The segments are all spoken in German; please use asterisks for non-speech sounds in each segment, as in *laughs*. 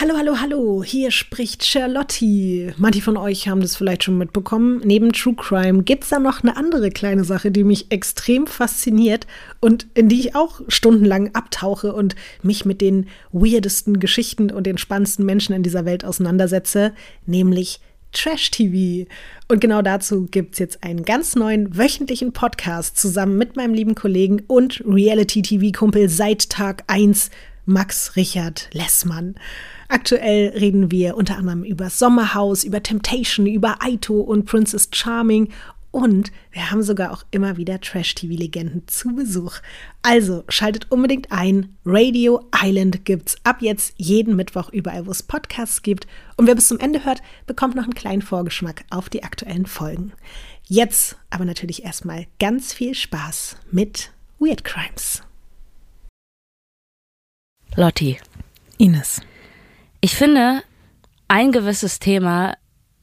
Hallo, hallo, hallo, hier spricht Charlotte. Manche von euch haben das vielleicht schon mitbekommen. Neben True Crime gibt es da noch eine andere kleine Sache, die mich extrem fasziniert und in die ich auch stundenlang abtauche und mich mit den weirdesten Geschichten und den spannendsten Menschen in dieser Welt auseinandersetze, nämlich Trash-TV. Und genau dazu gibt es jetzt einen ganz neuen wöchentlichen Podcast zusammen mit meinem lieben Kollegen und Reality-TV-Kumpel seit Tag 1, Max Richard Lessmann. Aktuell reden wir unter anderem über Sommerhaus, über Temptation, über Aito und Princess Charming und wir haben sogar auch immer wieder Trash-TV-Legenden zu Besuch. Also schaltet unbedingt ein. Radio Island gibt's ab jetzt jeden Mittwoch überall, wo es Podcasts gibt. Und wer bis zum Ende hört, bekommt noch einen kleinen Vorgeschmack auf die aktuellen Folgen. Jetzt aber natürlich erstmal ganz viel Spaß mit Weird Crimes. Lotti. Ines. Ich finde, ein gewisses Thema,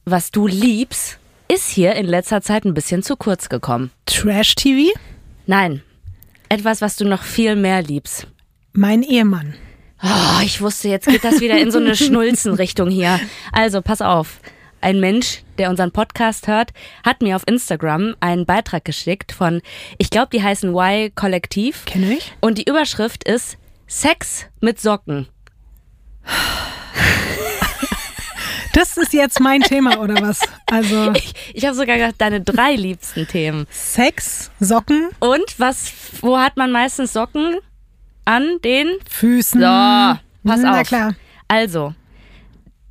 was du liebst, ist hier in letzter Zeit ein bisschen zu kurz gekommen. Trash-TV? Nein, etwas, was du noch viel mehr liebst. Mein Ehemann. Oh, ich wusste, jetzt geht das wieder in so eine *laughs* Schnulzenrichtung hier. Also, pass auf. Ein Mensch, der unseren Podcast hört, hat mir auf Instagram einen Beitrag geschickt von, ich glaube, die heißen Y Kollektiv. Kenn ich. Und die Überschrift ist Sex mit Socken. Das ist jetzt mein Thema oder was? Also *laughs* Ich, ich habe sogar gedacht, deine drei liebsten Themen. Sex, Socken, Und was, wo hat man meistens Socken? An den Füßen. So, pass Na auf. klar. Also,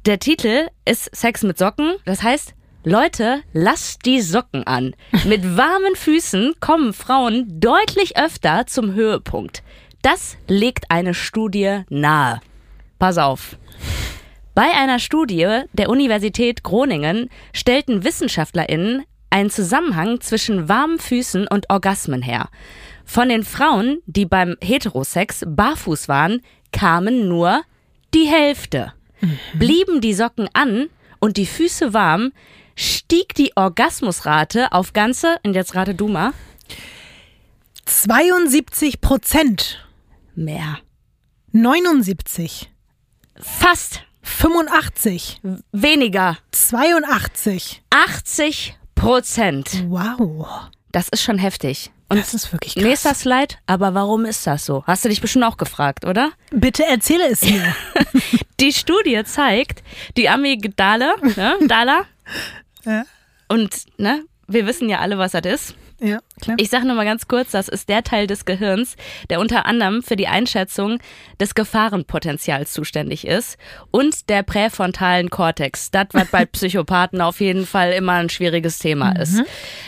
der Titel ist Sex mit Socken. Das heißt, Leute, lasst die Socken an. Mit *laughs* warmen Füßen kommen Frauen deutlich öfter zum Höhepunkt. Das legt eine Studie nahe. Pass auf. Bei einer Studie der Universität Groningen stellten WissenschaftlerInnen einen Zusammenhang zwischen warmen Füßen und Orgasmen her. Von den Frauen, die beim Heterosex barfuß waren, kamen nur die Hälfte. Blieben die Socken an und die Füße warm, stieg die Orgasmusrate auf ganze, und jetzt rate du mal, 72 Prozent. mehr. 79. Fast 85. weniger. 82. 80 Prozent. Wow. Das ist schon heftig. Und Das ist wirklich krass. nächster Slide, aber warum ist das so? Hast du dich bestimmt auch gefragt, oder? Bitte erzähle es mir. *laughs* Die Studie zeigt, die Amygdala, ne, Dala, *laughs* ja. und ne, wir wissen ja alle, was das ist. Ja, klar. Ich sage nur mal ganz kurz, das ist der Teil des Gehirns, der unter anderem für die Einschätzung des Gefahrenpotenzials zuständig ist und der präfrontalen Kortex. Das, was bei *laughs* Psychopathen auf jeden Fall immer ein schwieriges Thema ist.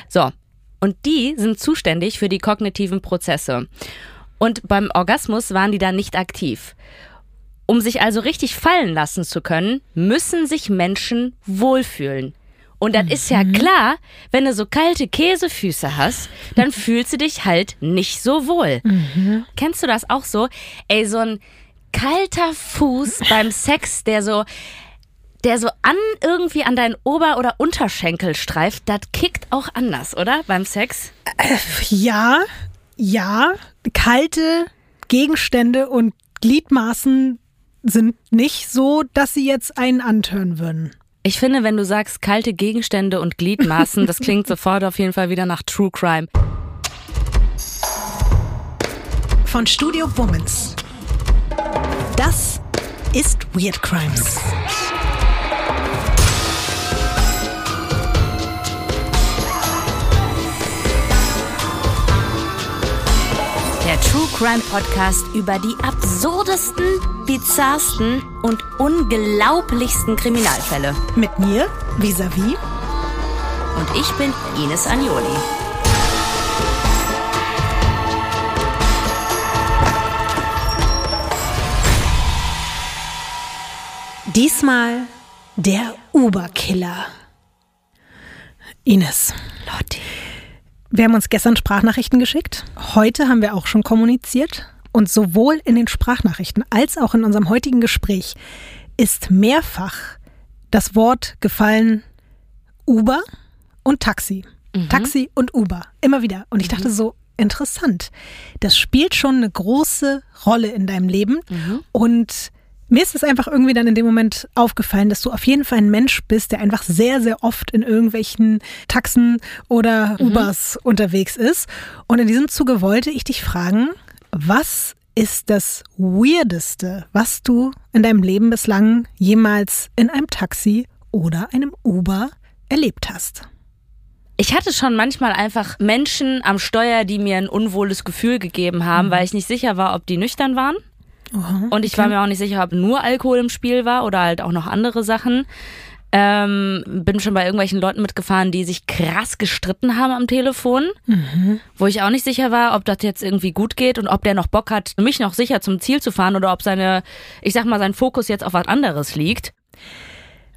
So. Und die sind zuständig für die kognitiven Prozesse. Und beim Orgasmus waren die dann nicht aktiv. Um sich also richtig fallen lassen zu können, müssen sich Menschen wohlfühlen. Und dann ist ja klar, wenn du so kalte Käsefüße hast, dann fühlst du dich halt nicht so wohl. Kennst du das auch so? Ey, so ein kalter Fuß beim Sex, der so, der so an irgendwie an deinen Ober- oder Unterschenkel streift, das kickt auch anders, oder? Beim Sex? Ja, ja. Kalte Gegenstände und Gliedmaßen sind nicht so, dass sie jetzt einen antören würden. Ich finde, wenn du sagst kalte Gegenstände und Gliedmaßen, das klingt *laughs* sofort auf jeden Fall wieder nach True Crime. Von Studio Womans. Das ist Weird Crimes. Der True Crime Podcast über die absurdesten, bizarrsten und unglaublichsten Kriminalfälle. Mit mir, vis-à-vis. Und ich bin Ines Agnoli. Diesmal der Uber-Killer. Ines. Lotti. Wir haben uns gestern Sprachnachrichten geschickt. Heute haben wir auch schon kommuniziert. Und sowohl in den Sprachnachrichten als auch in unserem heutigen Gespräch ist mehrfach das Wort gefallen Uber und Taxi. Taxi und Uber. Immer wieder. Und ich dachte so, interessant. Das spielt schon eine große Rolle in deinem Leben. Und mir ist es einfach irgendwie dann in dem Moment aufgefallen, dass du auf jeden Fall ein Mensch bist, der einfach sehr, sehr oft in irgendwelchen Taxen oder mhm. Ubers unterwegs ist. Und in diesem Zuge wollte ich dich fragen, was ist das Weirdeste, was du in deinem Leben bislang jemals in einem Taxi oder einem Uber erlebt hast? Ich hatte schon manchmal einfach Menschen am Steuer, die mir ein unwohles Gefühl gegeben haben, mhm. weil ich nicht sicher war, ob die nüchtern waren. Aha, und ich okay. war mir auch nicht sicher, ob nur Alkohol im Spiel war oder halt auch noch andere Sachen. Ähm, bin schon bei irgendwelchen Leuten mitgefahren, die sich krass gestritten haben am Telefon, mhm. wo ich auch nicht sicher war, ob das jetzt irgendwie gut geht und ob der noch Bock hat, mich noch sicher zum Ziel zu fahren oder ob seine, ich sag mal, sein Fokus jetzt auf was anderes liegt.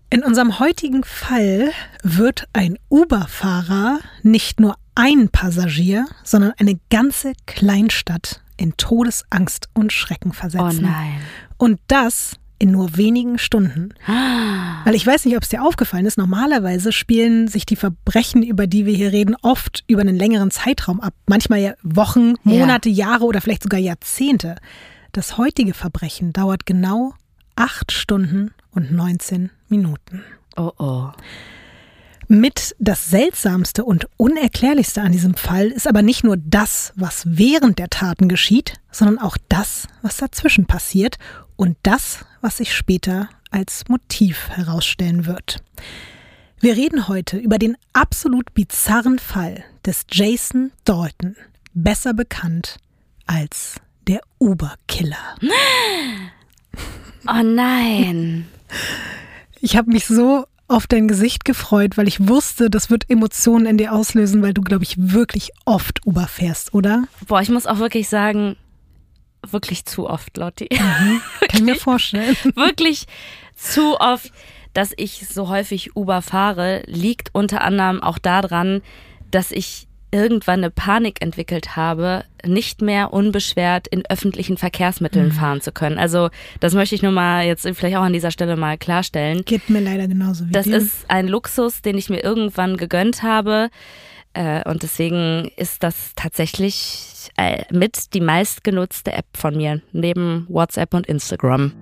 In unserem heutigen Fall wird ein Uber-Fahrer nicht nur ein Passagier, sondern eine ganze Kleinstadt in Todesangst und Schrecken versetzen. Oh nein. Und das in nur wenigen Stunden. Weil ich weiß nicht, ob es dir aufgefallen ist, normalerweise spielen sich die Verbrechen, über die wir hier reden, oft über einen längeren Zeitraum ab. Manchmal ja Wochen, Monate, ja. Jahre oder vielleicht sogar Jahrzehnte. Das heutige Verbrechen dauert genau acht Stunden und 19 Minuten. Oh oh. Mit das Seltsamste und Unerklärlichste an diesem Fall ist aber nicht nur das, was während der Taten geschieht, sondern auch das, was dazwischen passiert und das, was sich später als Motiv herausstellen wird. Wir reden heute über den absolut bizarren Fall des Jason Dalton, besser bekannt als der Uber-Killer. *gasps* Oh nein. Ich habe mich so auf dein Gesicht gefreut, weil ich wusste, das wird Emotionen in dir auslösen, weil du, glaube ich, wirklich oft Uber fährst, oder? Boah, ich muss auch wirklich sagen, wirklich zu oft, Lotti. Mhm, *laughs* kann ich mir vorstellen. *laughs* wirklich zu oft, dass ich so häufig Uber fahre, liegt unter anderem auch daran, dass ich irgendwann eine Panik entwickelt habe, nicht mehr unbeschwert in öffentlichen Verkehrsmitteln mhm. fahren zu können. Also das möchte ich nur mal jetzt vielleicht auch an dieser Stelle mal klarstellen. Geht mir leider genauso wie Das dir. ist ein Luxus, den ich mir irgendwann gegönnt habe. Äh, und deswegen ist das tatsächlich äh, mit die meistgenutzte App von mir, neben WhatsApp und Instagram.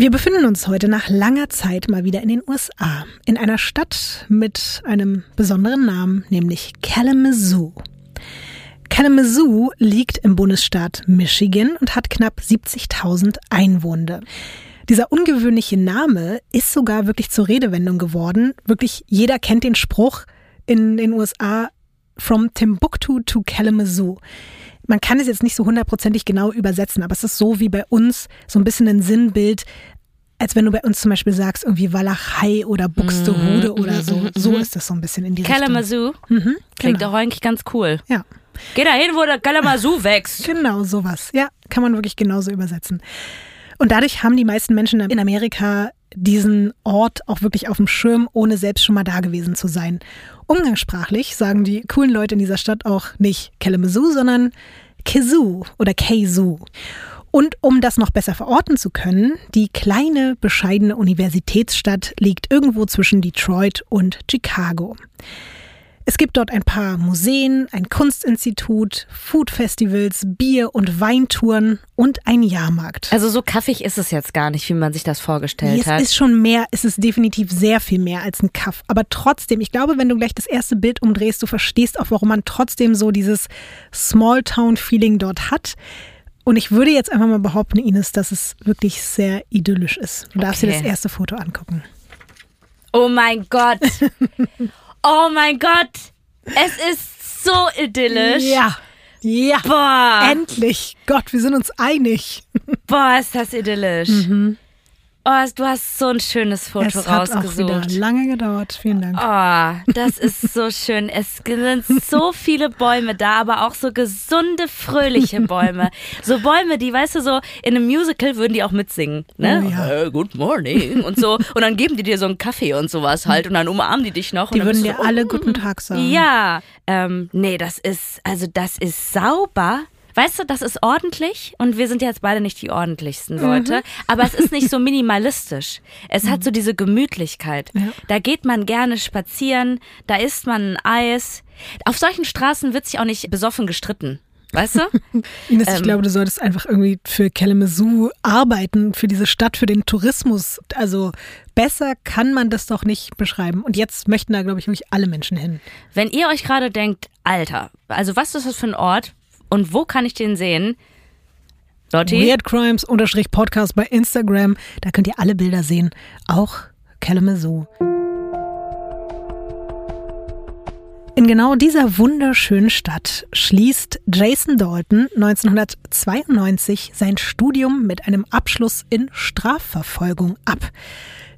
Wir befinden uns heute nach langer Zeit mal wieder in den USA, in einer Stadt mit einem besonderen Namen, nämlich Kalamazoo. Kalamazoo liegt im Bundesstaat Michigan und hat knapp 70.000 Einwohner. Dieser ungewöhnliche Name ist sogar wirklich zur Redewendung geworden. Wirklich jeder kennt den Spruch in den USA From Timbuktu to Kalamazoo man kann es jetzt nicht so hundertprozentig genau übersetzen, aber es ist so wie bei uns so ein bisschen ein Sinnbild, als wenn du bei uns zum Beispiel sagst, irgendwie Walachei oder Buxtehude mm, oder so. Mm, so ist das so ein bisschen in die Kalamazoo. Richtung. Mhm, Klingt genau. auch eigentlich ganz cool. Ja. Geh da hin, wo der Kalamazoo wächst. Genau, sowas. Ja, kann man wirklich genauso übersetzen. Und dadurch haben die meisten Menschen in Amerika diesen Ort auch wirklich auf dem Schirm, ohne selbst schon mal da gewesen zu sein. Umgangssprachlich sagen die coolen Leute in dieser Stadt auch nicht Kalamazoo, sondern Kazoo oder Kazoo. Und um das noch besser verorten zu können, die kleine, bescheidene Universitätsstadt liegt irgendwo zwischen Detroit und Chicago. Es gibt dort ein paar Museen, ein Kunstinstitut, Foodfestivals, Bier- und Weintouren und ein Jahrmarkt. Also so kaffig ist es jetzt gar nicht, wie man sich das vorgestellt es hat. Es ist schon mehr, es ist definitiv sehr viel mehr als ein Kaff. Aber trotzdem, ich glaube, wenn du gleich das erste Bild umdrehst, du verstehst auch, warum man trotzdem so dieses Small-Town-Feeling dort hat. Und ich würde jetzt einfach mal behaupten, Ines, dass es wirklich sehr idyllisch ist. Du darfst okay. dir das erste Foto angucken. Oh mein Gott. *laughs* Oh mein Gott, es ist so idyllisch. Ja. Ja. Boah. Endlich. Gott, wir sind uns einig. *laughs* Boah, ist das idyllisch. Mhm. Oh, du hast so ein schönes Foto es rausgesucht. Es hat auch wieder lange gedauert. Vielen Dank. Oh, das ist so schön. Es sind so *laughs* viele Bäume da, aber auch so gesunde, fröhliche Bäume. So Bäume, die, weißt du, so in einem Musical würden die auch mitsingen. Ne? Oh, ja. Hey, good morning und so. Und dann geben die dir so einen Kaffee und sowas halt und dann umarmen die dich noch. Die würden dir so, alle oh, guten Tag sagen. Ja. Ähm, nee, das ist, also das ist sauber. Weißt du, das ist ordentlich und wir sind jetzt beide nicht die ordentlichsten. Leute, mhm. aber es ist nicht so minimalistisch. Es mhm. hat so diese Gemütlichkeit. Ja. Da geht man gerne spazieren, da isst man ein Eis. Auf solchen Straßen wird sich auch nicht besoffen gestritten. Weißt du? *laughs* Ines, ähm, ich glaube, du solltest einfach irgendwie für Kalamazoo arbeiten, für diese Stadt, für den Tourismus. Also besser kann man das doch nicht beschreiben. Und jetzt möchten da, glaube ich, wirklich alle Menschen hin. Wenn ihr euch gerade denkt, Alter, also was ist das für ein Ort und wo kann ich den sehen? Lotti? Weird Crimes Podcast bei Instagram. Da könnt ihr alle Bilder sehen. Auch Kalamazoo. In genau dieser wunderschönen Stadt schließt Jason Dalton 1992 sein Studium mit einem Abschluss in Strafverfolgung ab.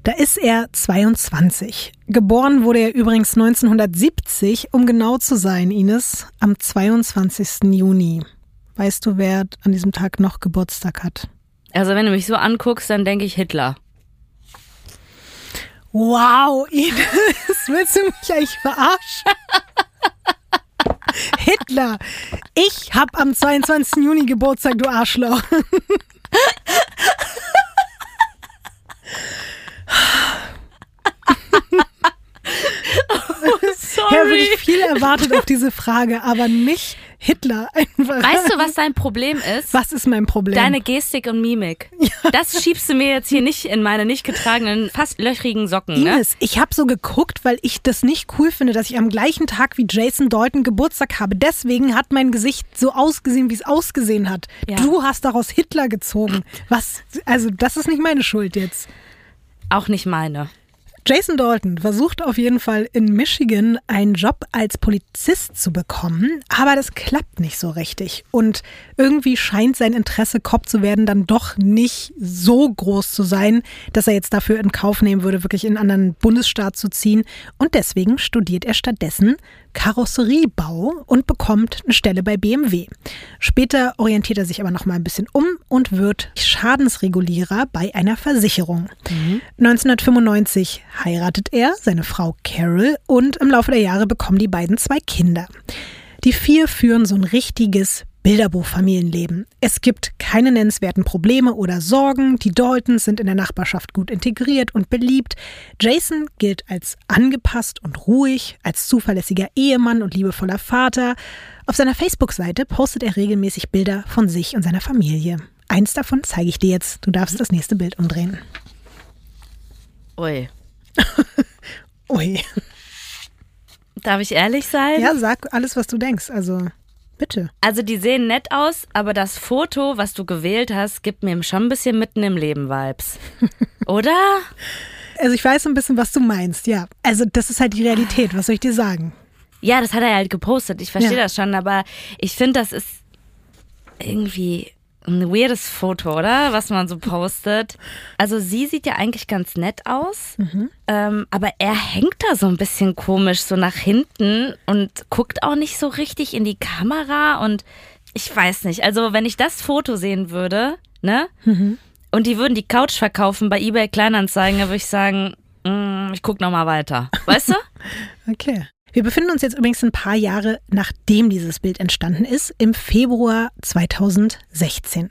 Da ist er 22. Geboren wurde er übrigens 1970, um genau zu sein, Ines, am 22. Juni. Weißt du, wer an diesem Tag noch Geburtstag hat? Also wenn du mich so anguckst, dann denke ich Hitler. Wow, Ines, *laughs* willst du mich eigentlich verarschen? *laughs* Hitler, ich hab am 22. Juni Geburtstag, du Arschloch. *laughs* sorry. Ich habe wirklich viel erwartet auf diese Frage, aber nicht Hitler einfach. Weißt du, was dein Problem ist? Was ist mein Problem? Deine Gestik und Mimik. Ja. Das schiebst du mir jetzt hier nicht in meine nicht getragenen, fast löchrigen Socken. Ne? Ines, ich habe so geguckt, weil ich das nicht cool finde, dass ich am gleichen Tag wie Jason Dalton Geburtstag habe. Deswegen hat mein Gesicht so ausgesehen, wie es ausgesehen hat. Ja. Du hast daraus Hitler gezogen. Was? Also, das ist nicht meine Schuld jetzt. Auch nicht meine. Jason Dalton versucht auf jeden Fall in Michigan einen Job als Polizist zu bekommen, aber das klappt nicht so richtig. Und irgendwie scheint sein Interesse, Cop zu werden, dann doch nicht so groß zu sein, dass er jetzt dafür in Kauf nehmen würde, wirklich in einen anderen Bundesstaat zu ziehen. Und deswegen studiert er stattdessen Karosseriebau und bekommt eine Stelle bei BMW. Später orientiert er sich aber noch mal ein bisschen um und wird Schadensregulierer bei einer Versicherung. Mhm. 1995 heiratet er seine Frau Carol und im Laufe der Jahre bekommen die beiden zwei Kinder. Die vier führen so ein richtiges Bilderbuchfamilienleben. Es gibt keine nennenswerten Probleme oder Sorgen. Die Daltons sind in der Nachbarschaft gut integriert und beliebt. Jason gilt als angepasst und ruhig, als zuverlässiger Ehemann und liebevoller Vater. Auf seiner Facebook-Seite postet er regelmäßig Bilder von sich und seiner Familie. Eins davon zeige ich dir jetzt. Du darfst das nächste Bild umdrehen. Ui. *laughs* Ui. Darf ich ehrlich sein? Ja, sag alles, was du denkst. Also. Bitte. Also die sehen nett aus, aber das Foto, was du gewählt hast, gibt mir schon ein bisschen mitten im Leben Vibes. *laughs* Oder? Also ich weiß ein bisschen, was du meinst, ja. Also das ist halt die Realität, was soll ich dir sagen? Ja, das hat er halt gepostet. Ich verstehe ja. das schon, aber ich finde, das ist irgendwie ein weirdes Foto, oder? Was man so postet. Also sie sieht ja eigentlich ganz nett aus, mhm. ähm, aber er hängt da so ein bisschen komisch so nach hinten und guckt auch nicht so richtig in die Kamera und ich weiß nicht. Also wenn ich das Foto sehen würde, ne? Mhm. Und die würden die Couch verkaufen bei eBay Kleinanzeigen, dann würde ich sagen, mm, ich guck noch mal weiter. Weißt du? *laughs* okay. Wir befinden uns jetzt übrigens ein paar Jahre nachdem dieses Bild entstanden ist, im Februar 2016.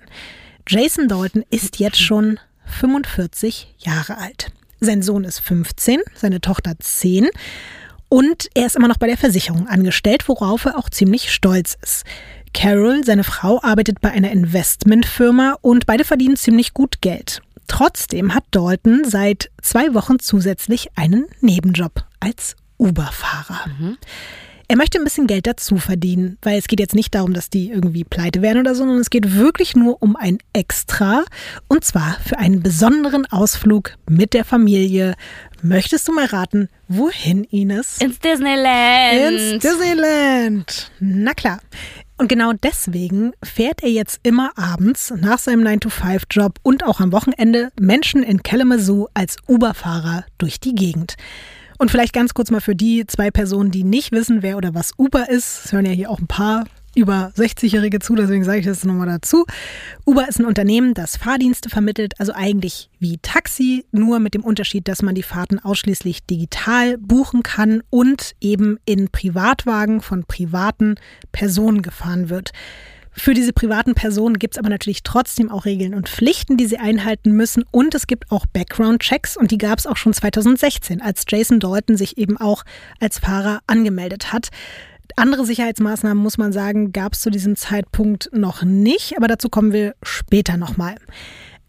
Jason Dalton ist jetzt schon 45 Jahre alt. Sein Sohn ist 15, seine Tochter 10 und er ist immer noch bei der Versicherung angestellt, worauf er auch ziemlich stolz ist. Carol, seine Frau, arbeitet bei einer Investmentfirma und beide verdienen ziemlich gut Geld. Trotzdem hat Dalton seit zwei Wochen zusätzlich einen Nebenjob als Uber-Fahrer. Mhm. Er möchte ein bisschen Geld dazu verdienen, weil es geht jetzt nicht darum, dass die irgendwie pleite werden oder so, sondern es geht wirklich nur um ein Extra und zwar für einen besonderen Ausflug mit der Familie. Möchtest du mal raten, wohin, Ines? Ins Disneyland. Ins Disneyland. Na klar. Und genau deswegen fährt er jetzt immer abends nach seinem 9-to-5-Job und auch am Wochenende Menschen in Kalamazoo als Uber-Fahrer durch die Gegend. Und vielleicht ganz kurz mal für die zwei Personen, die nicht wissen, wer oder was Uber ist. Es hören ja hier auch ein paar über 60-Jährige zu, deswegen sage ich das nochmal dazu. Uber ist ein Unternehmen, das Fahrdienste vermittelt, also eigentlich wie Taxi, nur mit dem Unterschied, dass man die Fahrten ausschließlich digital buchen kann und eben in Privatwagen von privaten Personen gefahren wird. Für diese privaten Personen gibt es aber natürlich trotzdem auch Regeln und Pflichten, die sie einhalten müssen. Und es gibt auch Background-Checks und die gab es auch schon 2016, als Jason Dalton sich eben auch als Fahrer angemeldet hat. Andere Sicherheitsmaßnahmen, muss man sagen, gab es zu diesem Zeitpunkt noch nicht, aber dazu kommen wir später nochmal.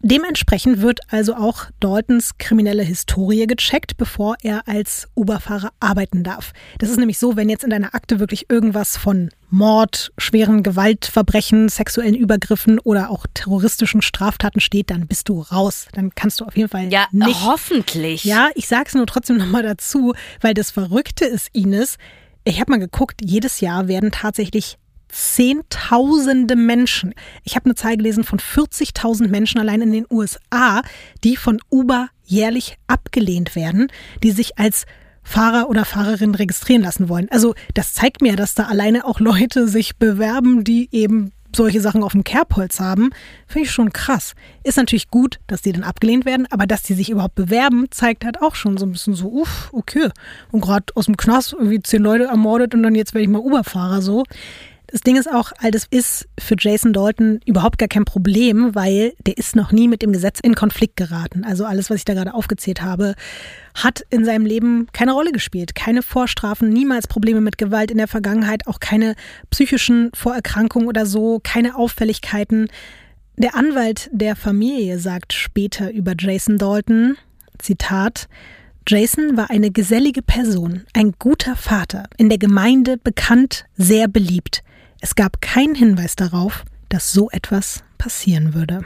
Dementsprechend wird also auch Daltons kriminelle Historie gecheckt, bevor er als Uberfahrer arbeiten darf. Das ist nämlich so, wenn jetzt in deiner Akte wirklich irgendwas von Mord, schweren Gewaltverbrechen, sexuellen Übergriffen oder auch terroristischen Straftaten steht, dann bist du raus. Dann kannst du auf jeden Fall ja, nicht. hoffentlich. Ja, ich sag's nur trotzdem nochmal dazu, weil das Verrückte ist, Ines, ich habe mal geguckt, jedes Jahr werden tatsächlich Zehntausende Menschen. Ich habe eine Zahl gelesen von 40.000 Menschen allein in den USA, die von Uber jährlich abgelehnt werden, die sich als Fahrer oder Fahrerin registrieren lassen wollen. Also das zeigt mir, dass da alleine auch Leute sich bewerben, die eben solche Sachen auf dem Kerbholz haben, finde ich schon krass. Ist natürlich gut, dass die dann abgelehnt werden, aber dass die sich überhaupt bewerben, zeigt halt auch schon so ein bisschen so, uff, okay. Und gerade aus dem Knast irgendwie zehn Leute ermordet und dann jetzt werde ich mal Uberfahrer so. Das Ding ist auch, all das ist für Jason Dalton überhaupt gar kein Problem, weil der ist noch nie mit dem Gesetz in Konflikt geraten. Also alles, was ich da gerade aufgezählt habe, hat in seinem Leben keine Rolle gespielt. Keine Vorstrafen, niemals Probleme mit Gewalt in der Vergangenheit, auch keine psychischen Vorerkrankungen oder so, keine Auffälligkeiten. Der Anwalt der Familie sagt später über Jason Dalton, Zitat, Jason war eine gesellige Person, ein guter Vater, in der Gemeinde bekannt, sehr beliebt. Es gab keinen Hinweis darauf, dass so etwas passieren würde.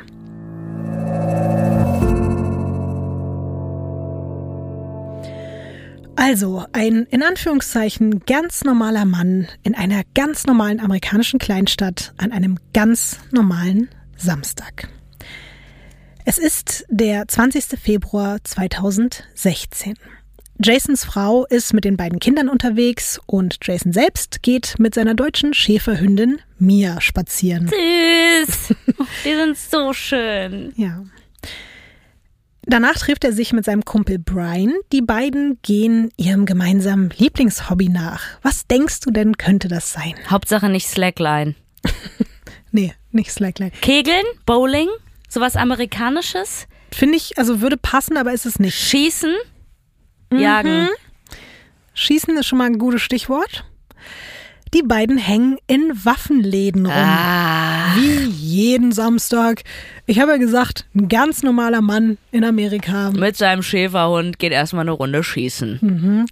Also ein in Anführungszeichen ganz normaler Mann in einer ganz normalen amerikanischen Kleinstadt an einem ganz normalen Samstag. Es ist der 20. Februar 2016. Jasons Frau ist mit den beiden Kindern unterwegs und Jason selbst geht mit seiner deutschen Schäferhündin Mia spazieren. Süß! *laughs* Die sind so schön. Ja. Danach trifft er sich mit seinem Kumpel Brian. Die beiden gehen ihrem gemeinsamen Lieblingshobby nach. Was denkst du denn, könnte das sein? Hauptsache nicht Slackline. *laughs* nee, nicht Slackline. Kegeln? Bowling? Sowas Amerikanisches? Finde ich, also würde passen, aber ist es nicht. Schießen? Jagen. Mhm. Schießen ist schon mal ein gutes Stichwort. Die beiden hängen in Waffenläden rum. Ah. Wie jeden Samstag. Ich habe ja gesagt, ein ganz normaler Mann in Amerika. Mit seinem Schäferhund geht erstmal eine Runde schießen.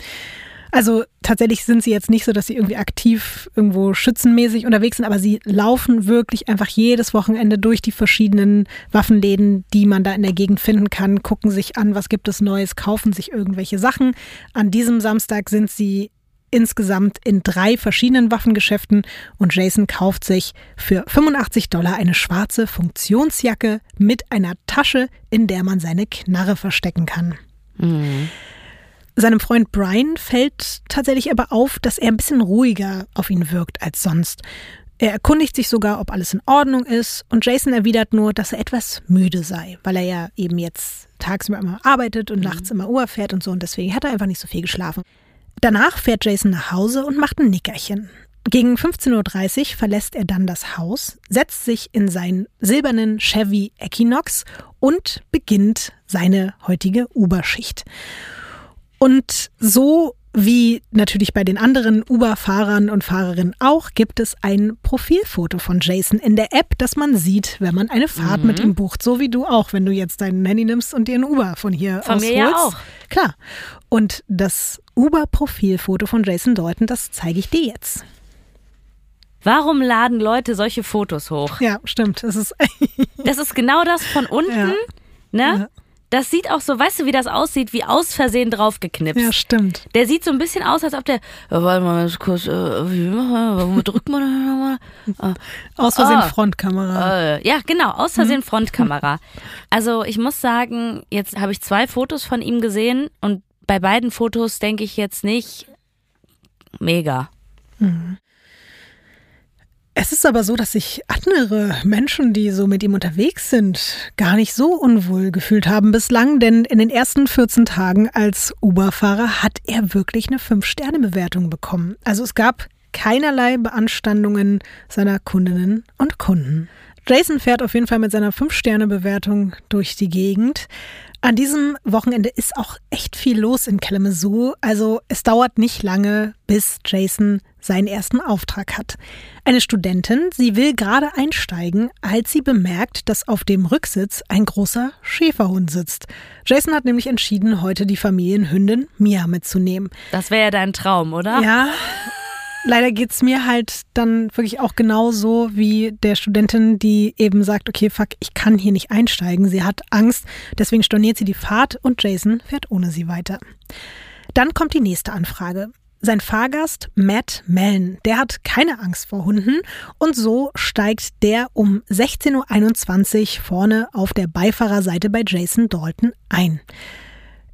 Also tatsächlich sind sie jetzt nicht so, dass sie irgendwie aktiv irgendwo schützenmäßig unterwegs sind, aber sie laufen wirklich einfach jedes Wochenende durch die verschiedenen Waffenläden, die man da in der Gegend finden kann, gucken sich an, was gibt es Neues, kaufen sich irgendwelche Sachen. An diesem Samstag sind sie insgesamt in drei verschiedenen Waffengeschäften und Jason kauft sich für 85 Dollar eine schwarze Funktionsjacke mit einer Tasche, in der man seine Knarre verstecken kann. Seinem Freund Brian fällt tatsächlich aber auf, dass er ein bisschen ruhiger auf ihn wirkt als sonst. Er erkundigt sich sogar, ob alles in Ordnung ist und Jason erwidert nur, dass er etwas müde sei, weil er ja eben jetzt tagsüber immer arbeitet und nachts immer Uhr fährt und so und deswegen hat er einfach nicht so viel geschlafen. Danach fährt Jason nach Hause und macht ein Nickerchen. Gegen 15.30 Uhr verlässt er dann das Haus, setzt sich in seinen silbernen Chevy Equinox und beginnt seine heutige Uberschicht. Und so wie natürlich bei den anderen Uber-Fahrern und Fahrerinnen auch, gibt es ein Profilfoto von Jason in der App, das man sieht, wenn man eine Fahrt Mhm. mit ihm bucht. So wie du auch, wenn du jetzt dein Handy nimmst und dir ein Uber von hier Von aus mir ja holst. auch. Klar. Und das Uber-Profilfoto von Jason Dalton, das zeige ich dir jetzt. Warum laden Leute solche Fotos hoch? Ja, stimmt. Das ist *laughs* Das ist genau das von unten, Ja. ne? Ja. Das sieht auch so, weißt du, wie das aussieht, wie aus Versehen draufgeknipst. ja, stimmt. Der sieht so ein bisschen aus, als ob der. Ja, warte mal kurz. Äh, wie machen wir? Womit drückt man denn nochmal? Aus Versehen Ah. Frontkamera. Äh, ja, genau, aus Versehen Mhm. Frontkamera. Also ich muss sagen, jetzt habe ich zwei Fotos von ihm gesehen und bei beiden Fotos denke ich jetzt nicht mega. Es ist aber so, dass sich andere Menschen, die so mit ihm unterwegs sind, gar nicht so unwohl gefühlt haben bislang, denn in den ersten 14 Tagen als Uber-Fahrer hat er wirklich eine 5-Sterne-Bewertung bekommen. Also es gab keinerlei Beanstandungen seiner Kundinnen und Kunden. Jason fährt auf jeden Fall mit seiner 5-Sterne-Bewertung durch die Gegend. An diesem Wochenende ist auch echt viel los in Kalamazoo. Also es dauert nicht lange, bis Jason seinen ersten Auftrag hat. Eine Studentin, sie will gerade einsteigen, als sie bemerkt, dass auf dem Rücksitz ein großer Schäferhund sitzt. Jason hat nämlich entschieden, heute die Familienhündin Mia mitzunehmen. Das wäre ja dein Traum, oder? Ja. Leider geht es mir halt dann wirklich auch genauso wie der Studentin, die eben sagt, okay, fuck, ich kann hier nicht einsteigen. Sie hat Angst, deswegen storniert sie die Fahrt und Jason fährt ohne sie weiter. Dann kommt die nächste Anfrage. Sein Fahrgast Matt Mellon, der hat keine Angst vor Hunden und so steigt der um 16.21 Uhr vorne auf der Beifahrerseite bei Jason Dalton ein.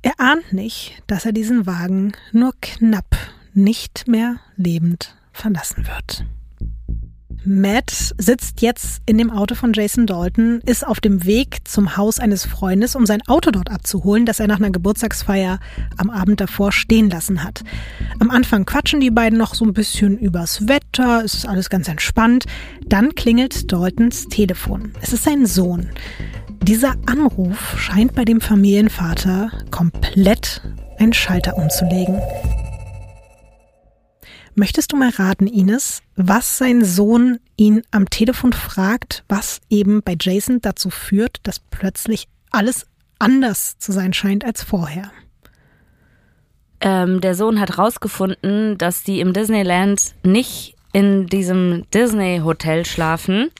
Er ahnt nicht, dass er diesen Wagen nur knapp nicht mehr lebend verlassen wird. Matt sitzt jetzt in dem Auto von Jason Dalton, ist auf dem Weg zum Haus eines Freundes, um sein Auto dort abzuholen, das er nach einer Geburtstagsfeier am Abend davor stehen lassen hat. Am Anfang quatschen die beiden noch so ein bisschen übers Wetter, es ist alles ganz entspannt. Dann klingelt Daltons Telefon. Es ist sein Sohn. Dieser Anruf scheint bei dem Familienvater komplett einen Schalter umzulegen. Möchtest du mal raten, Ines, was sein Sohn ihn am Telefon fragt, was eben bei Jason dazu führt, dass plötzlich alles anders zu sein scheint als vorher? Ähm, der Sohn hat rausgefunden, dass die im Disneyland nicht in diesem Disney-Hotel schlafen,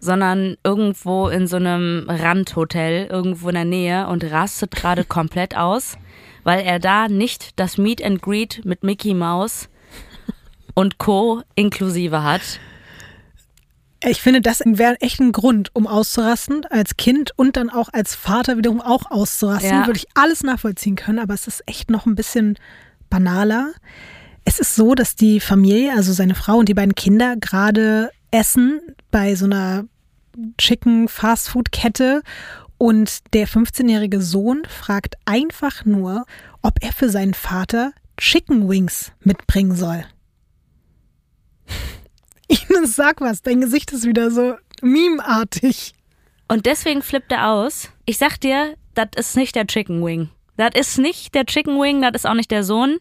sondern irgendwo in so einem Randhotel, irgendwo in der Nähe und rastet gerade komplett aus, weil er da nicht das Meet and Greet mit Mickey Mouse und Co. inklusive hat. Ich finde, das wäre echt ein Grund, um auszurasten, als Kind und dann auch als Vater wiederum auch auszurasten. Ja. Würde ich alles nachvollziehen können, aber es ist echt noch ein bisschen banaler. Es ist so, dass die Familie, also seine Frau und die beiden Kinder, gerade essen bei so einer Chicken Fast Food Kette und der 15-jährige Sohn fragt einfach nur, ob er für seinen Vater Chicken Wings mitbringen soll. Ines, sag was, dein Gesicht ist wieder so memeartig. Und deswegen flippt er aus. Ich sag dir, das ist nicht der Chicken Wing. Das ist nicht der Chicken Wing, das ist auch nicht der Sohn.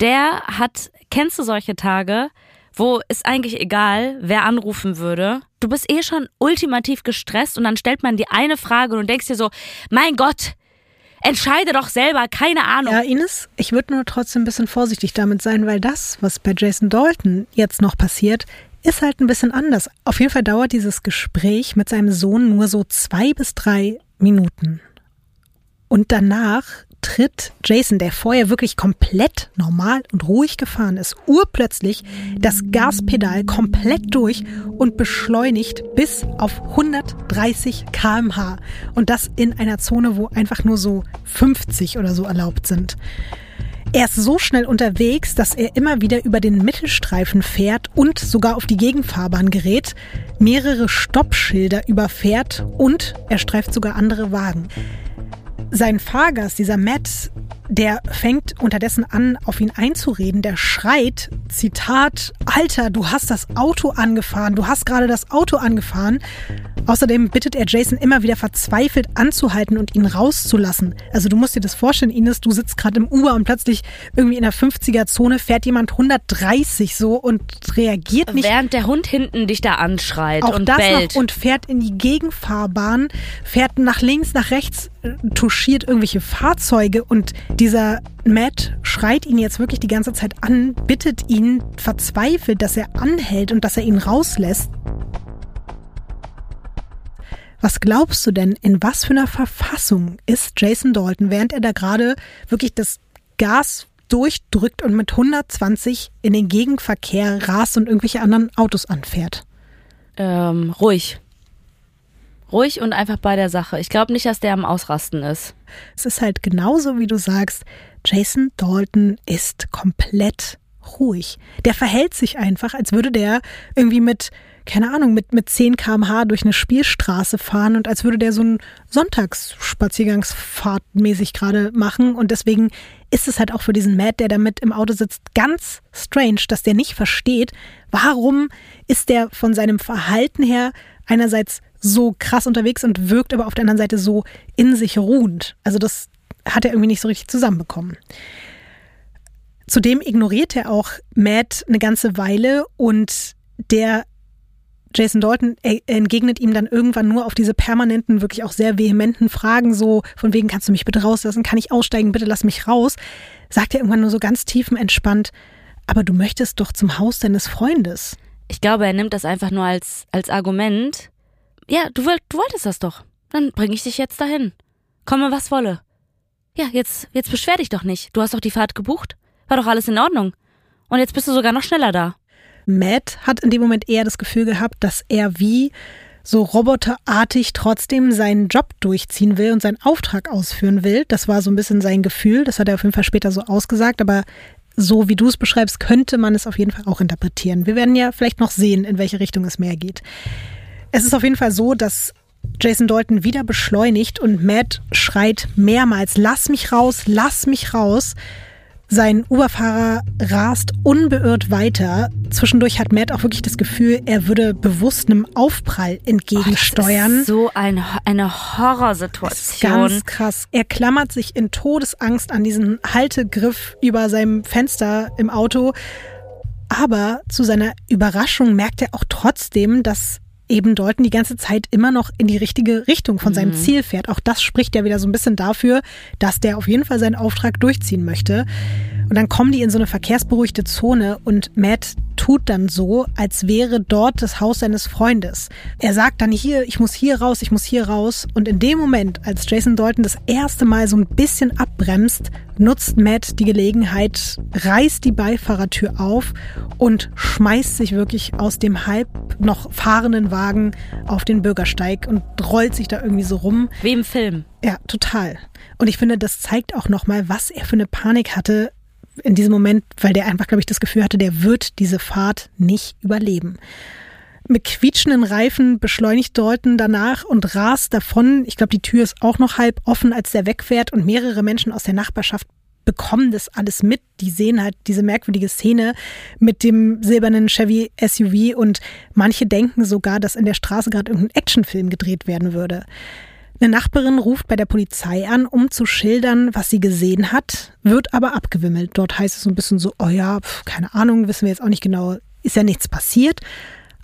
Der hat, kennst du solche Tage, wo es eigentlich egal, wer anrufen würde. Du bist eh schon ultimativ gestresst und dann stellt man die eine Frage und denkst dir so, mein Gott, Entscheide doch selber, keine Ahnung. Ja, Ines, ich würde nur trotzdem ein bisschen vorsichtig damit sein, weil das, was bei Jason Dalton jetzt noch passiert, ist halt ein bisschen anders. Auf jeden Fall dauert dieses Gespräch mit seinem Sohn nur so zwei bis drei Minuten. Und danach tritt Jason, der vorher wirklich komplett normal und ruhig gefahren ist, urplötzlich das Gaspedal komplett durch und beschleunigt bis auf 130 kmh. Und das in einer Zone, wo einfach nur so 50 oder so erlaubt sind. Er ist so schnell unterwegs, dass er immer wieder über den Mittelstreifen fährt und sogar auf die Gegenfahrbahn gerät, mehrere Stoppschilder überfährt und er streift sogar andere Wagen. Sein Fahrgast, dieser Matt, der fängt unterdessen an, auf ihn einzureden. Der schreit, Zitat, Alter, du hast das Auto angefahren, du hast gerade das Auto angefahren. Außerdem bittet er Jason immer wieder verzweifelt anzuhalten und ihn rauszulassen. Also du musst dir das vorstellen, Ines, du sitzt gerade im Uber und plötzlich irgendwie in der 50er-Zone fährt jemand 130 so und reagiert nicht. Während der Hund hinten dich da anschreit auch und das bellt. Noch und fährt in die Gegenfahrbahn, fährt nach links, nach rechts, äh, touchiert irgendwelche Fahrzeuge und dieser Matt schreit ihn jetzt wirklich die ganze Zeit an, bittet ihn verzweifelt, dass er anhält und dass er ihn rauslässt. Was glaubst du denn, in was für einer Verfassung ist Jason Dalton, während er da gerade wirklich das Gas durchdrückt und mit 120 in den Gegenverkehr rast und irgendwelche anderen Autos anfährt? Ähm, ruhig. Ruhig und einfach bei der Sache. Ich glaube nicht, dass der am Ausrasten ist. Es ist halt genauso, wie du sagst. Jason Dalton ist komplett ruhig. Der verhält sich einfach, als würde der irgendwie mit keine Ahnung, mit, mit 10 km/h durch eine Spielstraße fahren und als würde der so einen Sonntagsspaziergangsfahrt mäßig gerade machen. Und deswegen ist es halt auch für diesen Matt, der da mit im Auto sitzt, ganz strange, dass der nicht versteht, warum ist der von seinem Verhalten her einerseits so krass unterwegs und wirkt aber auf der anderen Seite so in sich ruhend. Also das hat er irgendwie nicht so richtig zusammenbekommen. Zudem ignoriert er auch Matt eine ganze Weile und der Jason Dalton entgegnet ihm dann irgendwann nur auf diese permanenten, wirklich auch sehr vehementen Fragen, so von wegen, kannst du mich bitte rauslassen, kann ich aussteigen, bitte lass mich raus, sagt er irgendwann nur so ganz tiefenentspannt, aber du möchtest doch zum Haus deines Freundes. Ich glaube, er nimmt das einfach nur als, als Argument. Ja, du, will, du wolltest das doch. Dann bringe ich dich jetzt dahin. Komme, was wolle. Ja, jetzt, jetzt beschwer dich doch nicht. Du hast doch die Fahrt gebucht. War doch alles in Ordnung. Und jetzt bist du sogar noch schneller da. Matt hat in dem Moment eher das Gefühl gehabt, dass er wie so roboterartig trotzdem seinen Job durchziehen will und seinen Auftrag ausführen will. Das war so ein bisschen sein Gefühl. Das hat er auf jeden Fall später so ausgesagt. Aber so wie du es beschreibst, könnte man es auf jeden Fall auch interpretieren. Wir werden ja vielleicht noch sehen, in welche Richtung es mehr geht. Es ist auf jeden Fall so, dass Jason Dalton wieder beschleunigt und Matt schreit mehrmals, lass mich raus, lass mich raus. Sein Uberfahrer rast unbeirrt weiter. Zwischendurch hat Matt auch wirklich das Gefühl, er würde bewusst einem Aufprall entgegensteuern. Oh, das ist so ein, eine Horrorsituation. Ganz krass. Er klammert sich in Todesangst an diesen Haltegriff über seinem Fenster im Auto. Aber zu seiner Überraschung merkt er auch trotzdem, dass eben Dalton die ganze Zeit immer noch in die richtige Richtung von seinem mhm. Ziel fährt. Auch das spricht ja wieder so ein bisschen dafür, dass der auf jeden Fall seinen Auftrag durchziehen möchte. Und dann kommen die in so eine verkehrsberuhigte Zone und Matt tut dann so, als wäre dort das Haus seines Freundes. Er sagt dann hier, ich muss hier raus, ich muss hier raus. Und in dem Moment, als Jason Dalton das erste Mal so ein bisschen abbremst, nutzt Matt die Gelegenheit, reißt die Beifahrertür auf und schmeißt sich wirklich aus dem halb noch fahrenden Wagen auf den Bürgersteig und rollt sich da irgendwie so rum. Wie im Film. Ja, total. Und ich finde, das zeigt auch nochmal, was er für eine Panik hatte, in diesem Moment, weil der einfach, glaube ich, das Gefühl hatte, der wird diese Fahrt nicht überleben. Mit quietschenden Reifen beschleunigt Dalton danach und rast davon. Ich glaube, die Tür ist auch noch halb offen, als der wegfährt und mehrere Menschen aus der Nachbarschaft bekommen das alles mit. Die sehen halt diese merkwürdige Szene mit dem silbernen Chevy SUV und manche denken sogar, dass in der Straße gerade irgendein Actionfilm gedreht werden würde. Eine Nachbarin ruft bei der Polizei an, um zu schildern, was sie gesehen hat, wird aber abgewimmelt. Dort heißt es so ein bisschen so, oh ja, pf, keine Ahnung, wissen wir jetzt auch nicht genau, ist ja nichts passiert.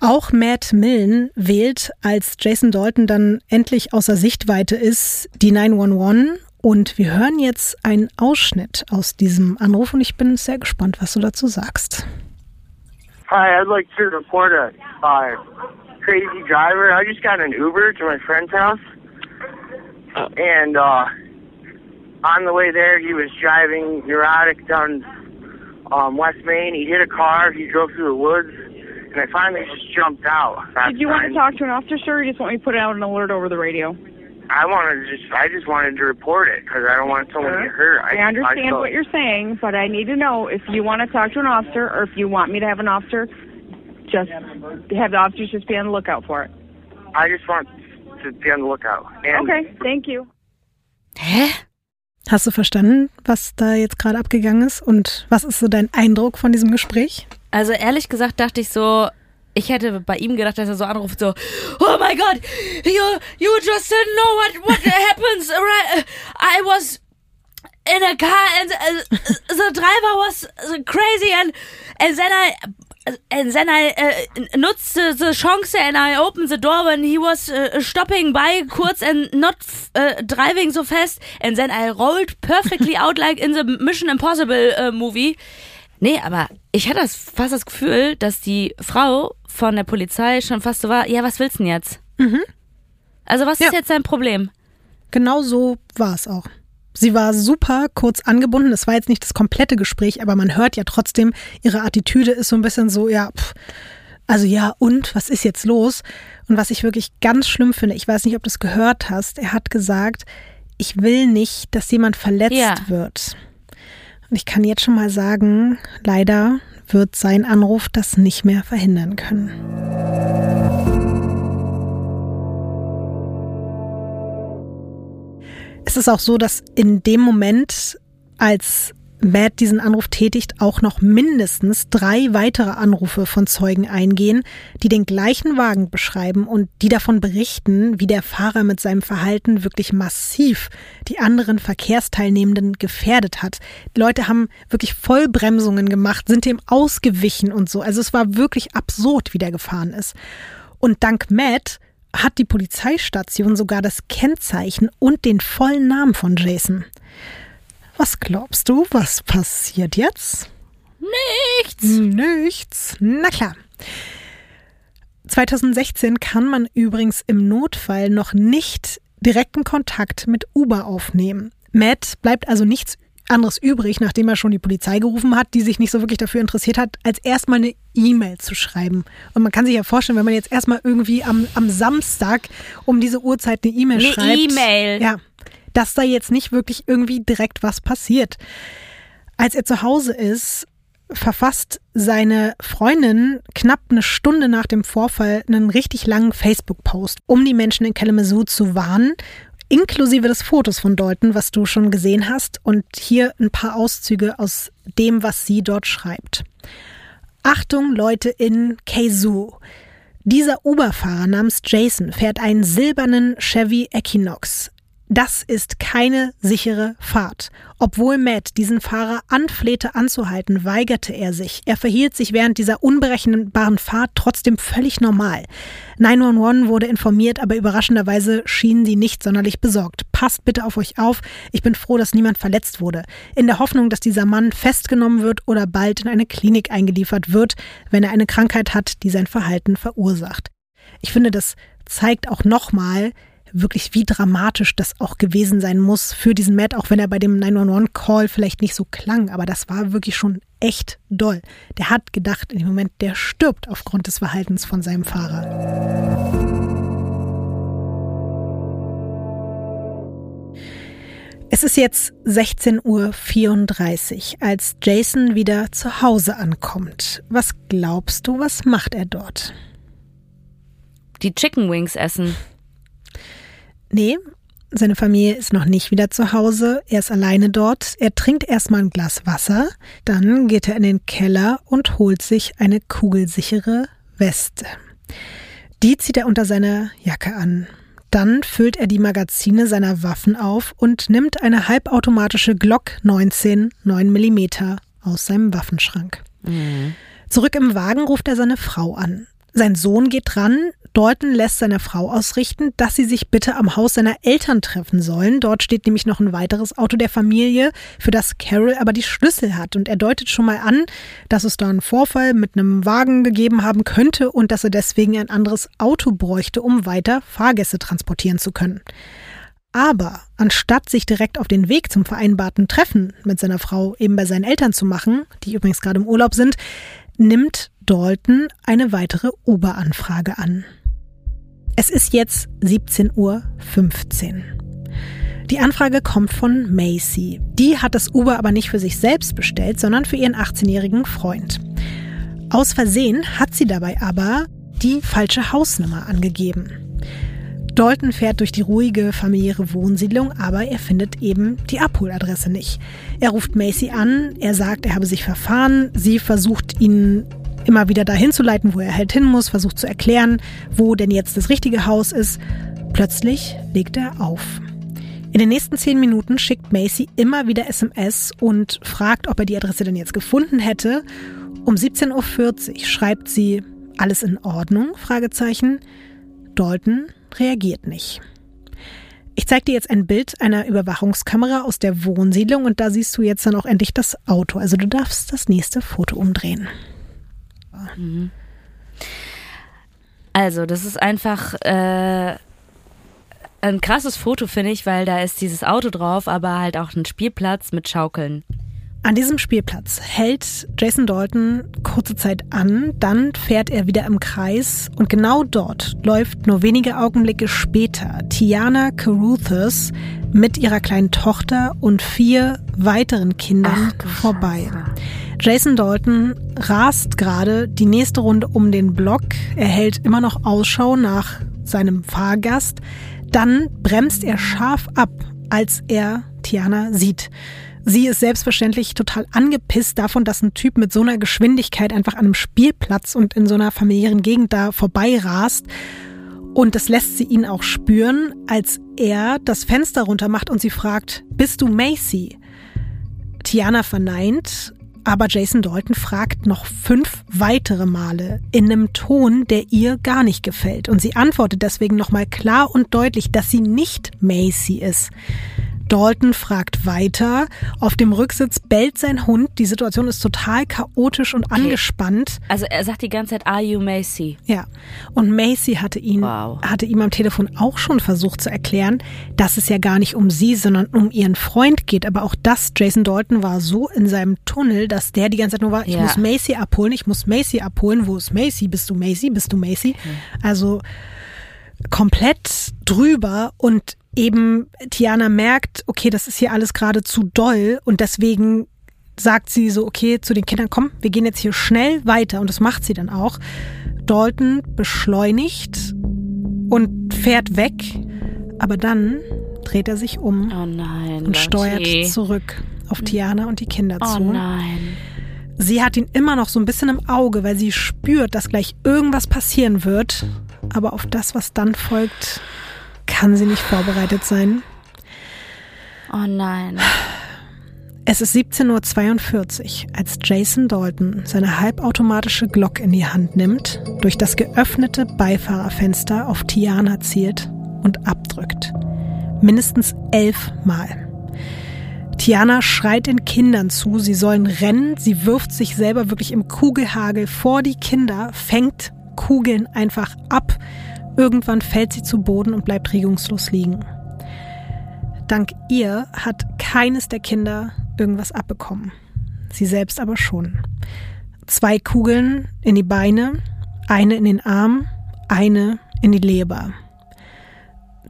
Auch Matt Millen wählt, als Jason Dalton dann endlich außer Sichtweite ist, die 911 und wir hören jetzt einen Ausschnitt aus diesem Anruf und ich bin sehr gespannt, was du dazu sagst. Hi, I'd like to report a uh, crazy driver. I just got an Uber to my friend's house. And uh, on the way there, he was driving neurotic down um, West Main. He hit a car. He drove through the woods. And I finally just jumped out. Did you want to talk to an officer, or you just want me to put out an alert over the radio? I wanted to just, I just wanted to report it because I don't want someone sure. to get hurt. I, I understand I what you're saying, but I need to know if you want to talk to an officer or if you want me to have an officer. Just have the officers just be on the lookout for it. I just want to be on the lookout. And okay, thank you. Hä? Hast du verstanden, was da jetzt gerade abgegangen ist? Und was ist so dein Eindruck von diesem Gespräch? Also ehrlich gesagt dachte ich so, ich hätte bei ihm gedacht, dass er so anruft, so, oh my God, you, you just didn't know what, what *laughs* happens. I was in a car and uh, the driver was crazy and, and then I then I uh, nutzed the chance and I opened the door when he was uh, stopping by kurz and not uh, driving so fast and then I rolled perfectly *laughs* out like in the Mission Impossible uh, movie. Nee, aber ich hatte das, fast das Gefühl, dass die Frau von der Polizei schon fast so war, ja, was willst du denn jetzt? Mhm. Also was ja. ist jetzt dein Problem? Genau so war es auch. Sie war super kurz angebunden. Es war jetzt nicht das komplette Gespräch, aber man hört ja trotzdem, ihre Attitüde ist so ein bisschen so, ja, pff, also ja, und was ist jetzt los? Und was ich wirklich ganz schlimm finde, ich weiß nicht, ob du es gehört hast, er hat gesagt, ich will nicht, dass jemand verletzt ja. wird. Und ich kann jetzt schon mal sagen, leider wird sein Anruf das nicht mehr verhindern können. Es ist auch so, dass in dem Moment, als Matt diesen Anruf tätigt, auch noch mindestens drei weitere Anrufe von Zeugen eingehen, die den gleichen Wagen beschreiben und die davon berichten, wie der Fahrer mit seinem Verhalten wirklich massiv die anderen Verkehrsteilnehmenden gefährdet hat. Die Leute haben wirklich Vollbremsungen gemacht, sind dem ausgewichen und so. Also es war wirklich absurd, wie der gefahren ist. Und dank Matt hat die Polizeistation sogar das Kennzeichen und den vollen Namen von Jason. Was glaubst du, was passiert jetzt? Nichts. Nichts. Na klar. 2016 kann man übrigens im Notfall noch nicht direkten Kontakt mit Uber aufnehmen. Matt bleibt also nichts anderes übrig, nachdem er schon die Polizei gerufen hat, die sich nicht so wirklich dafür interessiert hat, als erstmal eine E-Mail zu schreiben. Und man kann sich ja vorstellen, wenn man jetzt erstmal irgendwie am, am Samstag um diese Uhrzeit eine E-Mail schreibt. Eine E-Mail. Ja dass da jetzt nicht wirklich irgendwie direkt was passiert. Als er zu Hause ist, verfasst seine Freundin knapp eine Stunde nach dem Vorfall einen richtig langen Facebook-Post, um die Menschen in Kalamazoo zu warnen, inklusive des Fotos von Dalton, was du schon gesehen hast. Und hier ein paar Auszüge aus dem, was sie dort schreibt. Achtung, Leute in Kazoo. Dieser Uberfahrer namens Jason fährt einen silbernen Chevy Equinox. Das ist keine sichere Fahrt. Obwohl Matt diesen Fahrer anflehte anzuhalten, weigerte er sich. Er verhielt sich während dieser unberechenbaren Fahrt trotzdem völlig normal. 911 wurde informiert, aber überraschenderweise schienen sie nicht sonderlich besorgt. Passt bitte auf euch auf. Ich bin froh, dass niemand verletzt wurde. In der Hoffnung, dass dieser Mann festgenommen wird oder bald in eine Klinik eingeliefert wird, wenn er eine Krankheit hat, die sein Verhalten verursacht. Ich finde, das zeigt auch nochmal, wirklich, wie dramatisch das auch gewesen sein muss für diesen Matt, auch wenn er bei dem 911-Call vielleicht nicht so klang, aber das war wirklich schon echt doll. Der hat gedacht in dem Moment, der stirbt aufgrund des Verhaltens von seinem Fahrer. Es ist jetzt 16.34 Uhr, als Jason wieder zu Hause ankommt. Was glaubst du, was macht er dort? Die Chicken Wings essen. Nee, seine Familie ist noch nicht wieder zu Hause. Er ist alleine dort. Er trinkt erstmal ein Glas Wasser. Dann geht er in den Keller und holt sich eine kugelsichere Weste. Die zieht er unter seiner Jacke an. Dann füllt er die Magazine seiner Waffen auf und nimmt eine halbautomatische Glock 19 9 mm aus seinem Waffenschrank. Mhm. Zurück im Wagen ruft er seine Frau an. Sein Sohn geht dran, Dalton lässt seiner Frau ausrichten, dass sie sich bitte am Haus seiner Eltern treffen sollen. Dort steht nämlich noch ein weiteres Auto der Familie, für das Carol aber die Schlüssel hat. Und er deutet schon mal an, dass es da einen Vorfall mit einem Wagen gegeben haben könnte und dass er deswegen ein anderes Auto bräuchte, um weiter Fahrgäste transportieren zu können. Aber anstatt sich direkt auf den Weg zum vereinbarten Treffen mit seiner Frau eben bei seinen Eltern zu machen, die übrigens gerade im Urlaub sind, nimmt Dalton eine weitere Uber-Anfrage an. Es ist jetzt 17.15 Uhr. Die Anfrage kommt von Macy. Die hat das Uber aber nicht für sich selbst bestellt, sondern für ihren 18-jährigen Freund. Aus Versehen hat sie dabei aber die falsche Hausnummer angegeben. Dalton fährt durch die ruhige familiäre Wohnsiedlung, aber er findet eben die Abholadresse nicht. Er ruft Macy an, er sagt, er habe sich verfahren, sie versucht ihn immer wieder dahin zu leiten, wo er halt hin muss, versucht zu erklären, wo denn jetzt das richtige Haus ist. Plötzlich legt er auf. In den nächsten zehn Minuten schickt Macy immer wieder SMS und fragt, ob er die Adresse denn jetzt gefunden hätte. Um 17.40 Uhr schreibt sie, alles in Ordnung? Fragezeichen. Dalton reagiert nicht. Ich zeige dir jetzt ein Bild einer Überwachungskamera aus der Wohnsiedlung und da siehst du jetzt dann auch endlich das Auto. Also du darfst das nächste Foto umdrehen. Mhm. Also, das ist einfach äh, ein krasses Foto, finde ich, weil da ist dieses Auto drauf, aber halt auch ein Spielplatz mit Schaukeln. An diesem Spielplatz hält Jason Dalton kurze Zeit an, dann fährt er wieder im Kreis und genau dort läuft nur wenige Augenblicke später Tiana Caruthers mit ihrer kleinen Tochter und vier weiteren Kindern Ach, vorbei. Scheiße. Jason Dalton rast gerade die nächste Runde um den Block. Er hält immer noch Ausschau nach seinem Fahrgast. Dann bremst er scharf ab, als er Tiana sieht. Sie ist selbstverständlich total angepisst davon, dass ein Typ mit so einer Geschwindigkeit einfach an einem Spielplatz und in so einer familiären Gegend da vorbeirast. Und das lässt sie ihn auch spüren, als er das Fenster runter macht und sie fragt, bist du Macy? Tiana verneint, aber Jason Dalton fragt noch fünf weitere Male in einem Ton, der ihr gar nicht gefällt. Und sie antwortet deswegen nochmal klar und deutlich, dass sie nicht Macy ist. Dalton fragt weiter. Auf dem Rücksitz bellt sein Hund. Die Situation ist total chaotisch und angespannt. Also er sagt die ganze Zeit, are you Macy? Ja. Und Macy hatte ihn, Wow. hatte ihm am Telefon auch schon versucht zu erklären, dass es ja gar nicht um sie, sondern um ihren Freund geht. Aber auch das, Jason Dalton war so in seinem Tunnel, dass der die ganze Zeit nur war, ich Ja. muss Macy abholen, ich muss Macy abholen. Wo ist Macy? Bist du Macy? Bist du Macy? Also komplett drüber und eben Tiana merkt, okay, das ist hier alles gerade zu doll und deswegen sagt sie so, okay, zu den Kindern, komm, wir gehen jetzt hier schnell weiter und das macht sie dann auch. Dalton beschleunigt und fährt weg, aber dann dreht er sich um Oh nein. und steuert Lotti. zurück auf Tiana und die Kinder Oh zu. nein. Sie hat ihn immer noch so ein bisschen im Auge, weil sie spürt, dass gleich irgendwas passieren wird. Aber auf das, was dann folgt, kann sie nicht vorbereitet sein. Oh nein. Es ist 17.42 Uhr, als Jason Dalton seine halbautomatische Glock in die Hand nimmt, durch das geöffnete Beifahrerfenster auf Tiana zielt und abdrückt. Mindestens elf Mal. Tiana schreit den Kindern zu, sie sollen rennen, sie wirft sich selber wirklich im Kugelhagel vor die Kinder, fängt Kugeln einfach ab. Irgendwann fällt sie zu Boden und bleibt regungslos liegen. Dank ihr hat keines der Kinder irgendwas abbekommen. Sie selbst aber schon. Zwei Kugeln in die Beine, eine in den Arm, eine in die Leber.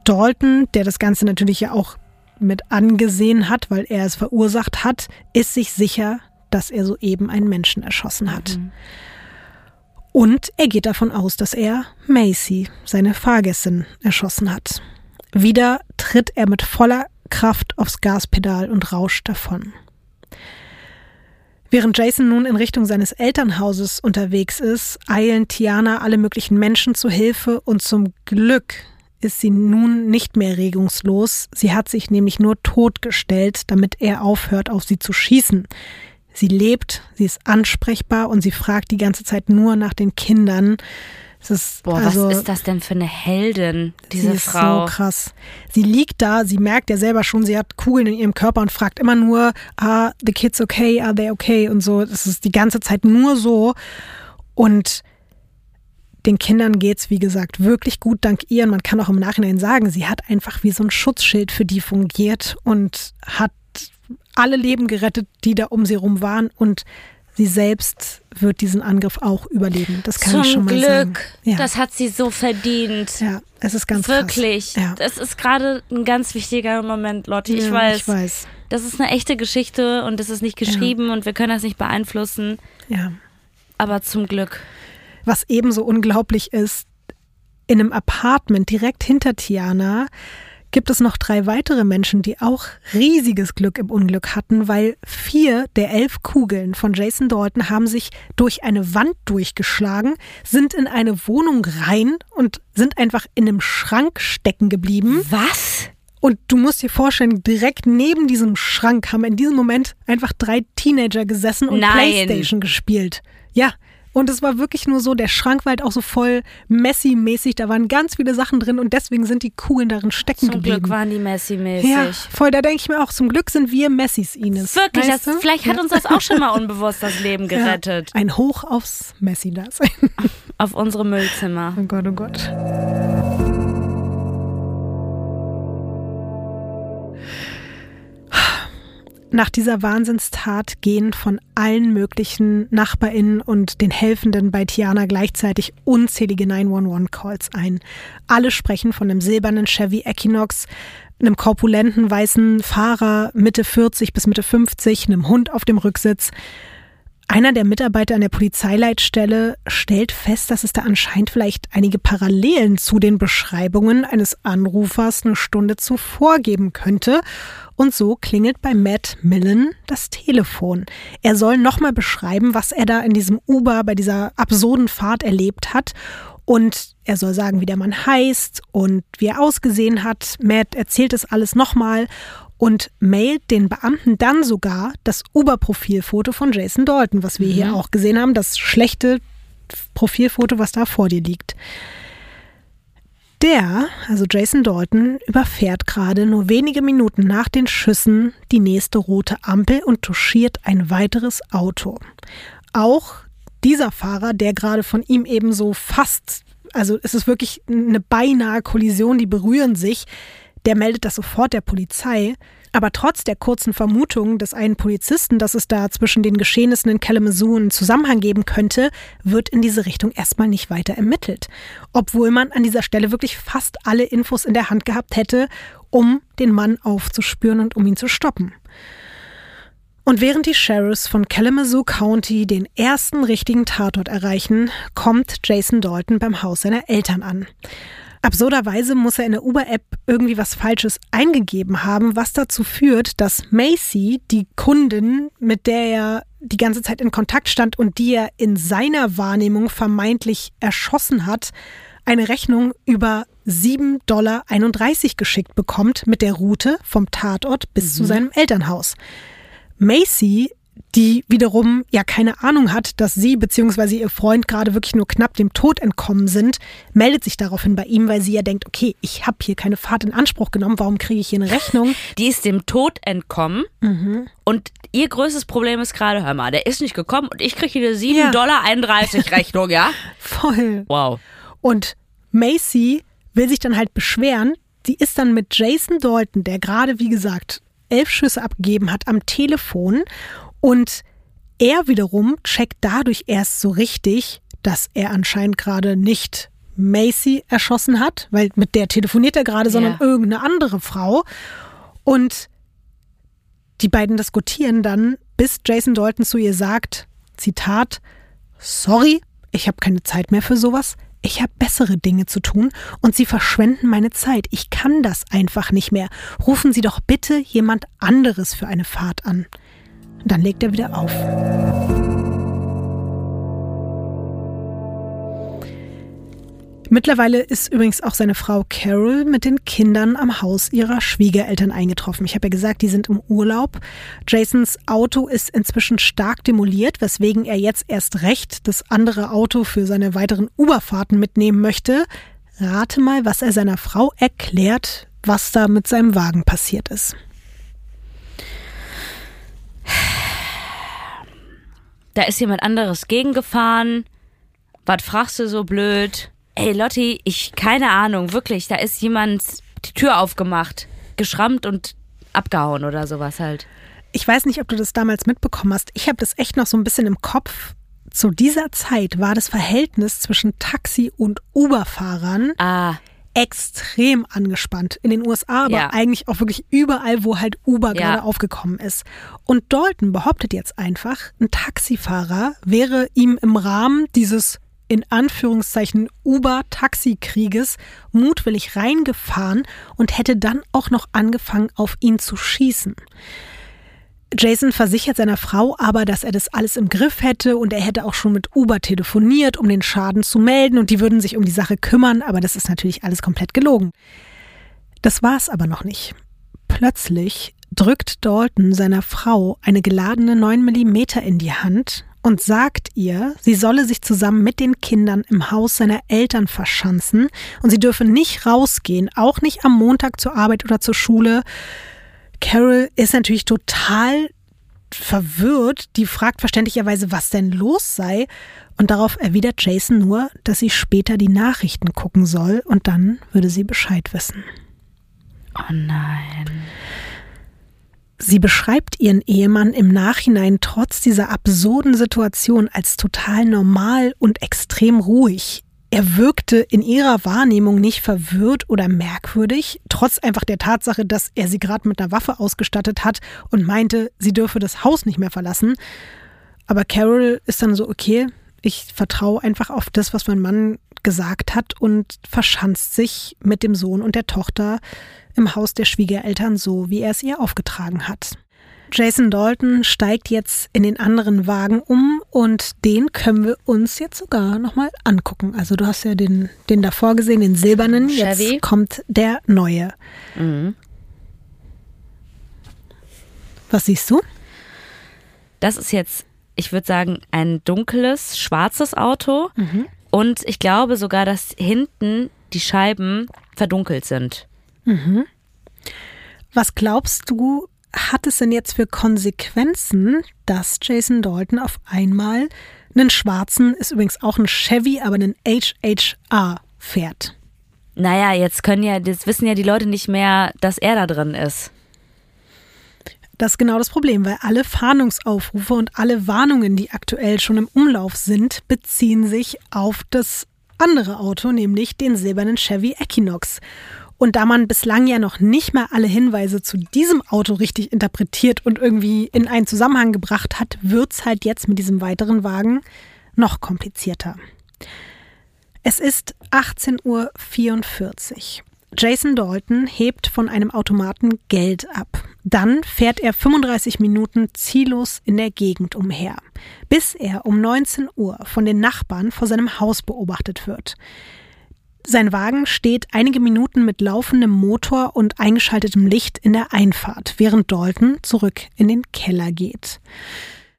Dalton, der das Ganze natürlich ja auch mit angesehen hat, weil er es verursacht hat, ist sich sicher, dass er soeben einen Menschen erschossen hat. Und er geht davon aus, dass er Macy, seine Fahrgästin, erschossen hat. Wieder tritt er mit voller Kraft aufs Gaspedal und rauscht davon. Während Jason nun in Richtung seines Elternhauses unterwegs ist, eilen Tiana alle möglichen Menschen zu Hilfe und zum Glück ist sie nun nicht mehr regungslos. Sie hat sich nämlich nur totgestellt, damit er aufhört, auf sie zu schießen. Sie lebt, sie ist ansprechbar und sie fragt die ganze Zeit nur nach den Kindern. Es ist, Boah, also, was ist das denn für eine Heldin, diese sie ist Frau? so krass. Sie liegt da, sie merkt ja selber schon, sie hat Kugeln in ihrem Körper und fragt immer nur, are the kids okay, are they okay und so. Das ist die ganze Zeit nur so. Und den Kindern geht's wie gesagt, wirklich gut dank ihr. Und man kann auch im Nachhinein sagen, sie hat einfach wie so ein Schutzschild für die fungiert und hat alle Leben gerettet, die da um sie rum waren. Und sie selbst wird diesen Angriff auch überleben. Das kann Zum ich schon mal Glück. sagen. Ja. Das hat sie so verdient. ja, es ist ganz Wirklich. krass. Ja. Das ist gerade ein ganz wichtiger Moment, Lotti. Ich Ja, weiß. Ich weiß. Das ist eine echte Geschichte und das ist nicht geschrieben und wir können das nicht beeinflussen. Ja. Aber zum Glück. Was ebenso unglaublich ist, in einem Apartment direkt hinter Tiana gibt es noch drei weitere Menschen, die auch riesiges Glück im Unglück hatten, weil vier der elf Kugeln von Jason Dalton haben sich durch eine Wand durchgeschlagen, sind in eine Wohnung rein und sind einfach in einem Schrank stecken geblieben. Was? Und du musst dir vorstellen, direkt neben diesem Schrank haben in diesem Moment einfach drei Teenager gesessen und Nein. Playstation gespielt. Ja. Und es war wirklich nur so, der Schrank war halt auch so voll Messi-mäßig, da waren ganz viele Sachen drin und deswegen sind die Kugeln darin stecken Zum geblieben. Glück waren die Messi-mäßig. ja, voll, da denke ich mir auch, zum Glück sind wir Messis, Ines. Wirklich, Weißt das, du? vielleicht hat Ja. uns das auch schon mal *laughs* unbewusst das Leben Ja. gerettet. Ein Hoch aufs Messi-Dasein. Auf unsere Müllzimmer. Oh Gott, oh Gott. Nach dieser Wahnsinnstat gehen von allen möglichen NachbarInnen und den Helfenden bei Tiana gleichzeitig unzählige 911-Calls ein. Alle sprechen von einem silbernen Chevy Equinox, einem korpulenten weißen Fahrer Mitte 40 bis Mitte 50, einem Hund auf dem Rücksitz. Einer der Mitarbeiter an der Polizeileitstelle stellt fest, dass es da anscheinend vielleicht einige Parallelen zu den Beschreibungen eines Anrufers eine Stunde zuvor geben könnte. Und so klingelt bei Matt Millen das Telefon. Er soll nochmal beschreiben, was er da in diesem Uber bei dieser absurden Fahrt erlebt hat. Und er soll sagen, wie der Mann heißt und wie er ausgesehen hat. Matt erzählt es alles nochmal und mailt den Beamten dann sogar das Uber-Profilfoto von Jason Dalton, was wir mhm. hier auch gesehen haben, das schlechte Profilfoto, was da vor dir liegt. Der, also Jason Dalton, überfährt gerade nur wenige Minuten nach den Schüssen die nächste rote Ampel und touchiert ein weiteres Auto. Auch dieser Fahrer, der gerade von ihm eben so fast, also es ist wirklich eine beinahe Kollision, die berühren sich, der meldet das sofort der Polizei. Aber trotz der kurzen Vermutung des einen Polizisten, dass es da zwischen den Geschehnissen in Kalamazoo einen Zusammenhang geben könnte, wird in diese Richtung erstmal nicht weiter ermittelt. Obwohl man an dieser Stelle wirklich fast alle Infos in der Hand gehabt hätte, um den Mann aufzuspüren und um ihn zu stoppen. Und während die Sheriffs von Kalamazoo County den ersten richtigen Tatort erreichen, kommt Jason Dalton beim Haus seiner Eltern an. Absurderweise muss er in der Uber-App irgendwie was Falsches eingegeben haben, was dazu führt, dass Macy, die Kundin, mit der er die ganze Zeit in Kontakt stand und die er in seiner Wahrnehmung vermeintlich erschossen hat, eine Rechnung über 7,31 Dollar geschickt bekommt mit der Route vom Tatort bis mhm. zu seinem Elternhaus. Macy die wiederum ja keine Ahnung hat, dass sie bzw. ihr Freund gerade wirklich nur knapp dem Tod entkommen sind, meldet sich daraufhin bei ihm, weil sie ja denkt, okay, ich habe hier keine Fahrt in Anspruch genommen, warum kriege ich hier eine Rechnung? *laughs* Die ist dem Tod entkommen mhm. und ihr größtes Problem ist gerade, hör mal, der ist nicht gekommen und ich kriege hier 7,31 ja. Dollar *laughs* Rechnung, ja? Voll. Wow. Und Macy will sich dann halt beschweren, die ist dann mit Jason Dalton, der gerade, wie gesagt, elf Schüsse abgegeben hat, am Telefon und er wiederum checkt dadurch erst so richtig, dass er anscheinend gerade nicht Macy erschossen hat, weil mit der telefoniert er gerade, sondern yeah. irgendeine andere Frau. Und die beiden diskutieren dann, bis Jason Dalton zu ihr sagt, Zitat, sorry, ich habe keine Zeit mehr für sowas. Ich habe bessere Dinge zu tun und Sie verschwenden meine Zeit. Ich kann das einfach nicht mehr. Rufen Sie doch bitte jemand anderes für eine Fahrt an. Dann legt er wieder auf. Mittlerweile ist übrigens auch seine Frau Carol mit den Kindern am Haus ihrer Schwiegereltern eingetroffen. Ich habe ja gesagt, die sind im Urlaub. Jasons Auto ist inzwischen stark demoliert, weswegen er jetzt erst recht das andere Auto für seine weiteren Uberfahrten mitnehmen möchte. Rate mal, was er seiner Frau erklärt, was da mit seinem Wagen passiert ist. Da ist jemand anderes gegengefahren. Was fragst du so blöd? Ey, Lotti, ich, keine Ahnung, wirklich, da ist jemand die Tür aufgemacht, geschrammt und abgehauen oder sowas halt. Ich weiß nicht, ob du das damals mitbekommen hast. Ich habe das echt noch so ein bisschen im Kopf. Zu dieser Zeit war das Verhältnis zwischen Taxi- und Uber-Fahrern ah extrem angespannt. In den USA, aber ja. eigentlich auch wirklich überall, wo halt Uber ja. gerade aufgekommen ist. Und Dalton behauptet jetzt einfach, ein Taxifahrer wäre ihm im Rahmen dieses in Anführungszeichen Uber-Taxi-Krieges mutwillig reingefahren und hätte dann auch noch angefangen, auf ihn zu schießen. Jason versichert seiner Frau aber, dass er das alles im Griff hätte und er hätte auch schon mit Uber telefoniert, um den Schaden zu melden und die würden sich um die Sache kümmern, aber das ist natürlich alles komplett gelogen. Das war's aber noch nicht. Plötzlich drückt Dalton seiner Frau eine geladene 9 mm in die Hand und sagt ihr, sie solle sich zusammen mit den Kindern im Haus seiner Eltern verschanzen und sie dürfe nicht rausgehen, auch nicht am Montag zur Arbeit oder zur Schule. Carol ist natürlich total verwirrt. Die fragt verständlicherweise, was denn los sei. Und darauf erwidert Jason nur, dass sie später die Nachrichten gucken soll und dann würde sie Bescheid wissen. Oh nein. Sie beschreibt ihren Ehemann im Nachhinein trotz dieser absurden Situation als total normal und extrem ruhig. Er wirkte in ihrer Wahrnehmung nicht verwirrt oder merkwürdig, trotz einfach der Tatsache, dass er sie gerade mit einer Waffe ausgestattet hat und meinte, sie dürfe das Haus nicht mehr verlassen. Aber Carol ist dann so, okay, ich vertraue einfach auf das, was mein Mann gesagt hat und verschanzt sich mit dem Sohn und der Tochter im Haus der Schwiegereltern so, wie er es ihr aufgetragen hat. Jason Dalton steigt jetzt in den anderen Wagen um und den können wir uns jetzt sogar nochmal angucken. Also du hast ja den, den davor gesehen, den silbernen. Chevy. Jetzt kommt der neue. Mhm. Was siehst du? Das ist jetzt, ich würde sagen, ein dunkles, schwarzes Auto. Und ich glaube sogar, dass hinten die Scheiben verdunkelt sind. Was glaubst du, hat es denn jetzt für Konsequenzen, dass Jason Dalton auf einmal einen schwarzen, ist übrigens auch ein Chevy, aber einen HHR fährt? Naja, jetzt können ja, das wissen ja die Leute nicht mehr, dass er da drin ist. Das ist genau das Problem, weil alle Fahndungsaufrufe und alle Warnungen, die aktuell schon im Umlauf sind, beziehen sich auf das andere Auto, nämlich den silbernen Chevy Equinox. Und da man bislang ja noch nicht mal alle Hinweise zu diesem Auto richtig interpretiert und irgendwie in einen Zusammenhang gebracht hat, wird's halt jetzt mit diesem weiteren Wagen noch komplizierter. Es ist 18.44 Uhr. Jason Dalton hebt von einem Automaten Geld ab. Dann fährt er 35 Minuten ziellos in der Gegend umher, bis er um 19 Uhr von den Nachbarn vor seinem Haus beobachtet wird. Sein Wagen steht einige Minuten mit laufendem Motor und eingeschaltetem Licht in der Einfahrt, während Dalton zurück in den Keller geht.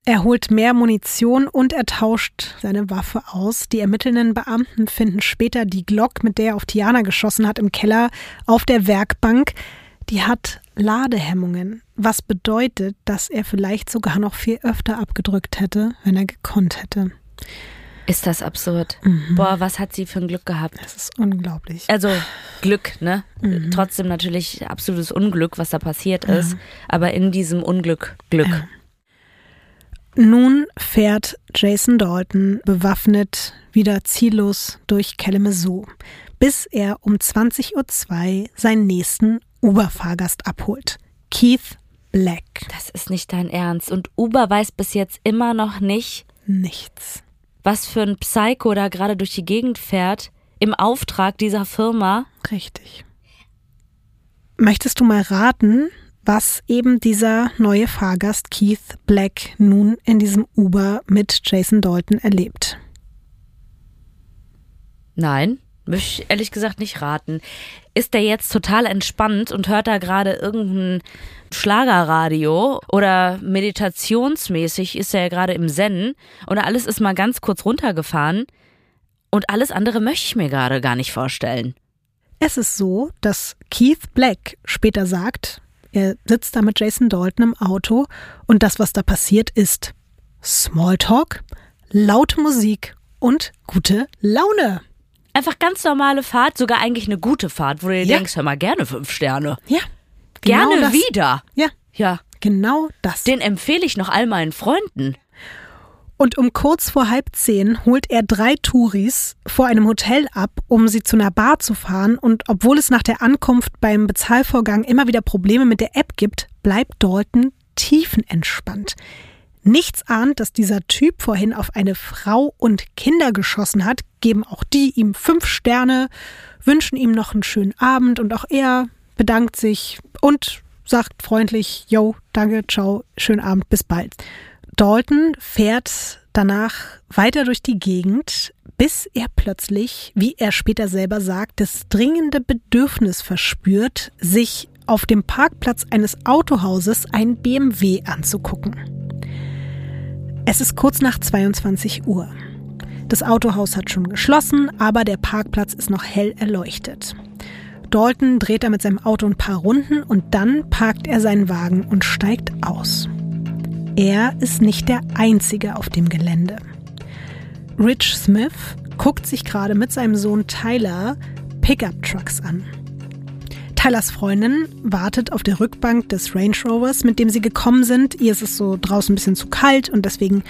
Er holt mehr Munition und er tauscht seine Waffe aus. Die ermittelnden Beamten finden später die Glock, mit der er auf Tiana geschossen hat, im Keller auf der Werkbank. Die hat Ladehemmungen, was bedeutet, dass er vielleicht sogar noch viel öfter abgedrückt hätte, wenn er gekonnt hätte. Ist das absurd? Mhm. Boah, was hat sie für ein Glück gehabt? Das ist unglaublich. Also Glück, ne? Mhm. Trotzdem natürlich absolutes Unglück, was da passiert ist. Aber in diesem Unglück Glück. Ja. Nun fährt Jason Dalton bewaffnet wieder ziellos durch Kalamazoo, bis er um 20.02 Uhr seinen nächsten Uber-Fahrgast abholt. Keith Black. Das ist nicht dein Ernst. Und Uber weiß bis jetzt immer noch nicht, Nichts. Was für ein Psycho da gerade durch die Gegend fährt, im Auftrag dieser Firma. Richtig. Möchtest du mal raten, was eben dieser neue Fahrgast Keith Black nun in diesem Uber mit Jason Dalton erlebt? Nein, möchte ich ehrlich gesagt nicht raten. Ist der jetzt total entspannt und hört da gerade irgendein Schlagerradio oder meditationsmäßig ist er ja gerade im Zen oder alles ist mal ganz kurz runtergefahren und alles andere möchte ich mir gerade gar nicht vorstellen. Es ist so, dass Keith Black später sagt, er sitzt da mit Jason Dalton im Auto und das, was da passiert, ist Smalltalk, laute Musik und gute Laune. Einfach ganz normale Fahrt, sogar eigentlich eine gute Fahrt, wo du dir Ja. denkst, hör mal, gerne fünf Sterne. Ja. Gerne genau das. wieder. Ja, Ja, genau das. den empfehle ich noch all meinen Freunden. Und um kurz vor halb zehn holt er drei Touris vor einem Hotel ab, um sie zu einer Bar zu fahren. Und obwohl es nach der Ankunft beim Bezahlvorgang immer wieder Probleme mit der App gibt, bleibt Dalton tiefenentspannt. Nichts ahnt, dass dieser Typ vorhin auf eine Frau und Kinder geschossen hat, geben auch die ihm fünf Sterne, wünschen ihm noch einen schönen Abend und auch er bedankt sich und sagt freundlich, yo, danke, ciao, schönen Abend, bis bald. Dalton fährt danach weiter durch die Gegend, bis er plötzlich, wie er später selber sagt, das dringende Bedürfnis verspürt, sich auf dem Parkplatz eines Autohauses ein BMW anzugucken. Es ist kurz nach 22 Uhr. Das Autohaus hat schon geschlossen, aber der Parkplatz ist noch hell erleuchtet. Dalton dreht er mit seinem Auto ein paar Runden und dann parkt er seinen Wagen und steigt aus. Er ist nicht der Einzige auf dem Gelände. Rich Smith guckt sich gerade mit seinem Sohn Tyler Pickup-Trucks an. Tylers Freundin wartet auf der Rückbank des Range Rovers, mit dem sie gekommen sind. Ihr ist es so draußen ein bisschen zu kalt und deswegen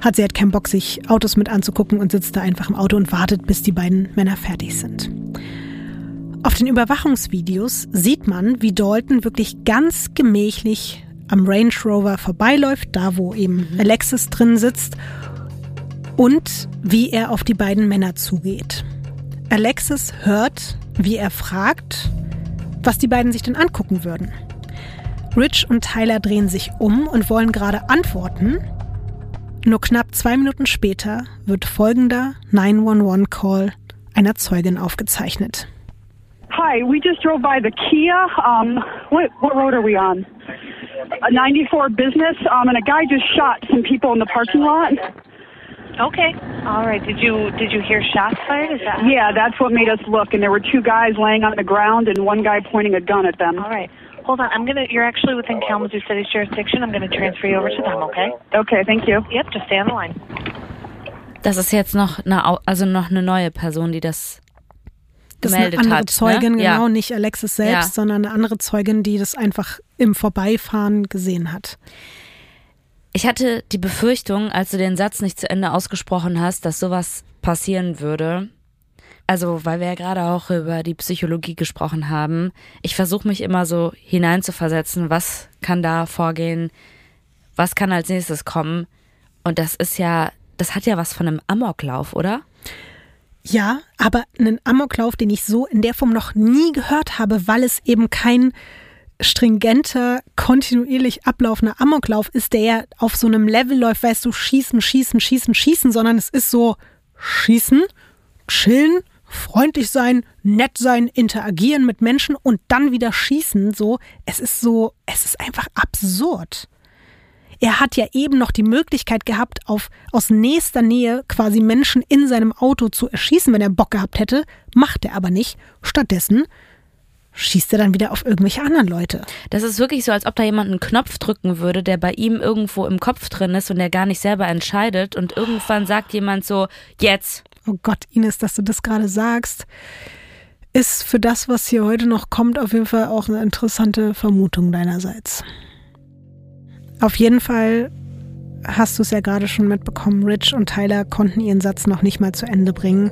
hat sie halt keinen Bock, sich Autos mit anzugucken und sitzt da einfach im Auto und wartet, bis die beiden Männer fertig sind. Auf den Überwachungsvideos sieht man, wie Dalton wirklich ganz gemächlich am Range Rover vorbeiläuft, da wo eben Alexis drin sitzt, und wie er auf die beiden Männer zugeht. Alexis hört, wie er fragt, was die beiden sich denn angucken würden. Rich und Tyler drehen sich um und wollen gerade antworten. Nur knapp zwei Minuten später wird folgender 911-Call einer Zeugin aufgezeichnet. Hi, we just drove by the Kia. Um, what, what road are we on? A 94 business, um, and a guy just shot some people in the parking lot. Okay. All right. Did you did you hear shots fired? Is that Yeah, that's what made us look. And there were two guys laying on the ground and one guy pointing a gun at them. All right. Hold on. I'm gonna. You're actually within Kalamazoo City's jurisdiction. I'm gonna transfer you over to them. Okay. Okay, thank you. Yep. Just stay on the line. Das ist jetzt noch eine, also noch eine neue Person, die das Das ist eine gemeldet andere hat. Zeugin, ne? genau, Ja. nicht Alexis selbst, Ja. sondern eine andere Zeugin, die das einfach im Vorbeifahren gesehen hat. Ich hatte die Befürchtung, als du den Satz nicht zu Ende ausgesprochen hast, dass sowas passieren würde. Also, weil wir ja gerade auch über die Psychologie gesprochen haben. Ich versuche mich immer so hineinzuversetzen, was kann da vorgehen, was kann als nächstes kommen. Und das ist ja, das hat ja was von einem Amoklauf, oder? Ja, aber einen Amoklauf, den ich so in der Form noch nie gehört habe, weil es eben kein stringenter, kontinuierlich ablaufender Amoklauf ist, der ja auf so einem Level läuft, weißt du, schießen, schießen, schießen, schießen, sondern es ist so schießen, chillen, freundlich sein, nett sein, interagieren mit Menschen und dann wieder schießen, so. Es ist so, es ist einfach absurd. Er hat ja eben noch die Möglichkeit gehabt, auf, aus nächster Nähe quasi Menschen in seinem Auto zu erschießen, wenn er Bock gehabt hätte. Macht er aber nicht. Stattdessen schießt er dann wieder auf irgendwelche anderen Leute. Das ist wirklich so, als ob da jemand einen Knopf drücken würde, der bei ihm irgendwo im Kopf drin ist und der gar nicht selber entscheidet. Und irgendwann sagt jemand so, jetzt. Oh Gott, Ines, dass du das gerade sagst, ist für das, was hier heute noch kommt, auf jeden Fall auch eine interessante Vermutung deinerseits. Auf jeden Fall hast du es ja gerade schon mitbekommen, Rich und Tyler konnten ihren Satz noch nicht mal zu Ende bringen.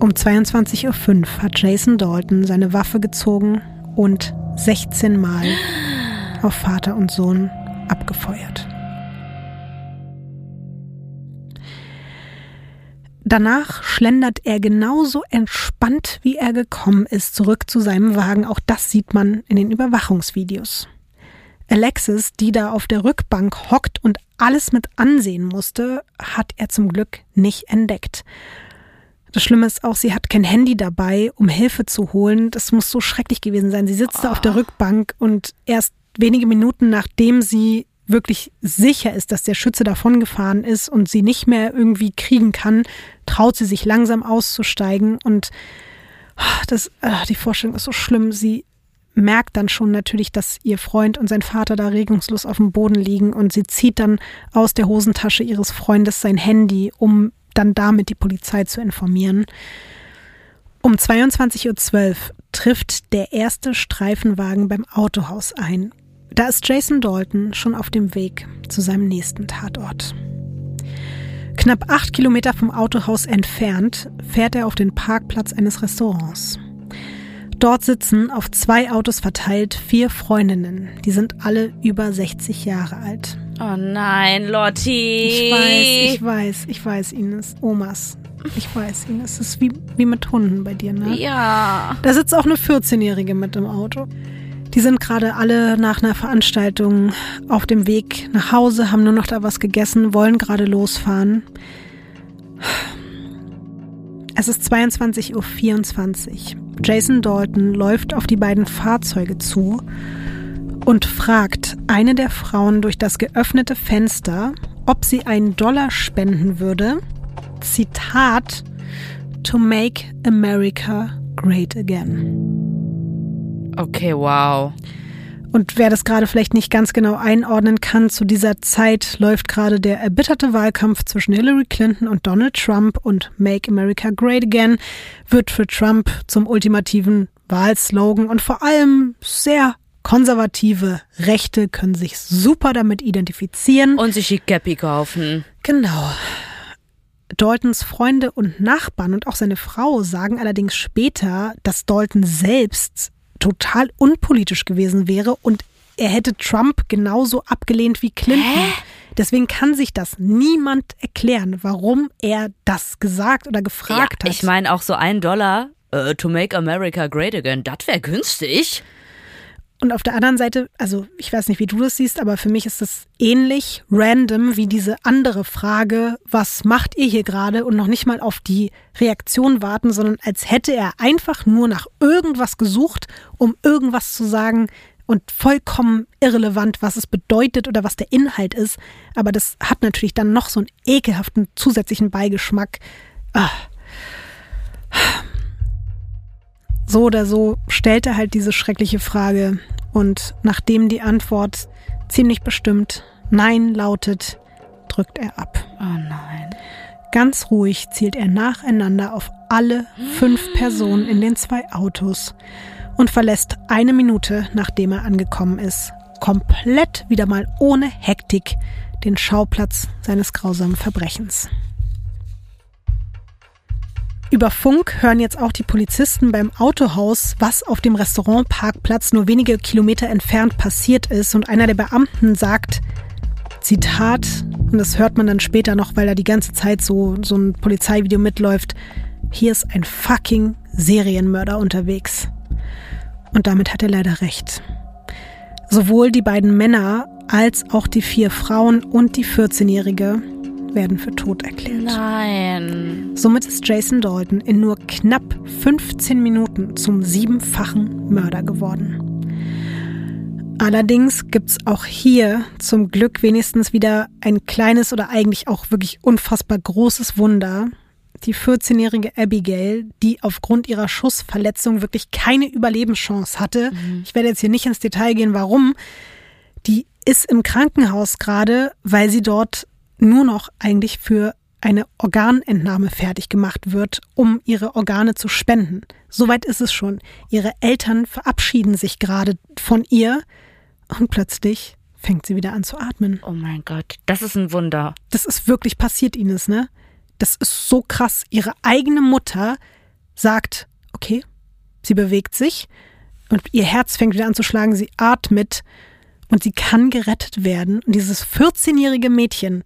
Um 22.05 Uhr hat Jason Dalton seine Waffe gezogen und 16 Mal auf Vater und Sohn abgefeuert. Danach schlendert er genauso entspannt, wie er gekommen ist, zurück zu seinem Wagen. Auch das sieht man in den Überwachungsvideos. Alexis, die da auf der Rückbank hockt und alles mit ansehen musste, hat er zum Glück nicht entdeckt. Das Schlimme ist auch, sie hat kein Handy dabei, um Hilfe zu holen. Das muss so schrecklich gewesen sein. Sie sitzt da auf der Rückbank und erst wenige Minuten nachdem sie wirklich sicher ist, dass der Schütze davongefahren ist und sie nicht mehr irgendwie kriegen kann, traut sie sich langsam auszusteigen und ah, das, ah, die Vorstellung ist so schlimm. Sie merkt dann schon natürlich, dass ihr Freund und sein Vater da regungslos auf dem Boden liegen und sie zieht dann aus der Hosentasche ihres Freundes sein Handy, um dann damit die Polizei zu informieren. Um 22.12 Uhr trifft der erste Streifenwagen beim Autohaus ein. Da ist Jason Dalton schon auf dem Weg zu seinem nächsten Tatort. Knapp acht Kilometer vom Autohaus entfernt fährt er auf den Parkplatz eines Restaurants. Dort sitzen auf zwei Autos verteilt vier Freundinnen. Die sind alle über 60 Jahre alt. Oh nein, Lotti. Ich weiß, ich weiß, ich weiß, Ines. Omas. Ich weiß, Ines. Es ist wie, wie mit Hunden bei dir, ne? Ja. Da sitzt auch eine 14-Jährige mit im Auto. Die sind gerade alle nach einer Veranstaltung auf dem Weg nach Hause, haben nur noch da was gegessen, wollen gerade losfahren. Es ist 22.24 Uhr. Jason Dalton läuft auf die beiden Fahrzeuge zu und fragt eine der Frauen durch das geöffnete Fenster, ob sie einen Dollar spenden würde. Zitat, to make America great again. Okay, wow. Und wer das gerade vielleicht nicht ganz genau einordnen kann, zu dieser Zeit läuft gerade der erbitterte Wahlkampf zwischen Hillary Clinton und Donald Trump und Make America Great Again wird für Trump zum ultimativen Wahlslogan und vor allem sehr konservative Rechte können sich super damit identifizieren. Und sich die Cappy kaufen. Genau. Daltons Freunde und Nachbarn und auch seine Frau sagen allerdings später, dass Dalton selbst total unpolitisch gewesen wäre und er hätte Trump genauso abgelehnt wie Clinton. Hä? Deswegen kann sich das niemand erklären, warum er das gesagt oder gefragt ja, hat. Ich meine auch so ein Dollar äh, to make America great again, das wäre günstig. Und auf der anderen Seite, also ich weiß nicht, wie du das siehst, aber für mich ist das ähnlich random wie diese andere Frage, was macht ihr hier gerade und noch nicht mal auf die Reaktion warten, sondern als hätte er einfach nur nach irgendwas gesucht, um irgendwas zu sagen und vollkommen irrelevant, was es bedeutet oder was der Inhalt ist. Aber das hat natürlich dann noch so einen ekelhaften zusätzlichen Beigeschmack. Ah. So oder so stellt er halt diese schreckliche Frage und nachdem die Antwort ziemlich bestimmt Nein lautet, drückt er ab. Oh nein. Ganz ruhig zielt er nacheinander auf alle fünf Personen in den zwei Autos und verlässt eine Minute, nachdem er angekommen ist, komplett wieder mal ohne Hektik den Schauplatz seines grausamen Verbrechens. Über Funk hören jetzt auch die Polizisten beim Autohaus, was auf dem Restaurantparkplatz nur wenige Kilometer entfernt passiert ist. Und einer der Beamten sagt, Zitat, und das hört man dann später noch, weil da die ganze Zeit so, so ein Polizeivideo mitläuft, hier ist ein fucking Serienmörder unterwegs. Und damit hat er leider recht. Sowohl die beiden Männer als auch die vier Frauen und die 14-Jährige werden für tot erklärt. Nein. Somit ist Jason Dalton in nur knapp 15 Minuten zum siebenfachen Mörder geworden. Allerdings gibt's auch hier zum Glück wenigstens wieder ein kleines oder eigentlich auch wirklich unfassbar großes Wunder. Die 14-jährige Abigail, die aufgrund ihrer Schussverletzung wirklich keine Überlebenschance hatte. Ich werde jetzt hier nicht ins Detail gehen, warum. Die ist im Krankenhaus gerade, weil sie dort nur noch eigentlich für eine Organentnahme fertig gemacht wird, um ihre Organe zu spenden. Soweit ist es schon. Ihre Eltern verabschieden sich gerade von ihr und plötzlich fängt sie wieder an zu atmen. Oh mein Gott, das ist ein Wunder. Das ist wirklich passiert, Ines, ne? Das ist so krass. Ihre eigene Mutter sagt, okay, sie bewegt sich und ihr Herz fängt wieder an zu schlagen, sie atmet und sie kann gerettet werden. Und dieses 14-jährige Mädchen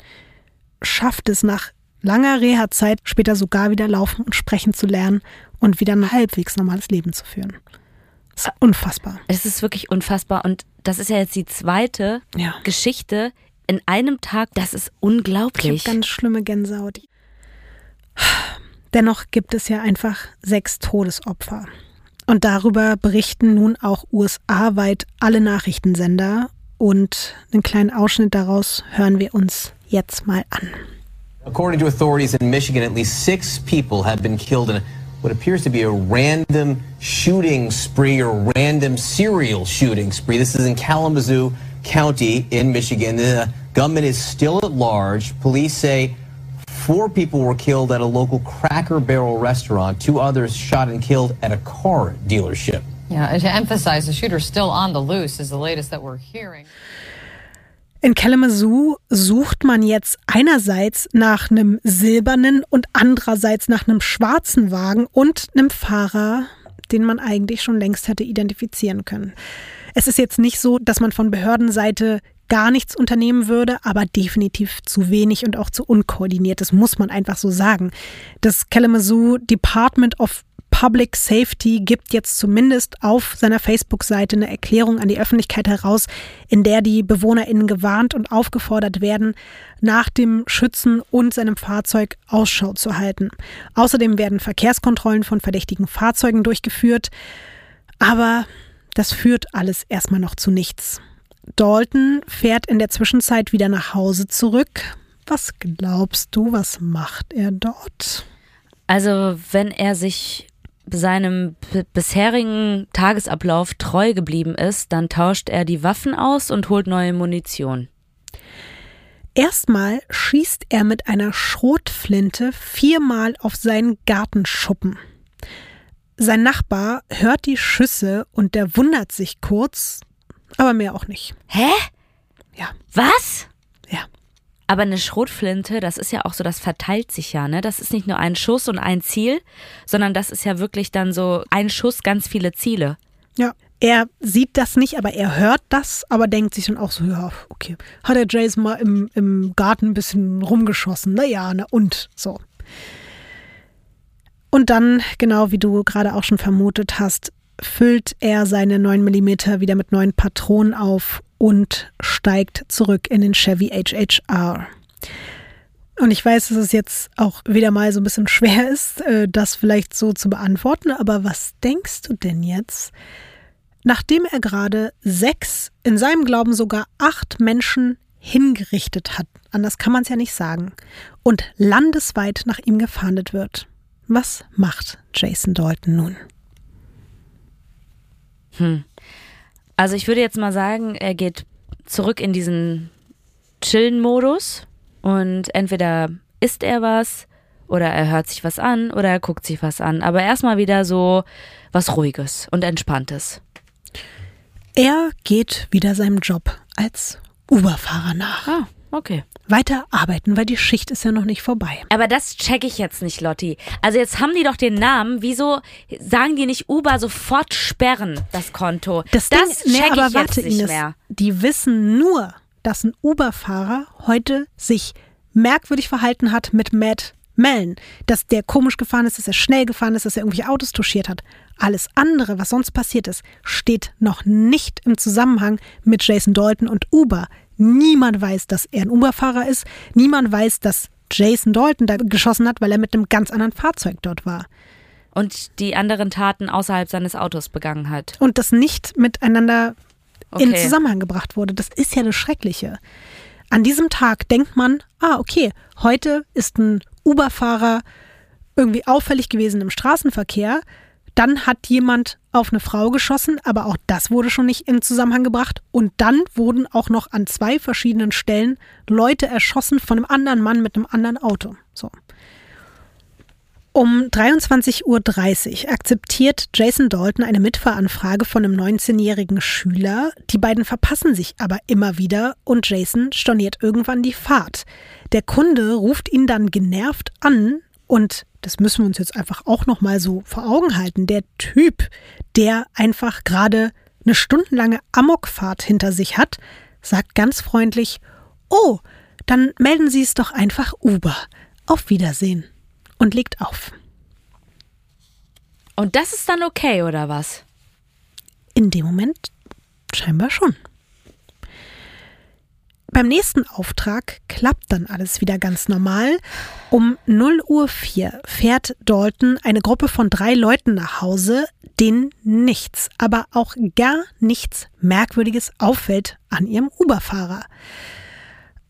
schafft es nach langer Reha-Zeit später sogar wieder laufen und sprechen zu lernen und wieder ein halbwegs normales Leben zu führen. Das ist unfassbar. Es ist wirklich unfassbar und das ist ja jetzt die zweite Ja. Geschichte in einem Tag. Das ist Ich unglaublich. ganz schlimme Gänsehaut. Dennoch gibt es ja einfach sechs Todesopfer. Und darüber berichten nun auch USA-weit alle Nachrichtensender. Und einen kleinen Ausschnitt daraus hören wir uns jetzt mal an. According to authorities in Michigan, at least six people have been killed in what appears to be a random shooting spree or random serial shooting spree. This is in Kalamazoo County in Michigan. The gunman is still at large. Police say four people were killed at a local Cracker Barrel restaurant, two others shot and killed at a car dealership. Yeah, and to emphasize, the shooter's still on the loose is the latest that we're hearing. In Kalamazoo sucht man jetzt einerseits nach einem silbernen und andererseits nach einem schwarzen Wagen und einem Fahrer, den man eigentlich schon längst hätte identifizieren können. Es ist jetzt nicht so, dass man von Behördenseite gar nichts unternehmen würde, aber definitiv zu wenig und auch zu unkoordiniert. Das muss man einfach so sagen. Das Kalamazoo Department of Public Safety gibt jetzt zumindest auf seiner Facebook-Seite eine Erklärung an die Öffentlichkeit heraus, in der die BewohnerInnen gewarnt und aufgefordert werden, nach dem Schützen und seinem Fahrzeug Ausschau zu halten. Außerdem werden Verkehrskontrollen von verdächtigen Fahrzeugen durchgeführt. Aber das führt alles erstmal noch zu nichts. Dalton fährt in der Zwischenzeit wieder nach Hause zurück. Was glaubst du, was macht er dort? Also, wenn er sich seinem bisherigen Tagesablauf treu geblieben ist, dann tauscht er die Waffen aus und holt neue Munition. Erstmal schießt er mit einer Schrotflinte viermal auf seinen Gartenschuppen. Sein Nachbar hört die Schüsse und der wundert sich kurz, aber mehr auch nicht. Hä? Ja, Was? ja. Aber eine Schrotflinte, das ist ja auch so, das verteilt sich ja, ne? Das ist nicht nur ein Schuss und ein Ziel, sondern das ist ja wirklich dann so ein Schuss, ganz viele Ziele. Ja. er sieht das nicht, aber er hört das, aber denkt sich dann auch so, ja, okay, hat der Jason mal im, im Garten ein bisschen rumgeschossen, naja, na und so. Und dann, genau wie du gerade auch schon vermutet hast, füllt er seine 9 mm wieder mit neuen Patronen auf und steigt zurück in den Chevy HHR. Und ich weiß, dass es jetzt auch wieder mal so ein bisschen schwer ist, äh, das vielleicht so zu beantworten, aber was denkst du denn jetzt, nachdem er gerade sechs, in seinem Glauben sogar acht Menschen hingerichtet hat, anders kann man es ja nicht sagen, und landesweit nach ihm gefahndet wird? Was macht Jason Dalton nun? Hm. Also ich würde jetzt mal sagen, er geht zurück in diesen Chillen-Modus und entweder isst er was oder er hört sich was an oder er guckt sich was an. Aber erstmal wieder so was Ruhiges und Entspanntes. Er geht wieder seinem Job als Uberfahrer nach. Ah, okay. Weiter arbeiten, weil die Schicht ist ja noch nicht vorbei. Aber das check ich jetzt nicht, Lotti. Also jetzt haben die doch den Namen. Wieso sagen die nicht Uber sofort sperren, das Konto? Das, das Ding, nee, check aber ich warte, jetzt nicht Ines, mehr. Die wissen nur, dass ein Uber-Fahrer heute sich merkwürdig verhalten hat mit Matt Mellon. Dass der komisch gefahren ist, dass er schnell gefahren ist, dass er irgendwie Autos touchiert hat. Alles andere, was sonst passiert ist, steht noch nicht im Zusammenhang mit Jason Dalton und Uber. Niemand weiß, dass er ein Uber-Fahrer ist. Niemand weiß, dass Jason Dalton da geschossen hat, weil er mit einem ganz anderen Fahrzeug dort war. Und die anderen Taten außerhalb seines Autos begangen hat. Und das nicht miteinander in Okay. Zusammenhang gebracht wurde. Das ist ja das Schreckliche. An diesem Tag denkt man, ah, okay, heute ist ein Uber-Fahrer irgendwie auffällig gewesen im Straßenverkehr. Dann hat jemand auf eine Frau geschossen, aber auch das wurde schon nicht in Zusammenhang gebracht. Und dann wurden auch noch an zwei verschiedenen Stellen Leute erschossen von einem anderen Mann mit einem anderen Auto. So. Um 23.30 Uhr akzeptiert Jason Dalton eine Mitfahranfrage von einem 19-jährigen Schüler. Die beiden verpassen sich aber immer wieder und Jason storniert irgendwann die Fahrt. Der Kunde ruft ihn dann genervt an und das müssen wir uns jetzt einfach auch noch mal so vor Augen halten. Der Typ, der einfach gerade eine stundenlange Amokfahrt hinter sich hat, sagt ganz freundlich: "Oh, dann melden Sie es doch einfach Uber. Auf Wiedersehen." und legt auf. Und das ist dann okay, oder was? In dem Moment scheinbar schon. Beim nächsten Auftrag klappt dann alles wieder ganz normal. Um 0 Uhr 4 fährt Dalton eine Gruppe von drei Leuten nach Hause, denen nichts, aber auch gar nichts Merkwürdiges auffällt an ihrem Uberfahrer.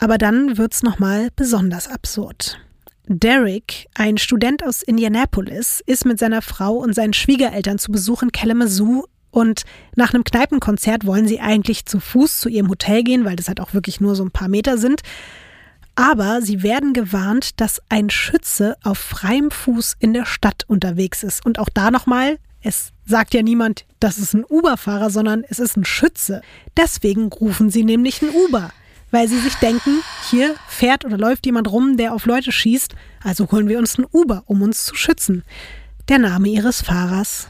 Aber dann wird's nochmal besonders absurd. Derek, ein Student aus Indianapolis, ist mit seiner Frau und seinen Schwiegereltern zu Besuch in Kalamazoo und nach einem Kneipenkonzert wollen sie eigentlich zu Fuß zu ihrem Hotel gehen, weil das halt auch wirklich nur so ein paar Meter sind. Aber sie werden gewarnt, dass ein Schütze auf freiem Fuß in der Stadt unterwegs ist. Und auch da nochmal, es sagt ja niemand, das ist ein Uber-Fahrer, sondern es ist ein Schütze. Deswegen rufen sie nämlich einen Uber weil sie sich denken, hier fährt oder läuft jemand rum, der auf Leute schießt, also holen wir uns einen Uber, um uns zu schützen. Der Name ihres Fahrers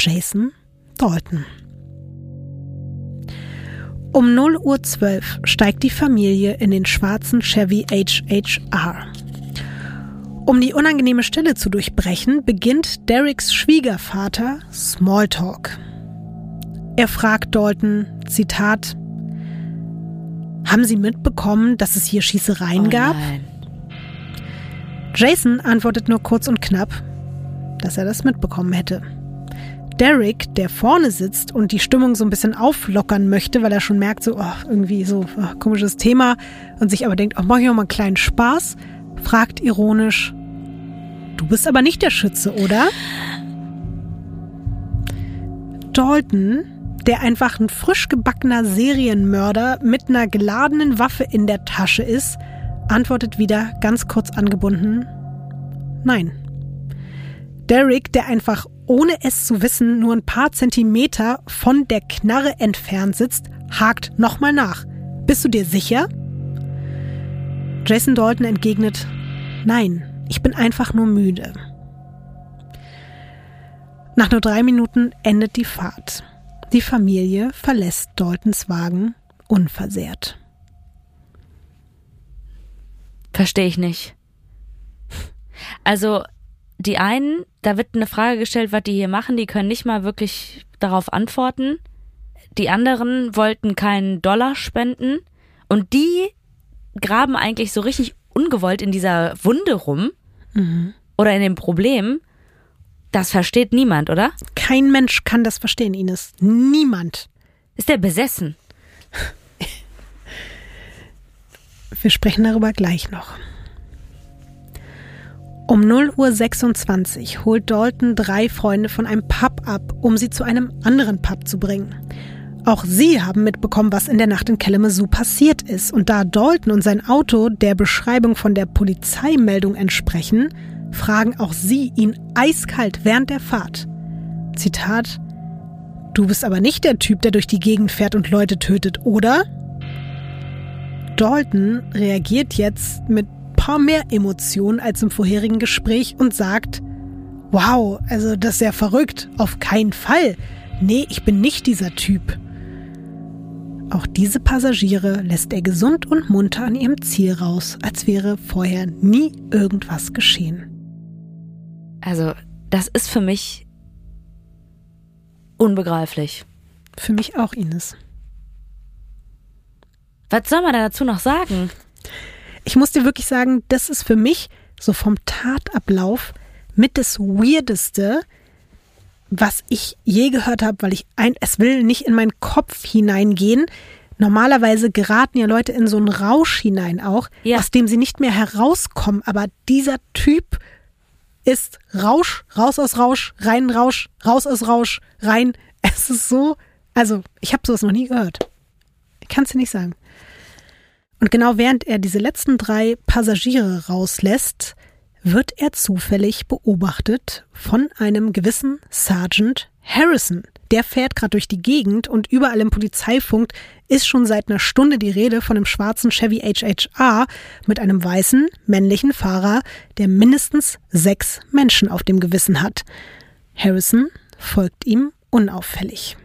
Jason Dalton. Um 0 Uhr 12 steigt die Familie in den schwarzen Chevy HHR. Um die unangenehme Stille zu durchbrechen, beginnt Dereks Schwiegervater Smalltalk. Er fragt Dalton, Zitat, haben Sie mitbekommen, dass es hier Schießereien oh gab? Nein. Jason antwortet nur kurz und knapp, dass er das mitbekommen hätte. Derek, der vorne sitzt und die Stimmung so ein bisschen auflockern möchte, weil er schon merkt, so oh, irgendwie so oh, komisches Thema und sich aber denkt, oh, mach ich auch mal einen kleinen Spaß, fragt ironisch, du bist aber nicht der Schütze, oder? Dalton, der einfach ein frisch gebackener Serienmörder mit einer geladenen Waffe in der Tasche ist, antwortet wieder ganz kurz angebunden, nein. Derek, der einfach ohne es zu wissen nur ein paar Zentimeter von der Knarre entfernt sitzt, hakt nochmal nach. Bist du dir sicher? Jason Dalton entgegnet, nein, ich bin einfach nur müde. Nach nur drei Minuten endet die Fahrt. Die Familie verlässt Daltons Wagen unversehrt. Verstehe ich nicht. Also, die einen, da wird eine Frage gestellt, was die hier machen, die können nicht mal wirklich darauf antworten. Die anderen wollten keinen Dollar spenden und die graben eigentlich so richtig ungewollt in dieser Wunde rum oder in dem Problem. Das versteht niemand, oder? Kein Mensch kann das verstehen, Ines. Niemand. Ist der besessen? Wir sprechen darüber gleich noch. Um 0.26 Uhr holt Dalton drei Freunde von einem Pub ab, um sie zu einem anderen Pub zu bringen. Auch sie haben mitbekommen, was in der Nacht in Kalamazoo passiert ist. Und da Dalton und sein Auto der Beschreibung von der Polizeimeldung entsprechen, fragen auch sie ihn eiskalt während der Fahrt. Zitat: Du bist aber nicht der Typ, der durch die Gegend fährt und Leute tötet, oder? Dalton reagiert jetzt mit paar mehr Emotionen als im vorherigen Gespräch und sagt, wow, also das ist ja verrückt, auf keinen Fall. Nee, ich bin nicht dieser Typ. Auch diese Passagiere lässt er gesund und munter an ihrem Ziel raus, als wäre vorher nie irgendwas geschehen. Also, das ist für mich unbegreiflich. Für mich auch, Ines. Was soll man da dazu noch sagen? Ich muss dir wirklich sagen, das ist für mich so vom Tatablauf mit das Weirdeste, was ich je gehört habe, weil ich ein, es will nicht in meinen Kopf hineingehen. Normalerweise geraten ja Leute in so einen Rausch hinein auch, Ja. aus dem sie nicht mehr herauskommen. Aber dieser Typ ist Rausch, raus aus Rausch, rein Rausch, raus aus Rausch, rein. Es ist so, also ich habe sowas noch nie gehört. Ich kann es dir nicht sagen. Und genau während er diese letzten drei Passagiere rauslässt, wird er zufällig beobachtet von einem gewissen Sergeant Harrison. Der fährt gerade durch die Gegend und überall im Polizeifunk ist schon seit einer Stunde die Rede von einem schwarzen Chevy HHR mit einem weißen, männlichen Fahrer, der mindestens sechs Menschen auf dem Gewissen hat. Harrison folgt ihm unauffällig.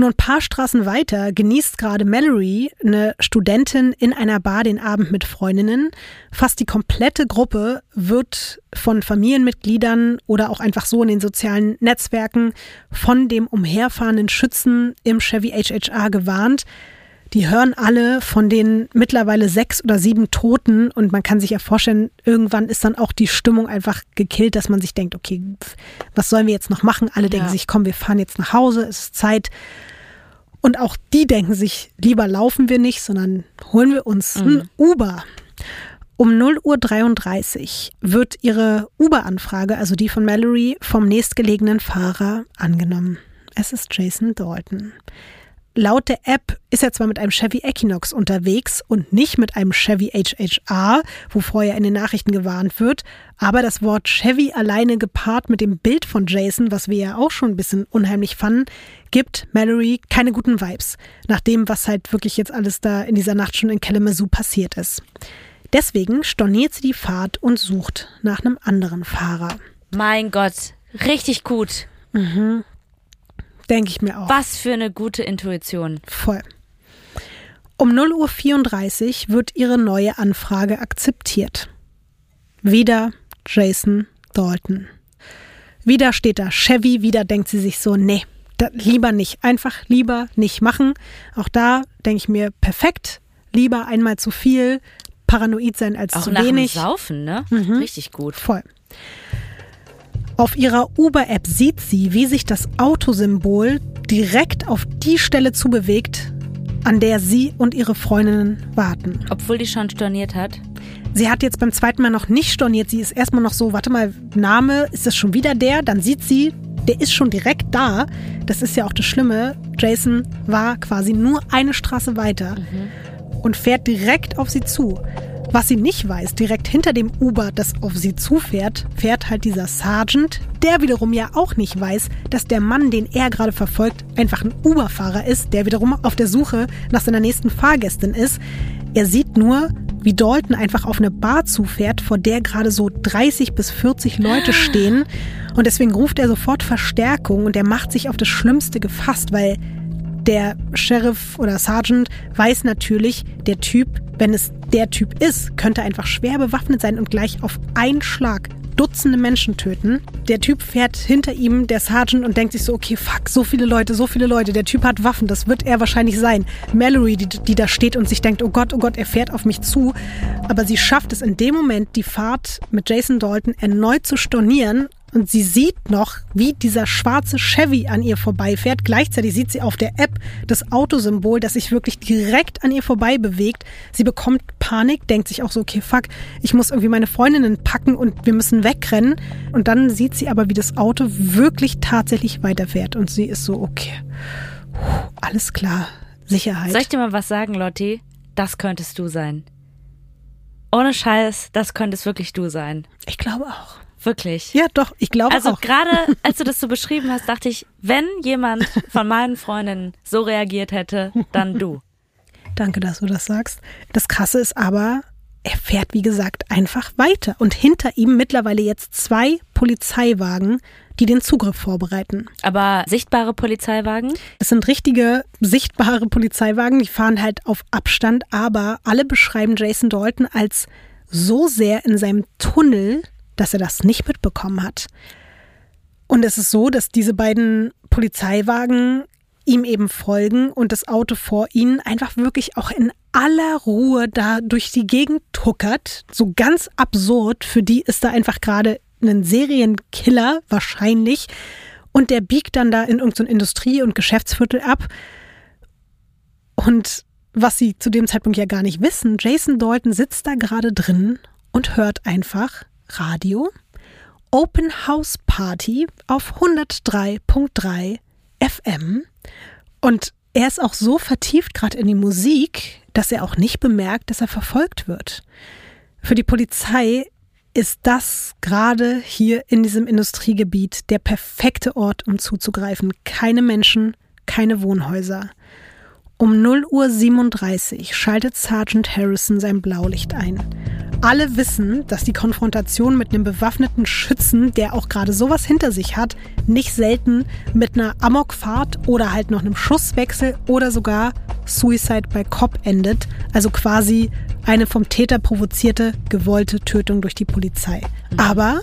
Nur ein paar Straßen weiter genießt gerade Mallory, eine Studentin, in einer Bar den Abend mit Freundinnen. Fast die komplette Gruppe wird von Familienmitgliedern oder auch einfach so in den sozialen Netzwerken von dem umherfahrenden Schützen im Chevy HHR gewarnt. Die hören alle von den mittlerweile sechs oder sieben Toten und man kann sich ja vorstellen, irgendwann ist dann auch die Stimmung einfach gekillt, dass man sich denkt, okay, was sollen wir jetzt noch machen? Alle denken Ja. sich, komm, wir fahren jetzt nach Hause, es ist Zeit. Und auch die denken sich, lieber laufen wir nicht, sondern holen wir uns ein Uber. Um 0.33 Uhr wird ihre Uber-Anfrage, also die von Mallory, vom nächstgelegenen Fahrer angenommen. Es ist Jason Dalton. Laut der App ist er zwar mit einem Chevy Equinox unterwegs und nicht mit einem Chevy HHR, wo vorher in den Nachrichten gewarnt wird, aber das Wort Chevy alleine gepaart mit dem Bild von Jason, was wir ja auch schon ein bisschen unheimlich fanden, gibt Mallory keine guten Vibes, nach dem, was halt wirklich jetzt alles da in dieser Nacht schon in Kalamazoo passiert ist. Deswegen storniert sie die Fahrt und sucht nach einem anderen Fahrer. Mein Gott, richtig gut. Denke ich mir auch. Was für eine gute Intuition. Voll. Um 0.34 Uhr wird ihre neue Anfrage akzeptiert. Wieder Jason Dalton. Wieder steht da Chevy, wieder denkt sie sich so, nee, da, lieber nicht. Einfach lieber nicht machen. Auch da denke ich mir, perfekt. Lieber einmal zu viel, paranoid sein als Auch zu nach wenig. dem Saufen, ne? Richtig gut. Voll. Auf ihrer Uber-App sieht sie, wie sich das Autosymbol direkt auf die Stelle zubewegt, an der sie und ihre Freundinnen warten. Obwohl die schon storniert hat. Sie hat jetzt beim zweiten Mal noch nicht storniert. Sie ist erstmal noch so, warte mal, Name, ist das schon wieder der? Dann sieht sie, der ist schon direkt da. Das ist ja auch das Schlimme. Jason war quasi nur eine Straße weiter und fährt direkt auf sie zu. Was sie nicht weiß, direkt hinter dem Uber, das auf sie zufährt, fährt halt dieser Sergeant, der wiederum ja auch nicht weiß, dass der Mann, den er gerade verfolgt, einfach ein Uber-Fahrer ist, der wiederum auf der Suche nach seiner nächsten Fahrgästin ist. Er sieht nur, wie Dalton einfach auf eine Bar zufährt, vor der gerade so 30 bis 40 Leute stehen. Und deswegen ruft er sofort Verstärkung und er macht sich auf das Schlimmste gefasst, weil der Sheriff oder Sergeant weiß natürlich, der Typ, wenn es der Typ ist, könnte einfach schwer bewaffnet sein und gleich auf einen Schlag Dutzende Menschen töten. Der Typ fährt hinter ihm, der Sergeant, und denkt sich so, okay, fuck, so viele Leute, so viele Leute, der Typ hat Waffen, das wird er wahrscheinlich sein. Mallory, die, die da steht und sich denkt, oh Gott, oh Gott, er fährt auf mich zu. Aber sie schafft es in dem Moment, die Fahrt mit Jason Dalton erneut zu stornieren und sie sieht noch, wie dieser schwarze Chevy an ihr vorbeifährt. Gleichzeitig sieht sie auf der App das Autosymbol, das sich wirklich direkt an ihr vorbei bewegt. Sie bekommt Panik, denkt sich auch so, okay, fuck, ich muss irgendwie meine Freundinnen packen und wir müssen wegrennen. Und dann sieht sie aber, wie das Auto wirklich tatsächlich weiterfährt. Und sie ist so, okay, alles klar, Sicherheit. Soll ich dir mal was sagen, Lotti? Das könntest du sein. Ohne Scheiß, das könntest wirklich du sein. Ich glaube auch. Wirklich. Ja, doch, ich glaube also auch. Also gerade *laughs* als du das so beschrieben hast, dachte ich, wenn jemand von meinen Freundinnen so reagiert hätte, dann du. Danke, dass du das sagst. Das Krasse ist aber, er fährt, wie gesagt, einfach weiter. Und hinter ihm mittlerweile jetzt zwei Polizeiwagen, die den Zugriff vorbereiten. Aber sichtbare Polizeiwagen? Es sind richtige, sichtbare Polizeiwagen, die fahren halt auf Abstand, aber alle beschreiben Jason Dalton als so sehr in seinem Tunnel, dass er das nicht mitbekommen hat. Und es ist so, dass diese beiden Polizeiwagen ihm eben folgen und das Auto vor ihnen einfach wirklich auch in aller Ruhe da durch die Gegend tuckert. So ganz absurd. Für die ist da einfach gerade ein Serienkiller wahrscheinlich. Und der biegt dann da in irgendein Industrie- und Geschäftsviertel ab. Und was sie zu dem Zeitpunkt ja gar nicht wissen, Jason Dalton sitzt da gerade drin und hört einfach Radio Open House Party auf 103.3 FM. Und er ist auch so vertieft gerade in die Musik, dass er auch nicht bemerkt, dass er verfolgt wird. Für die Polizei ist das gerade hier in diesem Industriegebiet der perfekte Ort, um zuzugreifen. Keine Menschen, keine Wohnhäuser. Um 0.37 Uhr schaltet Sergeant Harrison sein Blaulicht ein. Alle wissen, dass die Konfrontation mit einem bewaffneten Schützen, der auch gerade sowas hinter sich hat, nicht selten mit einer Amokfahrt oder halt noch einem Schusswechsel oder sogar Suicide by Cop endet, also quasi eine vom Täter provozierte, gewollte Tötung durch die Polizei. Aber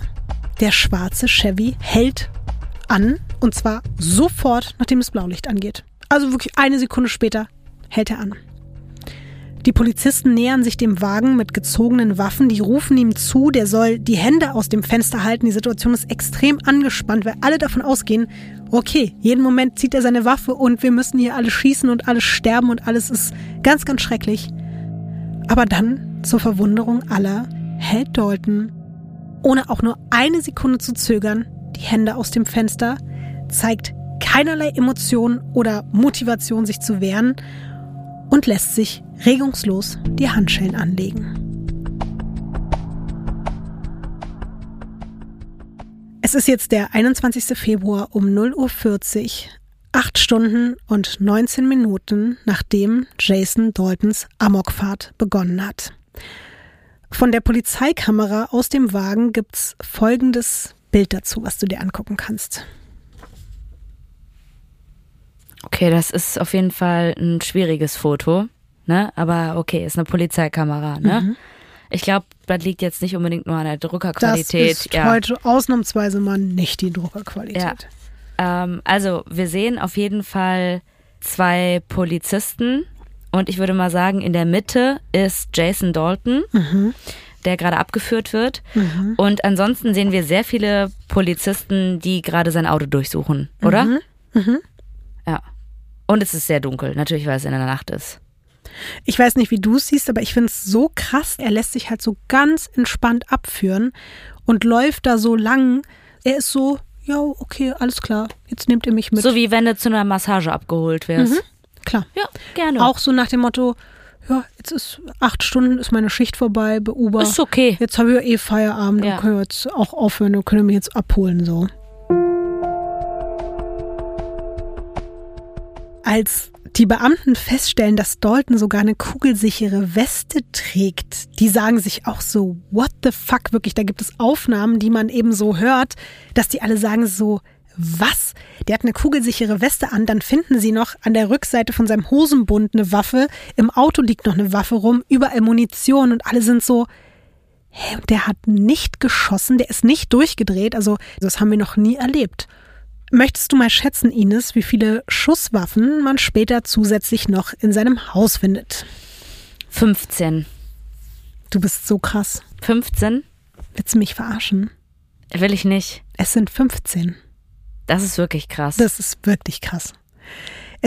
der schwarze Chevy hält an und zwar sofort, nachdem das Blaulicht angeht. Also wirklich eine Sekunde später hält er an. Die Polizisten nähern sich dem Wagen mit gezogenen Waffen, die rufen ihm zu, der soll die Hände aus dem Fenster halten. Die Situation ist extrem angespannt, weil alle davon ausgehen, okay, jeden Moment zieht er seine Waffe und wir müssen hier alle schießen und alles sterben und alles ist ganz, ganz schrecklich. Aber dann, zur Verwunderung aller, hält Dalton, ohne auch nur eine Sekunde zu zögern, die Hände aus dem Fenster, zeigt keinerlei Emotion oder Motivation, sich zu wehren und lässt sich regungslos die Handschellen anlegen. Es ist jetzt der 21. Februar um 0.40 Uhr, acht Stunden und 19 Minuten, nachdem Jason Daltons Amokfahrt begonnen hat. Von der Polizeikamera aus dem Wagen gibt's folgendes Bild dazu, was du dir angucken kannst. Okay, das ist auf jeden Fall ein schwieriges Foto, ne? Aber okay, ist eine Polizeikamera, ne? Mhm. Ich glaube, das liegt jetzt nicht unbedingt nur an der Druckerqualität. Das ist ja. heute ausnahmsweise mal nicht die Druckerqualität. Ja. Ähm, also, wir sehen auf jeden Fall zwei Polizisten und ich würde mal sagen, in der Mitte ist Jason Dalton. Mhm der gerade abgeführt wird. Mhm. Und ansonsten sehen wir sehr viele Polizisten, die gerade sein Auto durchsuchen, oder? Mhm. Mhm. Und es ist sehr dunkel, natürlich, weil es in der Nacht ist. Ich weiß nicht, wie du es siehst, aber ich finde es so krass. Er lässt sich halt so ganz entspannt abführen und läuft da so lang. Er ist so, ja, okay, alles klar, jetzt nehmt ihr mich mit. So wie wenn du zu einer Massage abgeholt wirst. Mhm, klar. Ja, gerne. Auch so nach dem Motto, ja, jetzt ist acht Stunden, ist meine Schicht vorbei bei Uber. Ist okay. Jetzt habe ich ja eh Feierabend, ja. dann können wir jetzt auch aufhören, dann können wir mich jetzt abholen, so. Als die Beamten feststellen, dass Dalton sogar eine kugelsichere Weste trägt, die sagen sich auch so, what the fuck, wirklich, da gibt es Aufnahmen, die man eben so hört, dass die alle sagen so, was? Der hat eine kugelsichere Weste an, dann finden sie noch an der Rückseite von seinem Hosenbund eine Waffe, im Auto liegt noch eine Waffe rum, überall Munition und alle sind so, hä, der hat nicht geschossen, der ist nicht durchgedreht, also das haben wir noch nie erlebt. Möchtest du mal schätzen, Ines, wie viele Schusswaffen man später zusätzlich noch in seinem Haus findet? 15. Du bist so krass. 15? Willst du mich verarschen? Will ich nicht. Es sind 15. Das ist wirklich krass. Das ist wirklich krass.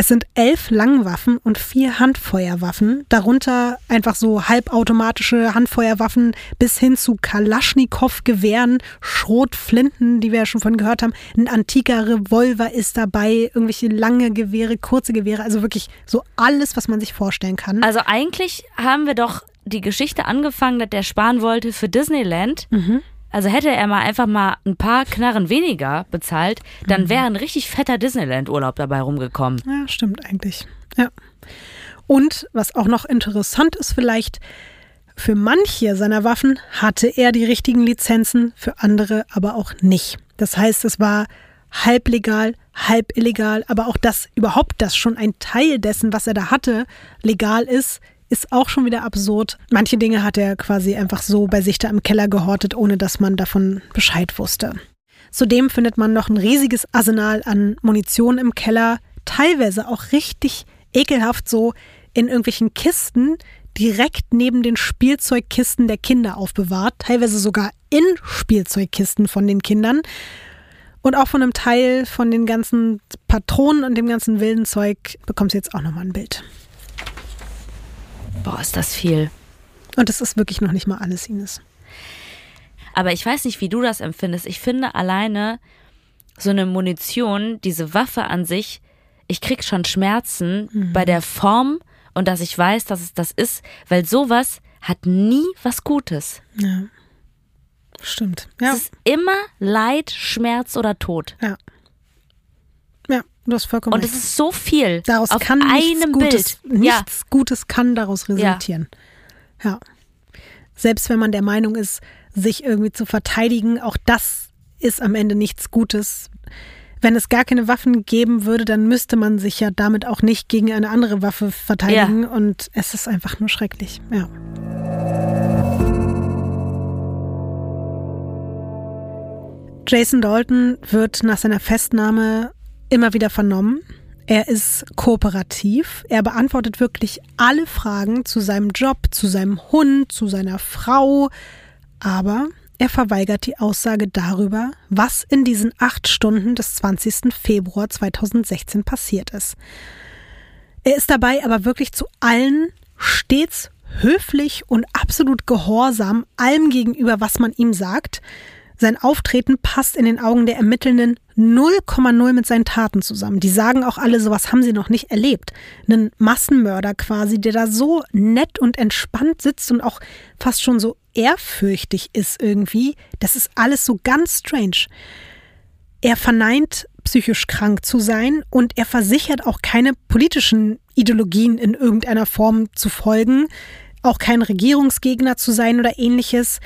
Es sind elf Langwaffen und vier Handfeuerwaffen, darunter einfach so halbautomatische Handfeuerwaffen bis hin zu Kalaschnikow-Gewehren, Schrotflinten, die wir ja schon von gehört haben. Ein antiker Revolver ist dabei, irgendwelche lange Gewehre, kurze Gewehre, also wirklich so alles, was man sich vorstellen kann. Also eigentlich haben wir doch die Geschichte angefangen, dass der sparen wollte für Disneyland. Mhm. Also hätte er mal einfach mal ein paar Knarren weniger bezahlt, dann mhm. wäre ein richtig fetter Disneyland-Urlaub dabei rumgekommen. Ja, stimmt eigentlich. Ja. Und was auch noch interessant ist vielleicht, für manche seiner Waffen hatte er die richtigen Lizenzen, für andere aber auch nicht. Das heißt, es war halb legal, halb illegal, aber auch dass überhaupt das schon ein Teil dessen, was er da hatte, legal ist, ist auch schon wieder absurd. Manche Dinge hat er quasi einfach so bei sich da im Keller gehortet, ohne dass man davon Bescheid wusste. Zudem findet man noch ein riesiges Arsenal an Munition im Keller, teilweise auch richtig ekelhaft so in irgendwelchen Kisten direkt neben den Spielzeugkisten der Kinder aufbewahrt, teilweise sogar in Spielzeugkisten von den Kindern. Und auch von einem Teil von den ganzen Patronen und dem ganzen wilden Zeug bekommst du jetzt auch nochmal ein Bild. Boah, ist das viel. Und das ist wirklich noch nicht mal alles, Ines. Aber ich weiß nicht, wie du das empfindest. Ich finde alleine so eine Munition, diese Waffe an sich, ich krieg schon Schmerzen mhm. bei der Form und dass ich weiß, dass es das ist, weil sowas hat nie was Gutes. Ja. Stimmt. Ja. Es ist immer Leid, Schmerz oder Tod. Ja. Du hast vollkommen Und es ist so viel. Daraus auf kann einem Gutes, Bild. Nichts ja. Gutes kann daraus resultieren. Ja. ja. Selbst wenn man der Meinung ist, sich irgendwie zu verteidigen, auch das ist am Ende nichts Gutes. Wenn es gar keine Waffen geben würde, dann müsste man sich ja damit auch nicht gegen eine andere Waffe verteidigen. Ja. Und es ist einfach nur schrecklich. Ja. Jason Dalton wird nach seiner Festnahme immer wieder vernommen. Er ist kooperativ. Er beantwortet wirklich alle Fragen zu seinem Job, zu seinem Hund, zu seiner Frau. Aber er verweigert die Aussage darüber, was in diesen acht Stunden des 20. Februar 2016 passiert ist. Er ist dabei aber wirklich zu allen stets höflich und absolut gehorsam allem gegenüber, was man ihm sagt. Sein Auftreten passt in den Augen der Ermittelnden 0,0 mit seinen Taten zusammen. Die sagen auch alle, sowas haben sie noch nicht erlebt. Einen Massenmörder quasi, der da so nett und entspannt sitzt und auch fast schon so ehrfürchtig ist irgendwie. Das ist alles so ganz strange. Er verneint, psychisch krank zu sein und er versichert auch keine politischen Ideologien in irgendeiner Form zu folgen, auch kein Regierungsgegner zu sein oder ähnliches.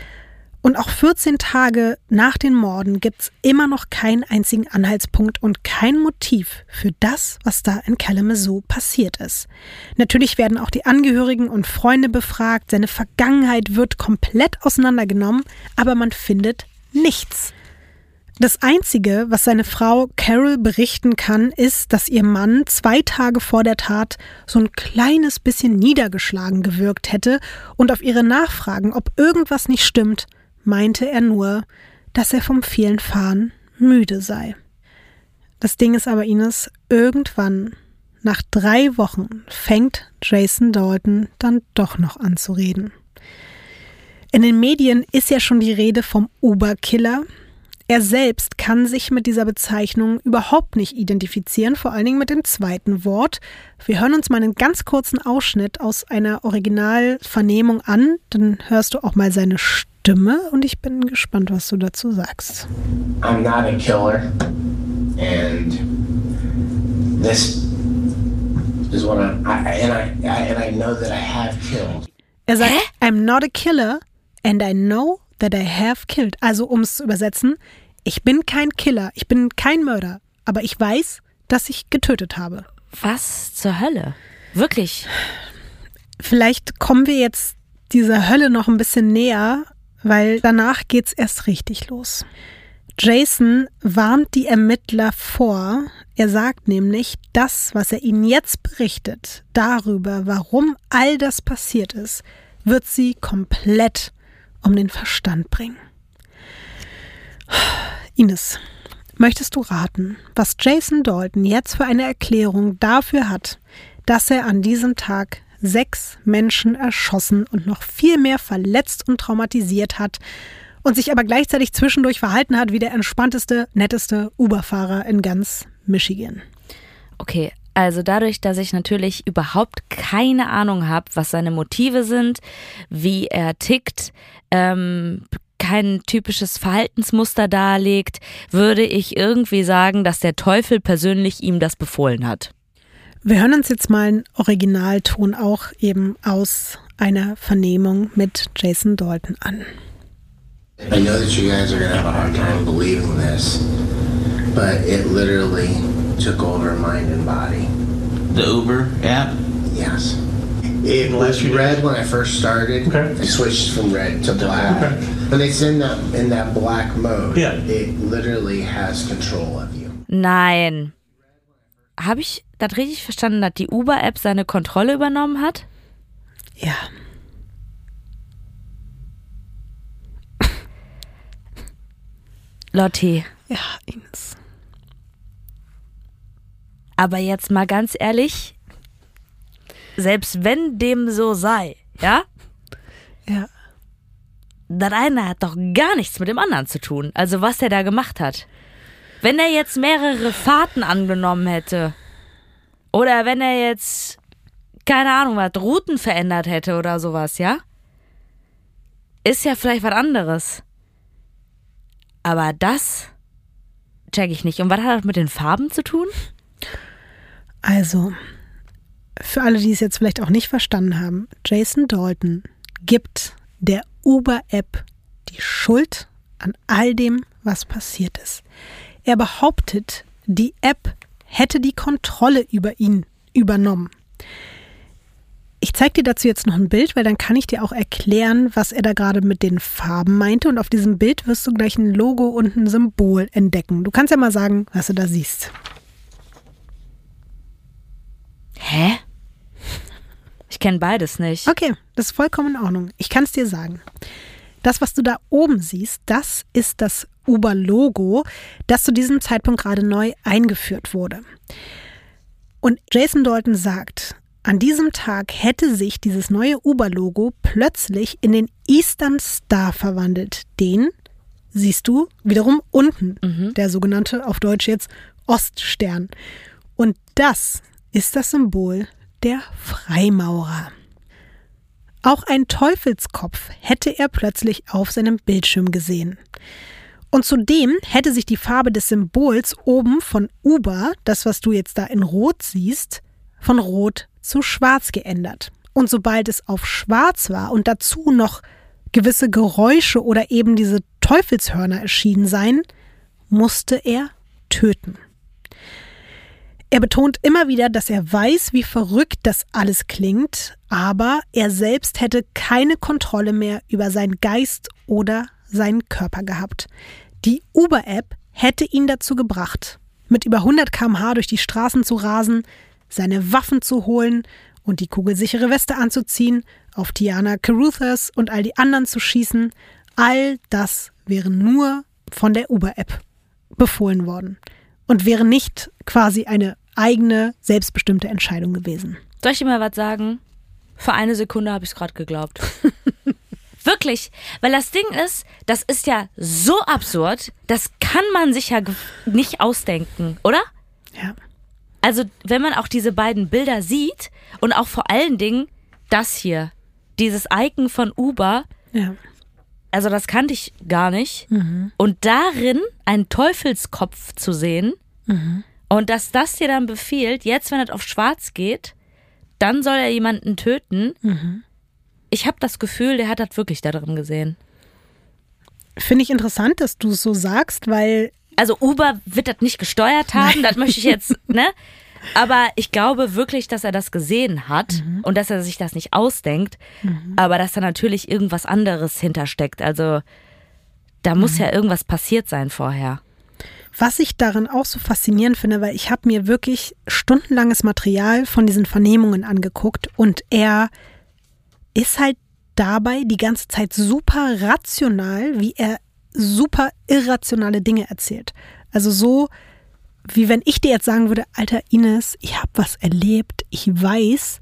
Und auch 14 Tage nach den Morden gibt's immer noch keinen einzigen Anhaltspunkt und kein Motiv für das, was da in Kalamazoo passiert ist. Natürlich werden auch die Angehörigen und Freunde befragt, seine Vergangenheit wird komplett auseinandergenommen, aber man findet nichts. Das Einzige, was seine Frau Carol berichten kann, ist, dass ihr Mann zwei Tage vor der Tat so ein kleines bisschen niedergeschlagen gewirkt hätte und auf ihre Nachfragen, ob irgendwas nicht stimmt, meinte er nur, dass er vom vielen Fahren müde sei. Das Ding ist aber, Ines, irgendwann, nach drei Wochen, fängt Jason Dalton dann doch noch an zu reden. In den Medien ist ja schon die Rede vom Oberkiller. Er selbst kann sich mit dieser Bezeichnung überhaupt nicht identifizieren, vor allen Dingen mit dem zweiten Wort. Wir hören uns mal einen ganz kurzen Ausschnitt aus einer Originalvernehmung an, dann hörst du auch mal seine Stimme. Stimme und ich bin gespannt, was du dazu sagst. I'm not a killer and this is what I'm, I, and I, I and I know that I have killed. Er sagt, I'm not a killer and I know that I have killed. Also, um es zu übersetzen, ich bin kein Killer, ich bin kein Mörder, aber ich weiß, dass ich getötet habe. Was zur Hölle? Wirklich? Vielleicht kommen wir jetzt dieser Hölle noch ein bisschen näher, weil danach geht's erst richtig los. Jason warnt die Ermittler vor. Er sagt nämlich, das, was er ihnen jetzt berichtet, darüber, warum all das passiert ist, wird sie komplett um den Verstand bringen. Ines, möchtest du raten, was Jason Dalton jetzt für eine Erklärung dafür hat, dass er an diesem Tag sechs Menschen erschossen und noch viel mehr verletzt und traumatisiert hat und sich aber gleichzeitig zwischendurch verhalten hat wie der entspannteste, netteste Uber-Fahrer in ganz Michigan. Okay, also dadurch, dass ich natürlich überhaupt keine Ahnung habe, was seine Motive sind, wie er tickt, ähm, kein typisches Verhaltensmuster darlegt, würde ich irgendwie sagen, dass der Teufel persönlich ihm das befohlen hat. Wir hören uns jetzt mal einen Originalton auch eben aus einer Vernehmung mit Jason Dalton an. I know that you guys are gonna have a hard time believing this, but it literally took over mind and body. The Uber app? Yes. It was red when I first started. Okay. I switched from red to black. Okay. When it's in that in that black mode, Yeah. it literally has control of you. Nein. Habe ich das richtig verstanden, dass die Uber-App seine Kontrolle übernommen hat? Ja. Lotti, Ja, Ines. aber jetzt mal ganz ehrlich, selbst wenn dem so sei, ja? Ja. Das eine hat doch gar nichts mit dem anderen zu tun. Also was er da gemacht hat. Wenn er jetzt mehrere Fahrten angenommen hätte. Oder wenn er jetzt, keine Ahnung, was, Routen verändert hätte oder sowas, ja? Ist ja vielleicht was anderes. Aber das check ich nicht. Und was hat das mit den Farben zu tun? Also, für alle, die es jetzt vielleicht auch nicht verstanden haben, Jason Dalton gibt der Uber-App die Schuld an all dem, was passiert ist. Er behauptet, die App hätte die Kontrolle über ihn übernommen. Ich zeige dir dazu jetzt noch ein Bild, weil dann kann ich dir auch erklären, was er da gerade mit den Farben meinte. Und auf diesem Bild wirst du gleich ein Logo und ein Symbol entdecken. Du kannst ja mal sagen, was du da siehst. Hä? Ich kenne beides nicht. Okay, das ist vollkommen in Ordnung. Ich kann es dir sagen. Das, was du da oben siehst, das ist das Uber-Logo, das zu diesem Zeitpunkt gerade neu eingeführt wurde. Und Jason Dalton sagt, an diesem Tag hätte sich dieses neue Uber-Logo plötzlich in den Eastern Star verwandelt. Den siehst du wiederum unten, der sogenannte auf Deutsch jetzt Oststern. Und das ist das Symbol der Freimaurer. Auch ein Teufelskopf hätte er plötzlich auf seinem Bildschirm gesehen. Und zudem hätte sich die Farbe des Symbols oben von Uber, das was du jetzt da in Rot siehst, von Rot zu Schwarz geändert. Und sobald es auf Schwarz war und dazu noch gewisse Geräusche oder eben diese Teufelshörner erschienen seien, musste er töten. Er betont immer wieder, dass er weiß, wie verrückt das alles klingt, aber er selbst hätte keine Kontrolle mehr über seinen Geist oder seinen Körper gehabt. Die Uber-App hätte ihn dazu gebracht, mit über 100 km/h durch die Straßen zu rasen, seine Waffen zu holen und die kugelsichere Weste anzuziehen, auf Tiana Caruthers und all die anderen zu schießen. All das wäre nur von der Uber-App befohlen worden und wäre nicht quasi eine eigene, selbstbestimmte Entscheidung gewesen. Soll ich dir mal was sagen? Für eine Sekunde habe ich es gerade geglaubt. *laughs* Wirklich. Weil das Ding ist, das ist ja so absurd, das kann man sich ja nicht ausdenken, oder? Ja. Also, wenn man auch diese beiden Bilder sieht und auch vor allen Dingen das hier, dieses Icon von Uber, Ja. also das kannte ich gar nicht. Und darin einen Teufelskopf zu sehen und dass das dir dann befiehlt, jetzt, wenn es auf schwarz geht, dann soll er jemanden töten. Mhm. Ich habe das Gefühl, der hat das wirklich da drin gesehen. Finde ich interessant, dass du es so sagst, weil Also Uber wird das nicht gesteuert haben, das möchte ich jetzt, *laughs* ne? Aber ich glaube wirklich, dass er das gesehen hat Mhm. und dass er sich das nicht ausdenkt, aber dass da natürlich irgendwas anderes hintersteckt. Also da muss Mhm. ja irgendwas passiert sein vorher. Was ich darin auch so faszinierend finde, weil ich habe mir wirklich stundenlanges Material von diesen Vernehmungen angeguckt und er ist halt dabei die ganze Zeit super rational, wie er super irrationale Dinge erzählt. Also so, wie wenn ich dir jetzt sagen würde, alter Ines, ich habe was erlebt, ich weiß,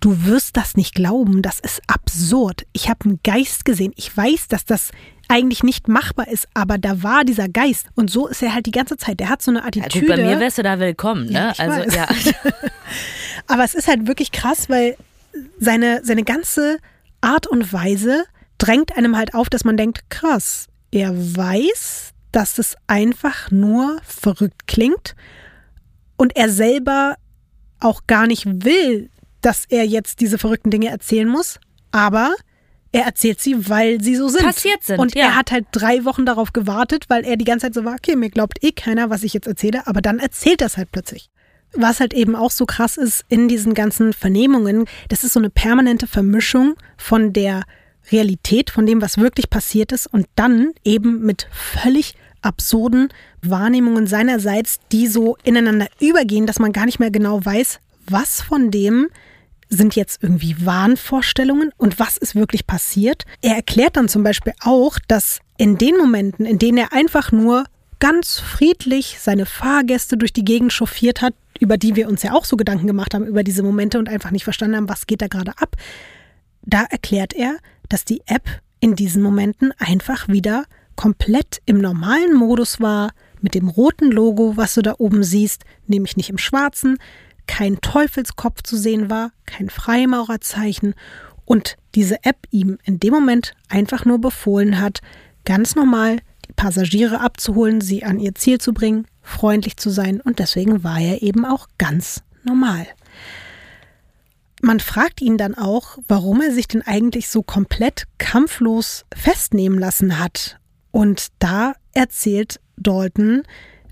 du wirst das nicht glauben, das ist absurd. Ich habe einen Geist gesehen, ich weiß, dass das eigentlich nicht machbar ist, aber da war dieser Geist und so ist er halt die ganze Zeit. Der hat so eine Ja, Attitüde. gut, bei mir wärst du da willkommen, Ja, ne? ich also weiß. ja. *laughs* Aber es ist halt wirklich krass, weil seine, seine ganze Art und Weise drängt einem halt auf, dass man denkt, krass, er weiß, dass es einfach nur verrückt klingt und er selber auch gar nicht will, dass er jetzt diese verrückten Dinge erzählen muss, aber er erzählt sie, weil sie so sind. Passiert sind, Und ja. er hat halt drei Wochen darauf gewartet, weil er die ganze Zeit so war, okay, mir glaubt eh keiner, was ich jetzt erzähle, aber dann erzählt er es halt plötzlich. Was halt eben auch so krass ist in diesen ganzen Vernehmungen, das ist so eine permanente Vermischung von der Realität, von dem, was wirklich passiert ist und dann eben mit völlig absurden Wahrnehmungen seinerseits, die so ineinander übergehen, dass man gar nicht mehr genau weiß, was von dem sind jetzt irgendwie Wahnvorstellungen und was ist wirklich passiert. Er erklärt dann zum Beispiel auch, dass in den Momenten, in denen er einfach nur ganz friedlich seine Fahrgäste durch die Gegend chauffiert hat, über die wir uns ja auch so Gedanken gemacht haben, über diese Momente und einfach nicht verstanden haben, was geht da gerade ab, da erklärt er, dass die App in diesen Momenten einfach wieder komplett im normalen Modus war, mit dem roten Logo, was du da oben siehst, nämlich nicht im schwarzen, kein Teufelskopf zu sehen war, kein Freimaurerzeichen und diese App ihm in dem Moment einfach nur befohlen hat, ganz normal die Passagiere abzuholen, sie an ihr Ziel zu bringen, freundlich zu sein und deswegen war er eben auch ganz normal. Man fragt ihn dann auch, warum er sich denn eigentlich so komplett kampflos festnehmen lassen hat. Und da erzählt Dalton,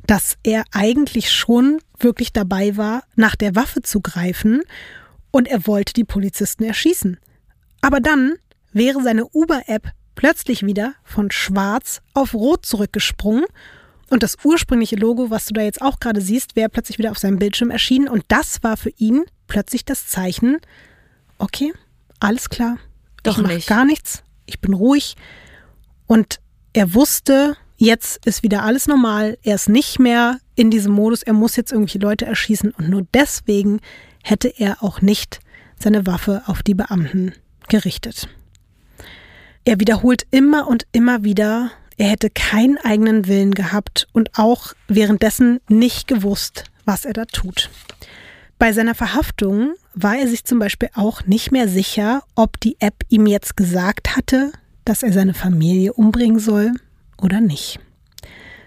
dass er eigentlich schon wirklich dabei war, nach der Waffe zu greifen und er wollte die Polizisten erschießen. Aber dann wäre seine Uber-App plötzlich wieder von schwarz auf rot zurückgesprungen und das ursprüngliche Logo, was du da jetzt auch gerade siehst, wäre plötzlich wieder auf seinem Bildschirm erschienen und das war für ihn plötzlich das Zeichen, okay, alles klar, Doch ich mach nicht. gar nichts, ich bin ruhig und er wusste, jetzt ist wieder alles normal, er ist nicht mehr in diesem Modus, er muss jetzt irgendwelche Leute erschießen und nur deswegen hätte er auch nicht seine Waffe auf die Beamten gerichtet. Er wiederholt immer und immer wieder, er hätte keinen eigenen Willen gehabt und auch währenddessen nicht gewusst, was er da tut. Bei seiner Verhaftung war er sich zum Beispiel auch nicht mehr sicher, ob die App ihm jetzt gesagt hatte, dass er seine Familie umbringen soll oder nicht.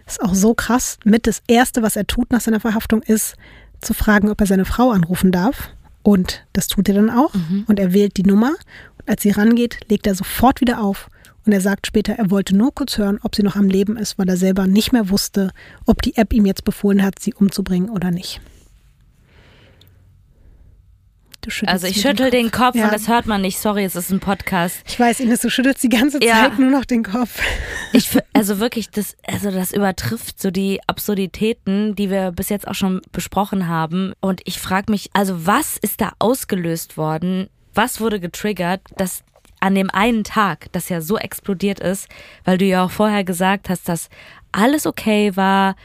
Ist auch so krass. Mit das Erste, was er tut nach seiner Verhaftung, ist zu fragen, ob er seine Frau anrufen darf. Und das tut er dann auch. Und er wählt die Nummer. Und als sie rangeht, legt er sofort wieder auf. Und er sagt später, er wollte nur kurz hören, ob sie noch am Leben ist, weil er selber nicht mehr wusste, ob die App ihm jetzt befohlen hat, sie umzubringen oder nicht. Also ich schüttel den Kopf Ja. und das hört man nicht. Sorry, es ist ein Podcast. Ich weiß, Ines, du schüttelst die ganze Ja. Zeit nur noch den Kopf. Ich *laughs* also wirklich, das, also das übertrifft so die Absurditäten, die wir bis jetzt auch schon besprochen haben. Und ich frage mich, also was ist da ausgelöst worden? Was wurde getriggert, dass an dem einen Tag das ja so explodiert ist, weil du ja auch vorher gesagt hast, dass alles okay war,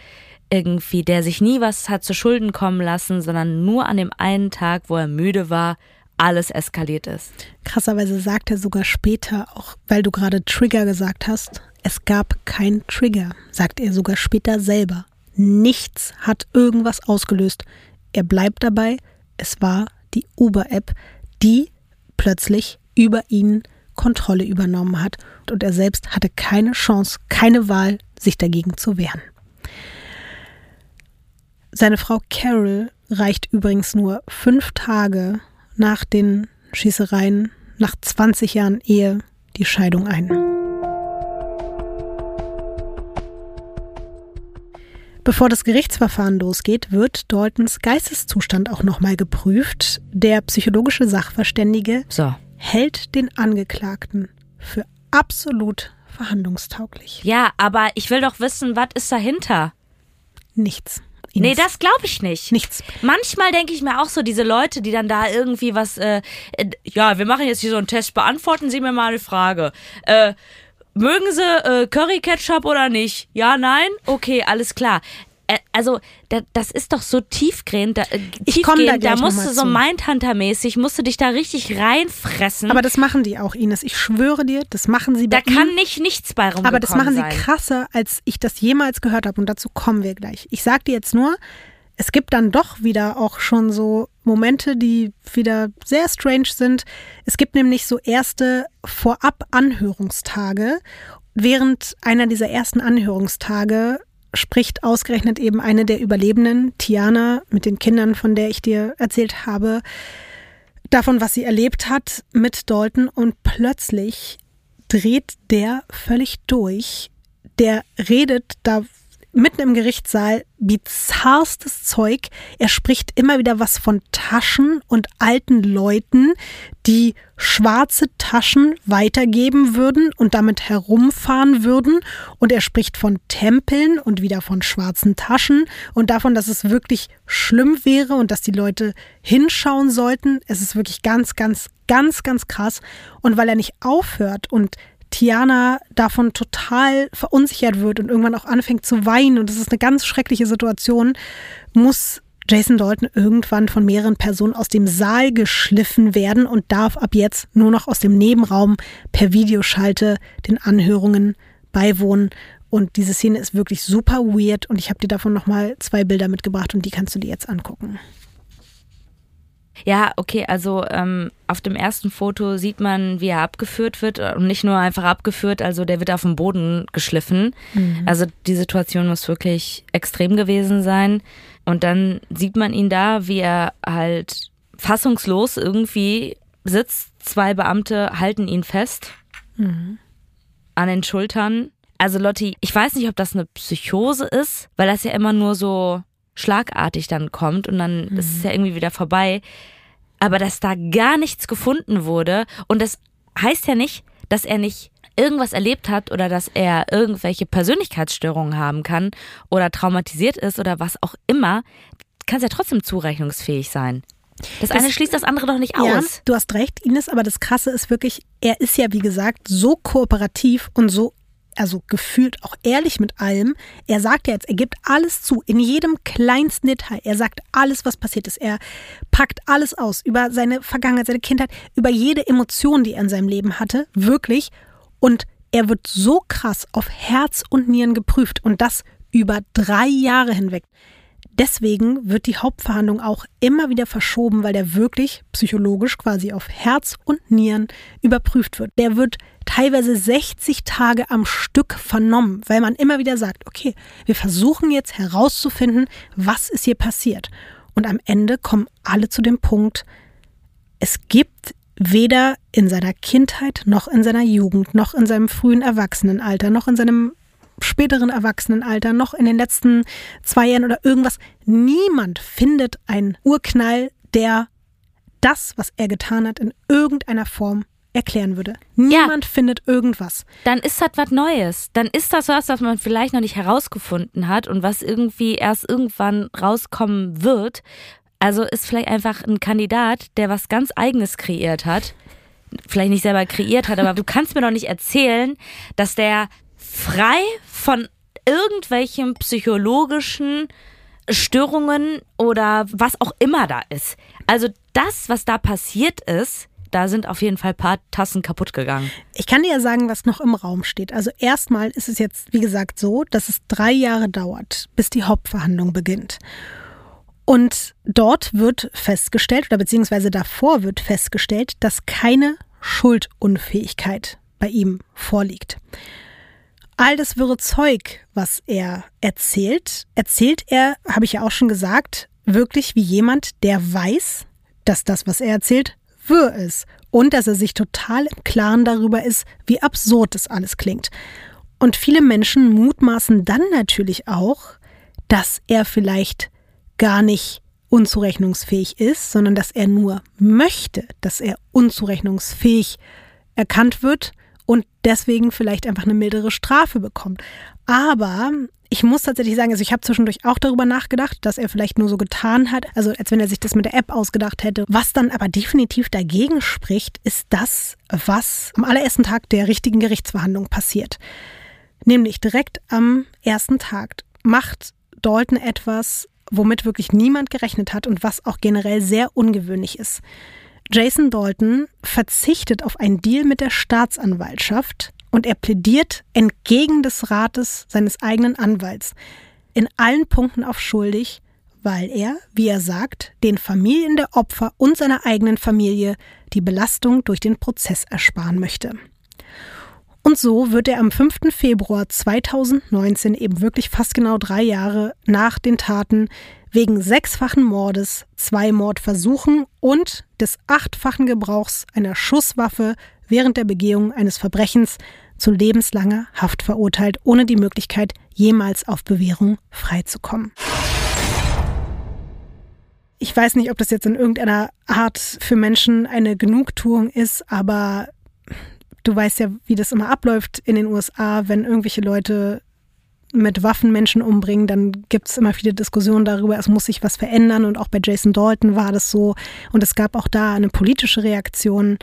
irgendwie, der sich nie was hat zu Schulden kommen lassen, sondern nur an dem einen Tag, wo er müde war, alles eskaliert ist. Krasserweise sagt er sogar später, auch weil du gerade Trigger gesagt hast, es gab keinen Trigger, sagt er sogar später selber. Nichts hat irgendwas ausgelöst. Er bleibt dabei, es war die Uber-App, die plötzlich über ihn Kontrolle übernommen hat und er selbst hatte keine Chance, keine Wahl, sich dagegen zu wehren. Seine Frau Carol reicht übrigens nur fünf Tage nach den Schießereien, nach 20 Jahren Ehe, die Scheidung ein. Bevor das Gerichtsverfahren losgeht, wird Daltons Geisteszustand auch nochmal geprüft. Der psychologische Sachverständige So. hält den Angeklagten für absolut verhandlungstauglich. Ja, aber ich will doch wissen, was ist dahinter? Nichts. Nee, das glaube ich nicht. Nichts. Manchmal denke ich mir auch so, diese Leute, die dann da irgendwie was, äh, äh, ja, wir machen jetzt hier so einen Test, beantworten Sie mir mal eine Frage. Äh, mögen Sie äh, Curry Ketchup oder nicht? Ja, nein? Okay, alles klar. Also, da, das ist doch so tiefgehend, da, äh, Ich komm da da musst du so. Mindhunter-mäßig, musst du dich da richtig reinfressen. Aber das machen die auch, Ines. Ich schwöre dir, das machen sie bei da kann ihm. nicht nichts bei rumgekommen Aber das machen sie sein. krasser, als ich das jemals gehört habe. Und dazu kommen wir gleich. Ich sag dir jetzt nur, es gibt dann doch wieder auch schon so Momente, die wieder sehr strange sind. Es gibt nämlich so erste Vorab-Anhörungstage. Während einer dieser ersten Anhörungstage spricht ausgerechnet eben eine der Überlebenden, Tiana, mit den Kindern, von der ich dir erzählt habe, davon, was sie erlebt hat mit Dalton und plötzlich dreht der völlig durch. Der redet da mitten im Gerichtssaal bizarrstes Zeug. Er spricht immer wieder was von Taschen und alten Leuten, die schwarze Taschen weitergeben würden und damit herumfahren würden. Und er spricht von Tempeln und wieder von schwarzen Taschen und davon, dass es wirklich schlimm wäre und dass die Leute hinschauen sollten. Es ist wirklich ganz, ganz, ganz, ganz krass. Und weil er nicht aufhört und Tiana davon total verunsichert wird und irgendwann auch anfängt zu weinen und es ist eine ganz schreckliche Situation, muss Jason Dalton irgendwann von mehreren Personen aus dem Saal geschliffen werden und darf ab jetzt nur noch aus dem Nebenraum per Videoschalte den Anhörungen beiwohnen. Und diese Szene ist wirklich super weird und ich habe dir davon nochmal zwei Bilder mitgebracht und die kannst du dir jetzt angucken. Ja, okay, also ähm, auf dem ersten Foto sieht man, wie er abgeführt wird und nicht nur einfach abgeführt, also der wird auf dem Boden geschliffen. Mhm. Also die Situation muss wirklich extrem gewesen sein. Und dann sieht man ihn da, wie er halt fassungslos irgendwie sitzt. Zwei Beamte halten ihn fest Mhm. an den Schultern. Also Lotti, ich weiß nicht, ob das eine Psychose ist, weil das ja immer nur so schlagartig dann kommt und dann ist es ja irgendwie wieder vorbei. Aber dass da gar nichts gefunden wurde und das heißt ja nicht, dass er nicht irgendwas erlebt hat oder dass er irgendwelche Persönlichkeitsstörungen haben kann oder traumatisiert ist oder was auch immer, kann es ja trotzdem zurechnungsfähig sein. Das, Das- eine schließt das andere doch nicht Ja, aus. du hast recht, Ines, aber das Krasse ist wirklich, er ist ja, wie gesagt, so kooperativ und so, also gefühlt auch ehrlich mit allem. Er sagt ja jetzt, er gibt alles zu, in jedem kleinsten Detail. Er sagt alles, was passiert ist. Er packt alles aus über seine Vergangenheit, seine Kindheit, über jede Emotion, die er in seinem Leben hatte, wirklich. Und er wird so krass auf Herz und Nieren geprüft und das über drei Jahre hinweg. Deswegen wird die Hauptverhandlung auch immer wieder verschoben, weil der wirklich psychologisch quasi auf Herz und Nieren überprüft wird. Der wird teilweise 60 Tage am Stück vernommen, weil man immer wieder sagt, okay, wir versuchen jetzt herauszufinden, was ist hier passiert. Und am Ende kommen alle zu dem Punkt, es gibt weder in seiner Kindheit noch in seiner Jugend, noch in seinem frühen Erwachsenenalter, noch in seinem späteren Erwachsenenalter, noch in den letzten zwei Jahren oder irgendwas. Niemand findet einen Urknall, der das, was er getan hat, in irgendeiner Form erklären würde. Niemand findet irgendwas. dann ist das was Neues. Dann ist das was, was man vielleicht noch nicht herausgefunden hat und was irgendwie erst irgendwann rauskommen wird. Also ist vielleicht einfach ein Kandidat, der was ganz Eigenes kreiert hat. Vielleicht nicht selber kreiert hat, aber du kannst mir doch nicht erzählen, dass der frei von irgendwelchen psychologischen Störungen oder was auch immer da ist. Also das, was da passiert ist, da sind auf jeden Fall ein paar Tassen kaputt gegangen. Ich kann dir ja sagen, was noch im Raum steht. Also erstmal ist es jetzt, wie gesagt, so, dass es drei Jahre dauert, bis die Hauptverhandlung beginnt. Und dort wird festgestellt, oder beziehungsweise davor wird festgestellt, dass keine Schuldunfähigkeit bei ihm vorliegt. All das wirre Zeug, was er erzählt, erzählt er, habe ich ja auch schon gesagt, wirklich wie jemand, der weiß, dass das, was er erzählt, wirr ist und dass er sich total im Klaren darüber ist, wie absurd das alles klingt. Und viele Menschen mutmaßen dann natürlich auch, dass er vielleicht gar nicht unzurechnungsfähig ist, sondern dass er nur möchte, dass er unzurechnungsfähig erkannt wird und deswegen vielleicht einfach eine mildere Strafe bekommt. Aber ich muss tatsächlich sagen, also ich habe zwischendurch auch darüber nachgedacht, dass er vielleicht nur so getan hat, also als wenn er sich das mit der App ausgedacht hätte. Was dann aber definitiv dagegen spricht, ist das, was am allerersten Tag der richtigen Gerichtsverhandlung passiert. Nämlich direkt am ersten Tag macht Dalton etwas, womit wirklich niemand gerechnet hat und was auch generell sehr ungewöhnlich ist. Jason Dalton verzichtet auf einen Deal mit der Staatsanwaltschaft und er plädiert entgegen des Rates seines eigenen Anwalts in allen Punkten auf schuldig, weil er, wie er sagt, den Familien der Opfer und seiner eigenen Familie die Belastung durch den Prozess ersparen möchte. Und so wird er am 5. Februar 2019, eben wirklich fast genau drei Jahre nach den Taten, wegen sechsfachen Mordes, zwei Mordversuchen und des achtfachen Gebrauchs einer Schusswaffe während der Begehung eines Verbrechens zu lebenslanger Haft verurteilt, ohne die Möglichkeit, jemals auf Bewährung freizukommen. Ich weiß nicht, ob das jetzt in irgendeiner Art für Menschen eine Genugtuung ist, aber du weißt ja, wie das immer abläuft in den USA, wenn irgendwelche Leute mit Waffen Menschen umbringen, dann gibt es immer viele Diskussionen darüber, es muss sich was verändern. Und auch bei Jason Dalton war das so. Und es gab auch da eine politische Reaktion.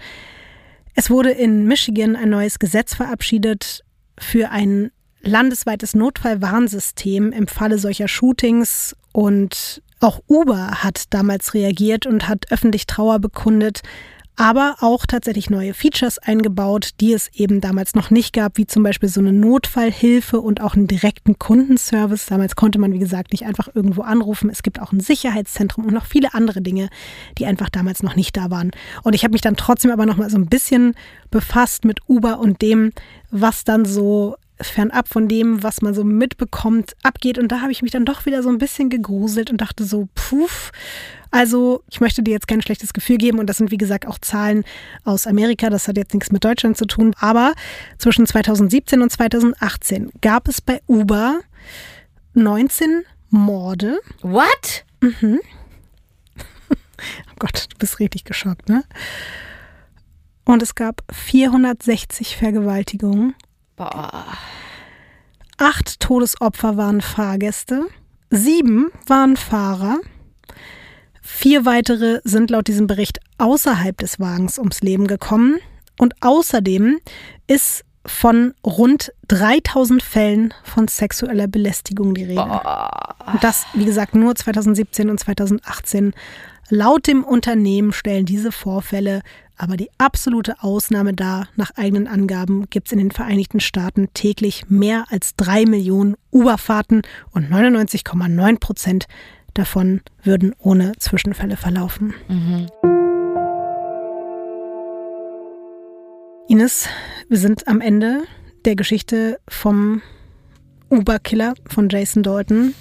Es wurde in Michigan ein neues Gesetz verabschiedet für ein landesweites Notfallwarnsystem im Falle solcher Shootings. Und auch Uber hat damals reagiert und hat öffentlich Trauer bekundet, aber auch tatsächlich neue Features eingebaut, die es eben damals noch nicht gab, wie zum Beispiel so eine Notfallhilfe und auch einen direkten Kundenservice. Damals konnte man, wie gesagt, nicht einfach irgendwo anrufen. Es gibt auch ein Sicherheitszentrum und noch viele andere Dinge, die einfach damals noch nicht da waren. Und ich habe mich dann trotzdem aber noch mal so ein bisschen befasst mit Uber und dem, was dann so fernab von dem, was man so mitbekommt, abgeht. Und da habe ich mich dann doch wieder so ein bisschen gegruselt und dachte so, puff. Also, ich möchte dir jetzt kein schlechtes Gefühl geben. Und das sind, wie gesagt, auch Zahlen aus Amerika. Das hat jetzt nichts mit Deutschland zu tun. Aber zwischen 2017 und 2018 gab es bei Uber 19 Morde. What? Mhm. *laughs* oh Gott, du bist richtig geschockt, ne? Und es gab 460 Vergewaltigungen Boah. Acht Todesopfer waren Fahrgäste, sieben waren Fahrer, vier weitere sind laut diesem Bericht außerhalb des Wagens ums Leben gekommen und außerdem ist von rund 3000 Fällen von sexueller Belästigung die Rede. Und das, wie gesagt, nur 2017 und 2018. Laut dem Unternehmen stellen diese Vorfälle aber die absolute Ausnahme dar. Nach eigenen Angaben gibt es in den Vereinigten Staaten täglich mehr als drei Millionen Uberfahrten und 99,9 Prozent davon würden ohne Zwischenfälle verlaufen. Mhm. Ines, wir sind am Ende der Geschichte vom Uber-Killer von Jason Dalton.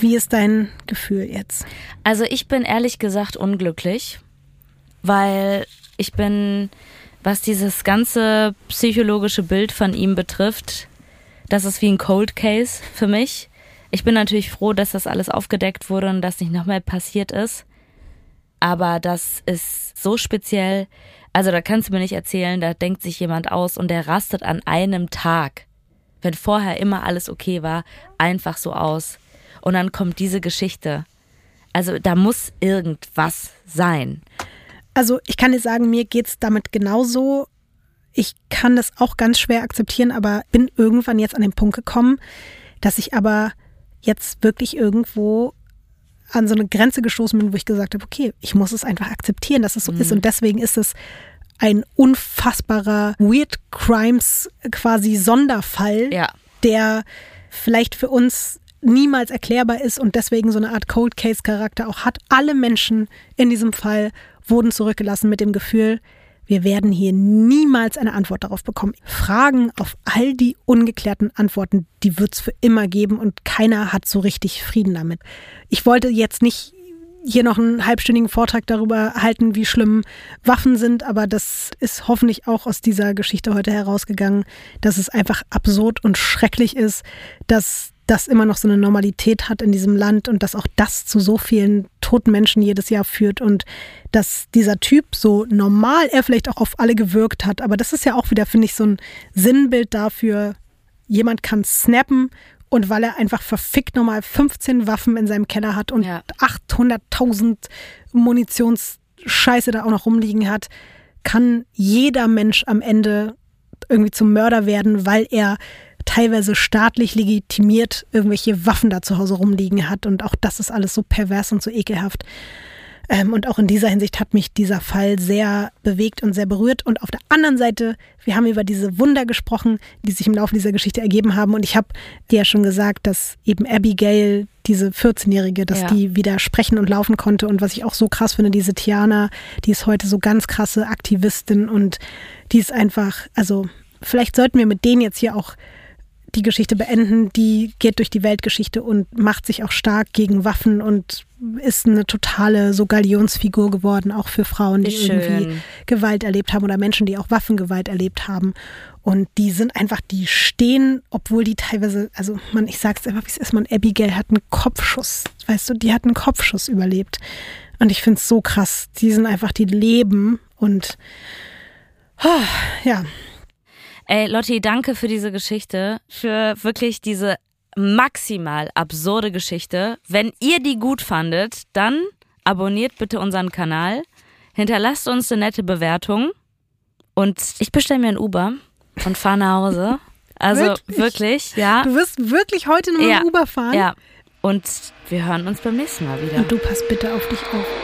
Wie ist dein Gefühl jetzt? Also ich bin ehrlich gesagt unglücklich, weil ich bin, was dieses ganze psychologische Bild von ihm betrifft, das ist wie ein Cold Case für mich. Ich bin natürlich froh, dass das alles aufgedeckt wurde und dass nicht noch mehr passiert ist. Aber das ist so speziell. Also da kannst du mir nicht erzählen, da denkt sich jemand aus und der rastet an einem Tag, wenn vorher immer alles okay war, einfach so aus. Und dann kommt diese Geschichte. Also da muss irgendwas sein. Also ich kann dir sagen, mir geht es damit genauso. Ich kann das auch ganz schwer akzeptieren, aber bin irgendwann jetzt an den Punkt gekommen, dass ich aber jetzt wirklich irgendwo an so eine Grenze gestoßen bin, wo ich gesagt habe, okay, ich muss es einfach akzeptieren, dass es so mhm. ist. Und deswegen ist es ein unfassbarer Weird Crimes quasi Sonderfall, ja. der vielleicht für uns niemals erklärbar ist und deswegen so eine Art Cold Case Charakter auch hat. Alle Menschen in diesem Fall wurden zurückgelassen mit dem Gefühl, wir werden hier niemals eine Antwort darauf bekommen. Fragen auf all die ungeklärten Antworten, die wird es für immer geben und keiner hat so richtig Frieden damit. Ich wollte jetzt nicht hier noch einen halbstündigen Vortrag darüber halten, wie schlimm Waffen sind, aber das ist hoffentlich auch aus dieser Geschichte heute herausgegangen, dass es einfach absurd und schrecklich ist, dass das immer noch so eine Normalität hat in diesem Land und dass auch das zu so vielen toten Menschen jedes Jahr führt und dass dieser Typ so normal er vielleicht auch auf alle gewirkt hat, aber das ist ja auch wieder, finde ich, so ein Sinnbild dafür, jemand kann snappen und weil er einfach verfickt nochmal 15 Waffen in seinem Keller hat und Ja. 800.000 Munitionsscheiße da auch noch rumliegen hat, kann jeder Mensch am Ende irgendwie zum Mörder werden, weil er teilweise staatlich legitimiert irgendwelche Waffen da zu Hause rumliegen hat. Und auch das ist alles so pervers und so ekelhaft. Ähm, und auch in dieser Hinsicht hat mich dieser Fall sehr bewegt und sehr berührt. Und auf der anderen Seite, wir haben über diese Wunder gesprochen, die sich im Laufe dieser Geschichte ergeben haben. Und ich habe dir ja schon gesagt, dass eben Abigail, diese 14-Jährige, dass Ja. die wieder sprechen und laufen konnte. Und was ich auch so krass finde, diese Tiana, die ist heute so ganz krasse Aktivistin und die ist einfach, also vielleicht sollten wir mit denen jetzt hier auch die Geschichte beenden, die geht durch die Weltgeschichte und macht sich auch stark gegen Waffen und ist eine totale so Galionsfigur geworden, auch für Frauen, die schön. irgendwie Gewalt erlebt haben oder Menschen, die auch Waffengewalt erlebt haben. Und die sind einfach, die stehen, obwohl die teilweise, also man, ich sag's einfach, wie es ist, man, Abigail hat einen Kopfschuss, weißt du, die hat einen Kopfschuss überlebt. Und ich find's so krass. Die sind einfach, die leben und ah, ja, Ey, Lotti, danke für diese Geschichte, für wirklich diese maximal absurde Geschichte. Wenn ihr die gut fandet, dann abonniert bitte unseren Kanal, hinterlasst uns eine nette Bewertung und ich bestelle mir ein Uber und fahre nach Hause. Also Wirklich? wirklich, ja. du wirst wirklich heute noch ja, Uber fahren. Ja. Und wir hören uns beim nächsten Mal wieder. Und du pass bitte auf dich auf.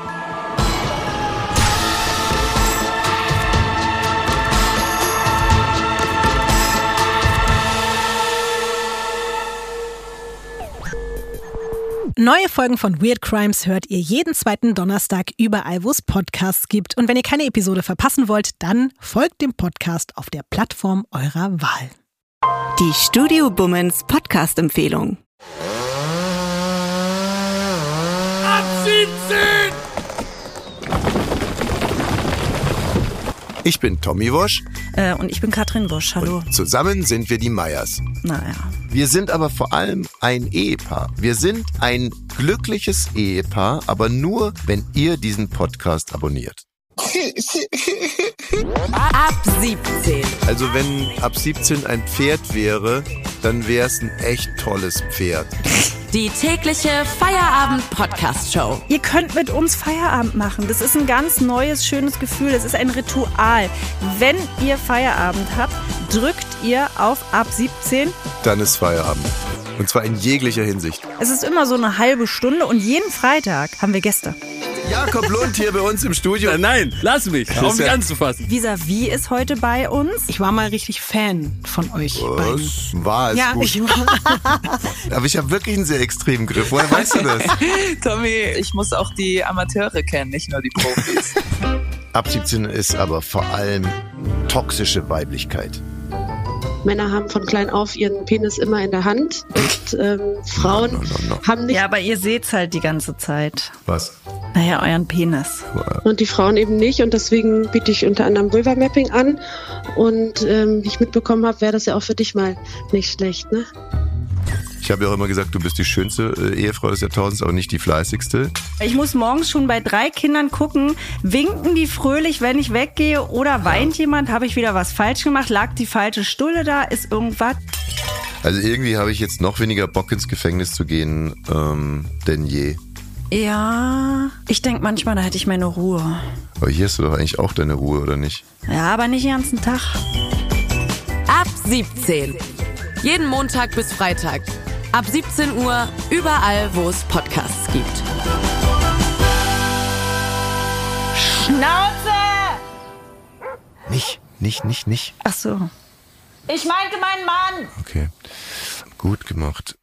Neue Folgen von Weird Crimes hört ihr jeden zweiten Donnerstag überall, wo es Podcasts gibt. Und wenn ihr keine Episode verpassen wollt, dann folgt dem Podcast auf der Plattform eurer Wahl. Die Studio Bummens Podcast-Empfehlung. Ich bin Tommy Wosch. Äh, und ich bin Katrin Wosch. Hallo. Zusammen sind wir die Meyers. Naja. Wir sind aber vor allem ein Ehepaar. Wir sind ein glückliches Ehepaar, aber nur, wenn ihr diesen Podcast abonniert. Ab 17. Also wenn ab 17 ein Pferd wäre, dann wäre es ein echt tolles Pferd. Die tägliche Feierabend-Podcast-Show. Ihr könnt mit uns Feierabend machen. Das ist ein ganz neues, schönes Gefühl. Das ist ein Ritual. Wenn ihr Feierabend habt, drückt ihr auf ab 17. Dann ist Feierabend. Und zwar in jeglicher Hinsicht. Es ist immer so eine halbe Stunde und jeden Freitag haben wir Gäste. Jakob Lund hier bei uns im Studio. Nein, lass mich. Ist mich anzufassen. Visavi ist heute bei uns. Ich war mal richtig Fan von euch beiden. Was? War es Ja, gut. ich *laughs* war. Aber ich habe wirklich einen sehr extremen Griff. Woher weißt du das? *laughs* Tommy, ich muss auch die Amateure kennen, nicht nur die Profis. Ab 17 ist aber vor allem toxische Weiblichkeit. Männer haben von klein auf ihren Penis immer in der Hand und ähm, Frauen haben nicht Ja, aber ihr seht's halt die ganze Zeit. Was? Naja, euren Penis. und die Frauen eben nicht und deswegen biete ich unter anderem Vulva Mapping an und ähm, wie ich mitbekommen habe, wäre das ja auch für dich mal nicht schlecht, ne? Ich habe ja auch immer gesagt, du bist die schönste äh, Ehefrau des Jahrtausends, aber nicht die fleißigste. Ich muss morgens schon bei drei Kindern gucken, winken die fröhlich, wenn ich weggehe oder weint jemand, habe ich wieder was falsch gemacht, lag die falsche Stulle da, ist irgendwas. Also irgendwie habe ich jetzt noch weniger Bock ins Gefängnis zu gehen ähm, denn je. Ja, ich denke manchmal, da hätte ich meine Ruhe. Aber hier hast du doch eigentlich auch deine Ruhe, oder nicht? Ja, aber nicht den ganzen Tag. Ab 17. Jeden Montag bis Freitag. Ab 17 Uhr überall, wo es Podcasts gibt. Schnauze! Nicht, nicht, nicht, nicht. Ach so. Ich meinte meinen Mann. Okay. Gut gemacht.